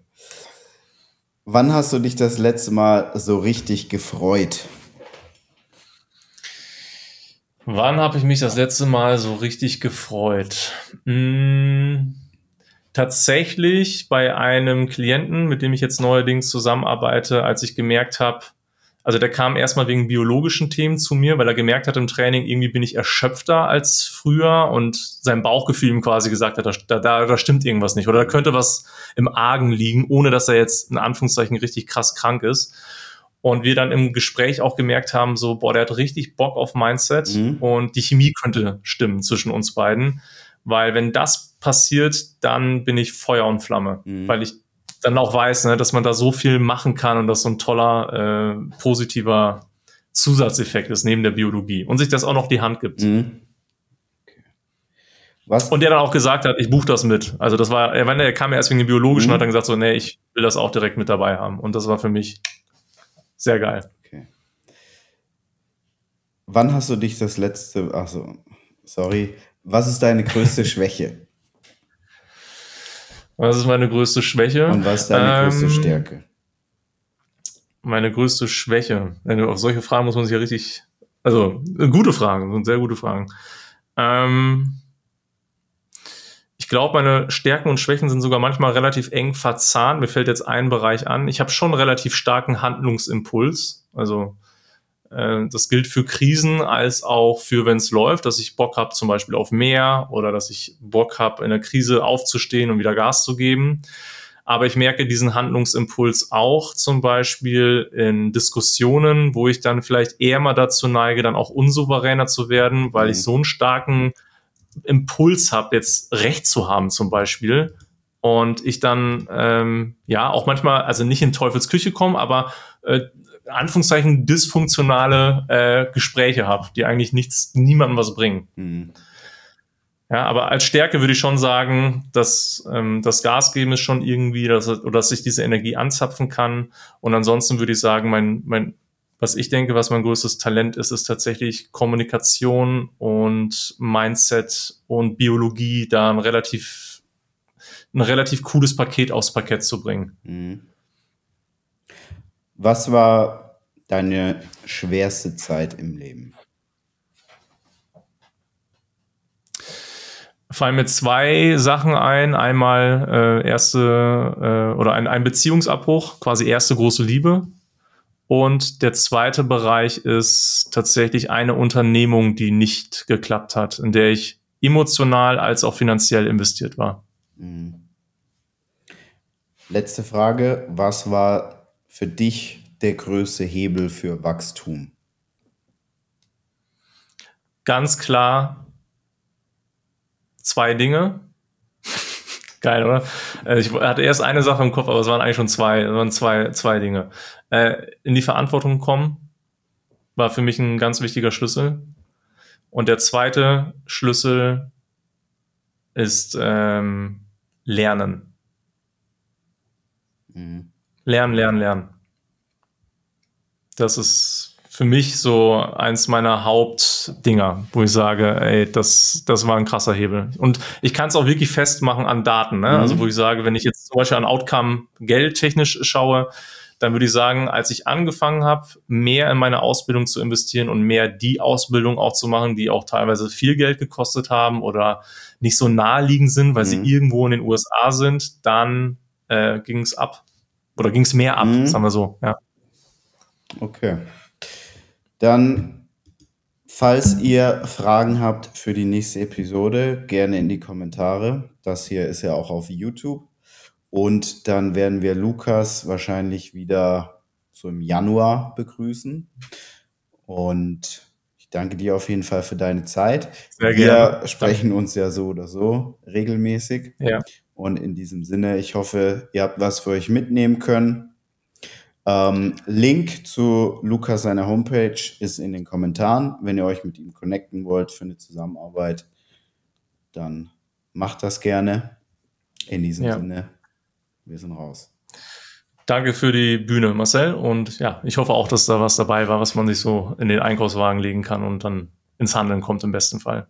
Wann hast du dich das letzte Mal so richtig gefreut? Wann habe ich mich das letzte Mal so richtig gefreut? Hm, tatsächlich bei einem Klienten, mit dem ich jetzt neuerdings zusammenarbeite, als ich gemerkt habe, also der kam erstmal wegen biologischen Themen zu mir, weil er gemerkt hat im Training, irgendwie bin ich erschöpfter als früher und sein Bauchgefühl ihm quasi gesagt hat, da, da, da stimmt irgendwas nicht oder da könnte was im Argen liegen, ohne dass er jetzt in Anführungszeichen richtig krass krank ist. Und wir dann im Gespräch auch gemerkt haben, so, boah, der hat richtig Bock auf Mindset mhm. und die Chemie könnte stimmen zwischen uns beiden. Weil wenn das passiert, dann bin ich Feuer und Flamme. Mhm. Weil ich dann auch weiß, ne, dass man da so viel machen kann und das so ein toller, äh, positiver Zusatzeffekt ist neben der Biologie und sich das auch noch die Hand gibt. Mhm. Was? Und der dann auch gesagt hat, ich buche das mit. Also das war, er, er kam ja erst wegen dem Biologischen mhm. und hat dann gesagt so, nee, ich will das auch direkt mit dabei haben. Und das war für mich sehr geil. Okay. Wann hast du dich das letzte, also sorry, was ist deine größte [laughs] Schwäche? Was ist meine größte Schwäche? Und was ist deine ähm, größte Stärke? Meine größte Schwäche. Auf solche Fragen muss man sich ja richtig, also gute Fragen, sind sehr gute Fragen. Ähm, ich glaube, meine Stärken und Schwächen sind sogar manchmal relativ eng verzahnt. Mir fällt jetzt ein Bereich an. Ich habe schon relativ starken Handlungsimpuls. Also äh, äh, das gilt für Krisen als auch für, wenn es läuft, dass ich Bock habe zum Beispiel auf mehr oder dass ich Bock habe, in der Krise aufzustehen und wieder Gas zu geben. Aber ich merke diesen Handlungsimpuls auch zum Beispiel in Diskussionen, wo ich dann vielleicht eher mal dazu neige, dann auch unsouveräner zu werden, weil mhm. ich so einen starken Impuls habe, jetzt Recht zu haben zum Beispiel. Und ich dann, ähm, ja, auch manchmal, also nicht in Teufels Küche komme, aber äh, Anführungszeichen dysfunktionale äh, Gespräche habe, die eigentlich nichts, niemandem was bringen. Mhm. Ja, aber als Stärke würde ich schon sagen, dass ähm, das Gas geben ist schon irgendwie, dass, oder dass ich diese Energie anzapfen kann. Und ansonsten würde ich sagen, mein, mein, was ich denke, was mein größtes Talent ist, ist tatsächlich Kommunikation und Mindset und Biologie, da ein relativ, ein relativ cooles Paket aufs Parkett zu bringen. Mhm. Was war deine schwerste Zeit im Leben? fallen mir zwei Sachen ein. Einmal äh, erste äh, oder ein, ein Beziehungsabbruch, quasi erste große Liebe. Und der zweite Bereich ist tatsächlich eine Unternehmung, die nicht geklappt hat, in der ich emotional als auch finanziell investiert war. Mhm. Letzte Frage. Was war für dich der größte Hebel für Wachstum? Ganz klar zwei Dinge. Geil, oder? Äh, ich hatte erst eine Sache im Kopf, aber es waren eigentlich schon zwei, es waren zwei, zwei Dinge. Äh, in die Verantwortung kommen war für mich ein ganz wichtiger Schlüssel. Und der zweite Schlüssel ist ähm, Lernen. Mhm. Lernen, lernen, lernen. Das ist für mich so eins meiner Hauptdinger, wo ich sage, ey, das, das war ein krasser Hebel. Und ich kann es auch wirklich festmachen an Daten. Ne? Also mhm. Also wo ich sage, wenn ich jetzt zum Beispiel an Outcome geldtechnisch schaue, dann würde ich sagen, als ich angefangen habe, mehr in meine Ausbildung zu investieren und mehr die Ausbildung auch zu machen, die auch teilweise viel Geld gekostet haben oder nicht so naheliegend sind, weil mhm. sie irgendwo in den USA sind, dann äh, ging es ab. Oder ging es mehr ab, mhm. sagen wir so, ja. Okay. Dann, falls ihr Fragen habt für die nächste Episode, gerne in die Kommentare. Das hier ist ja auch auf YouTube. Und dann werden wir Lukas wahrscheinlich wieder so im Januar begrüßen. Und ich danke dir auf jeden Fall für deine Zeit. Sehr wir gerne. sprechen uns ja so oder so regelmäßig. Ja. Und in diesem Sinne, ich hoffe, ihr habt was für euch mitnehmen können. Ähm, Link zu Lukas seiner Homepage ist in den Kommentaren. Wenn ihr euch mit ihm connecten wollt für eine Zusammenarbeit, dann macht das gerne. In diesem ja. Sinne, wir sind raus. Danke für die Bühne, Marcel. Und ja, ich hoffe auch, dass da was dabei war, was man sich so in den Einkaufswagen legen kann und dann ins Handeln kommt im besten Fall.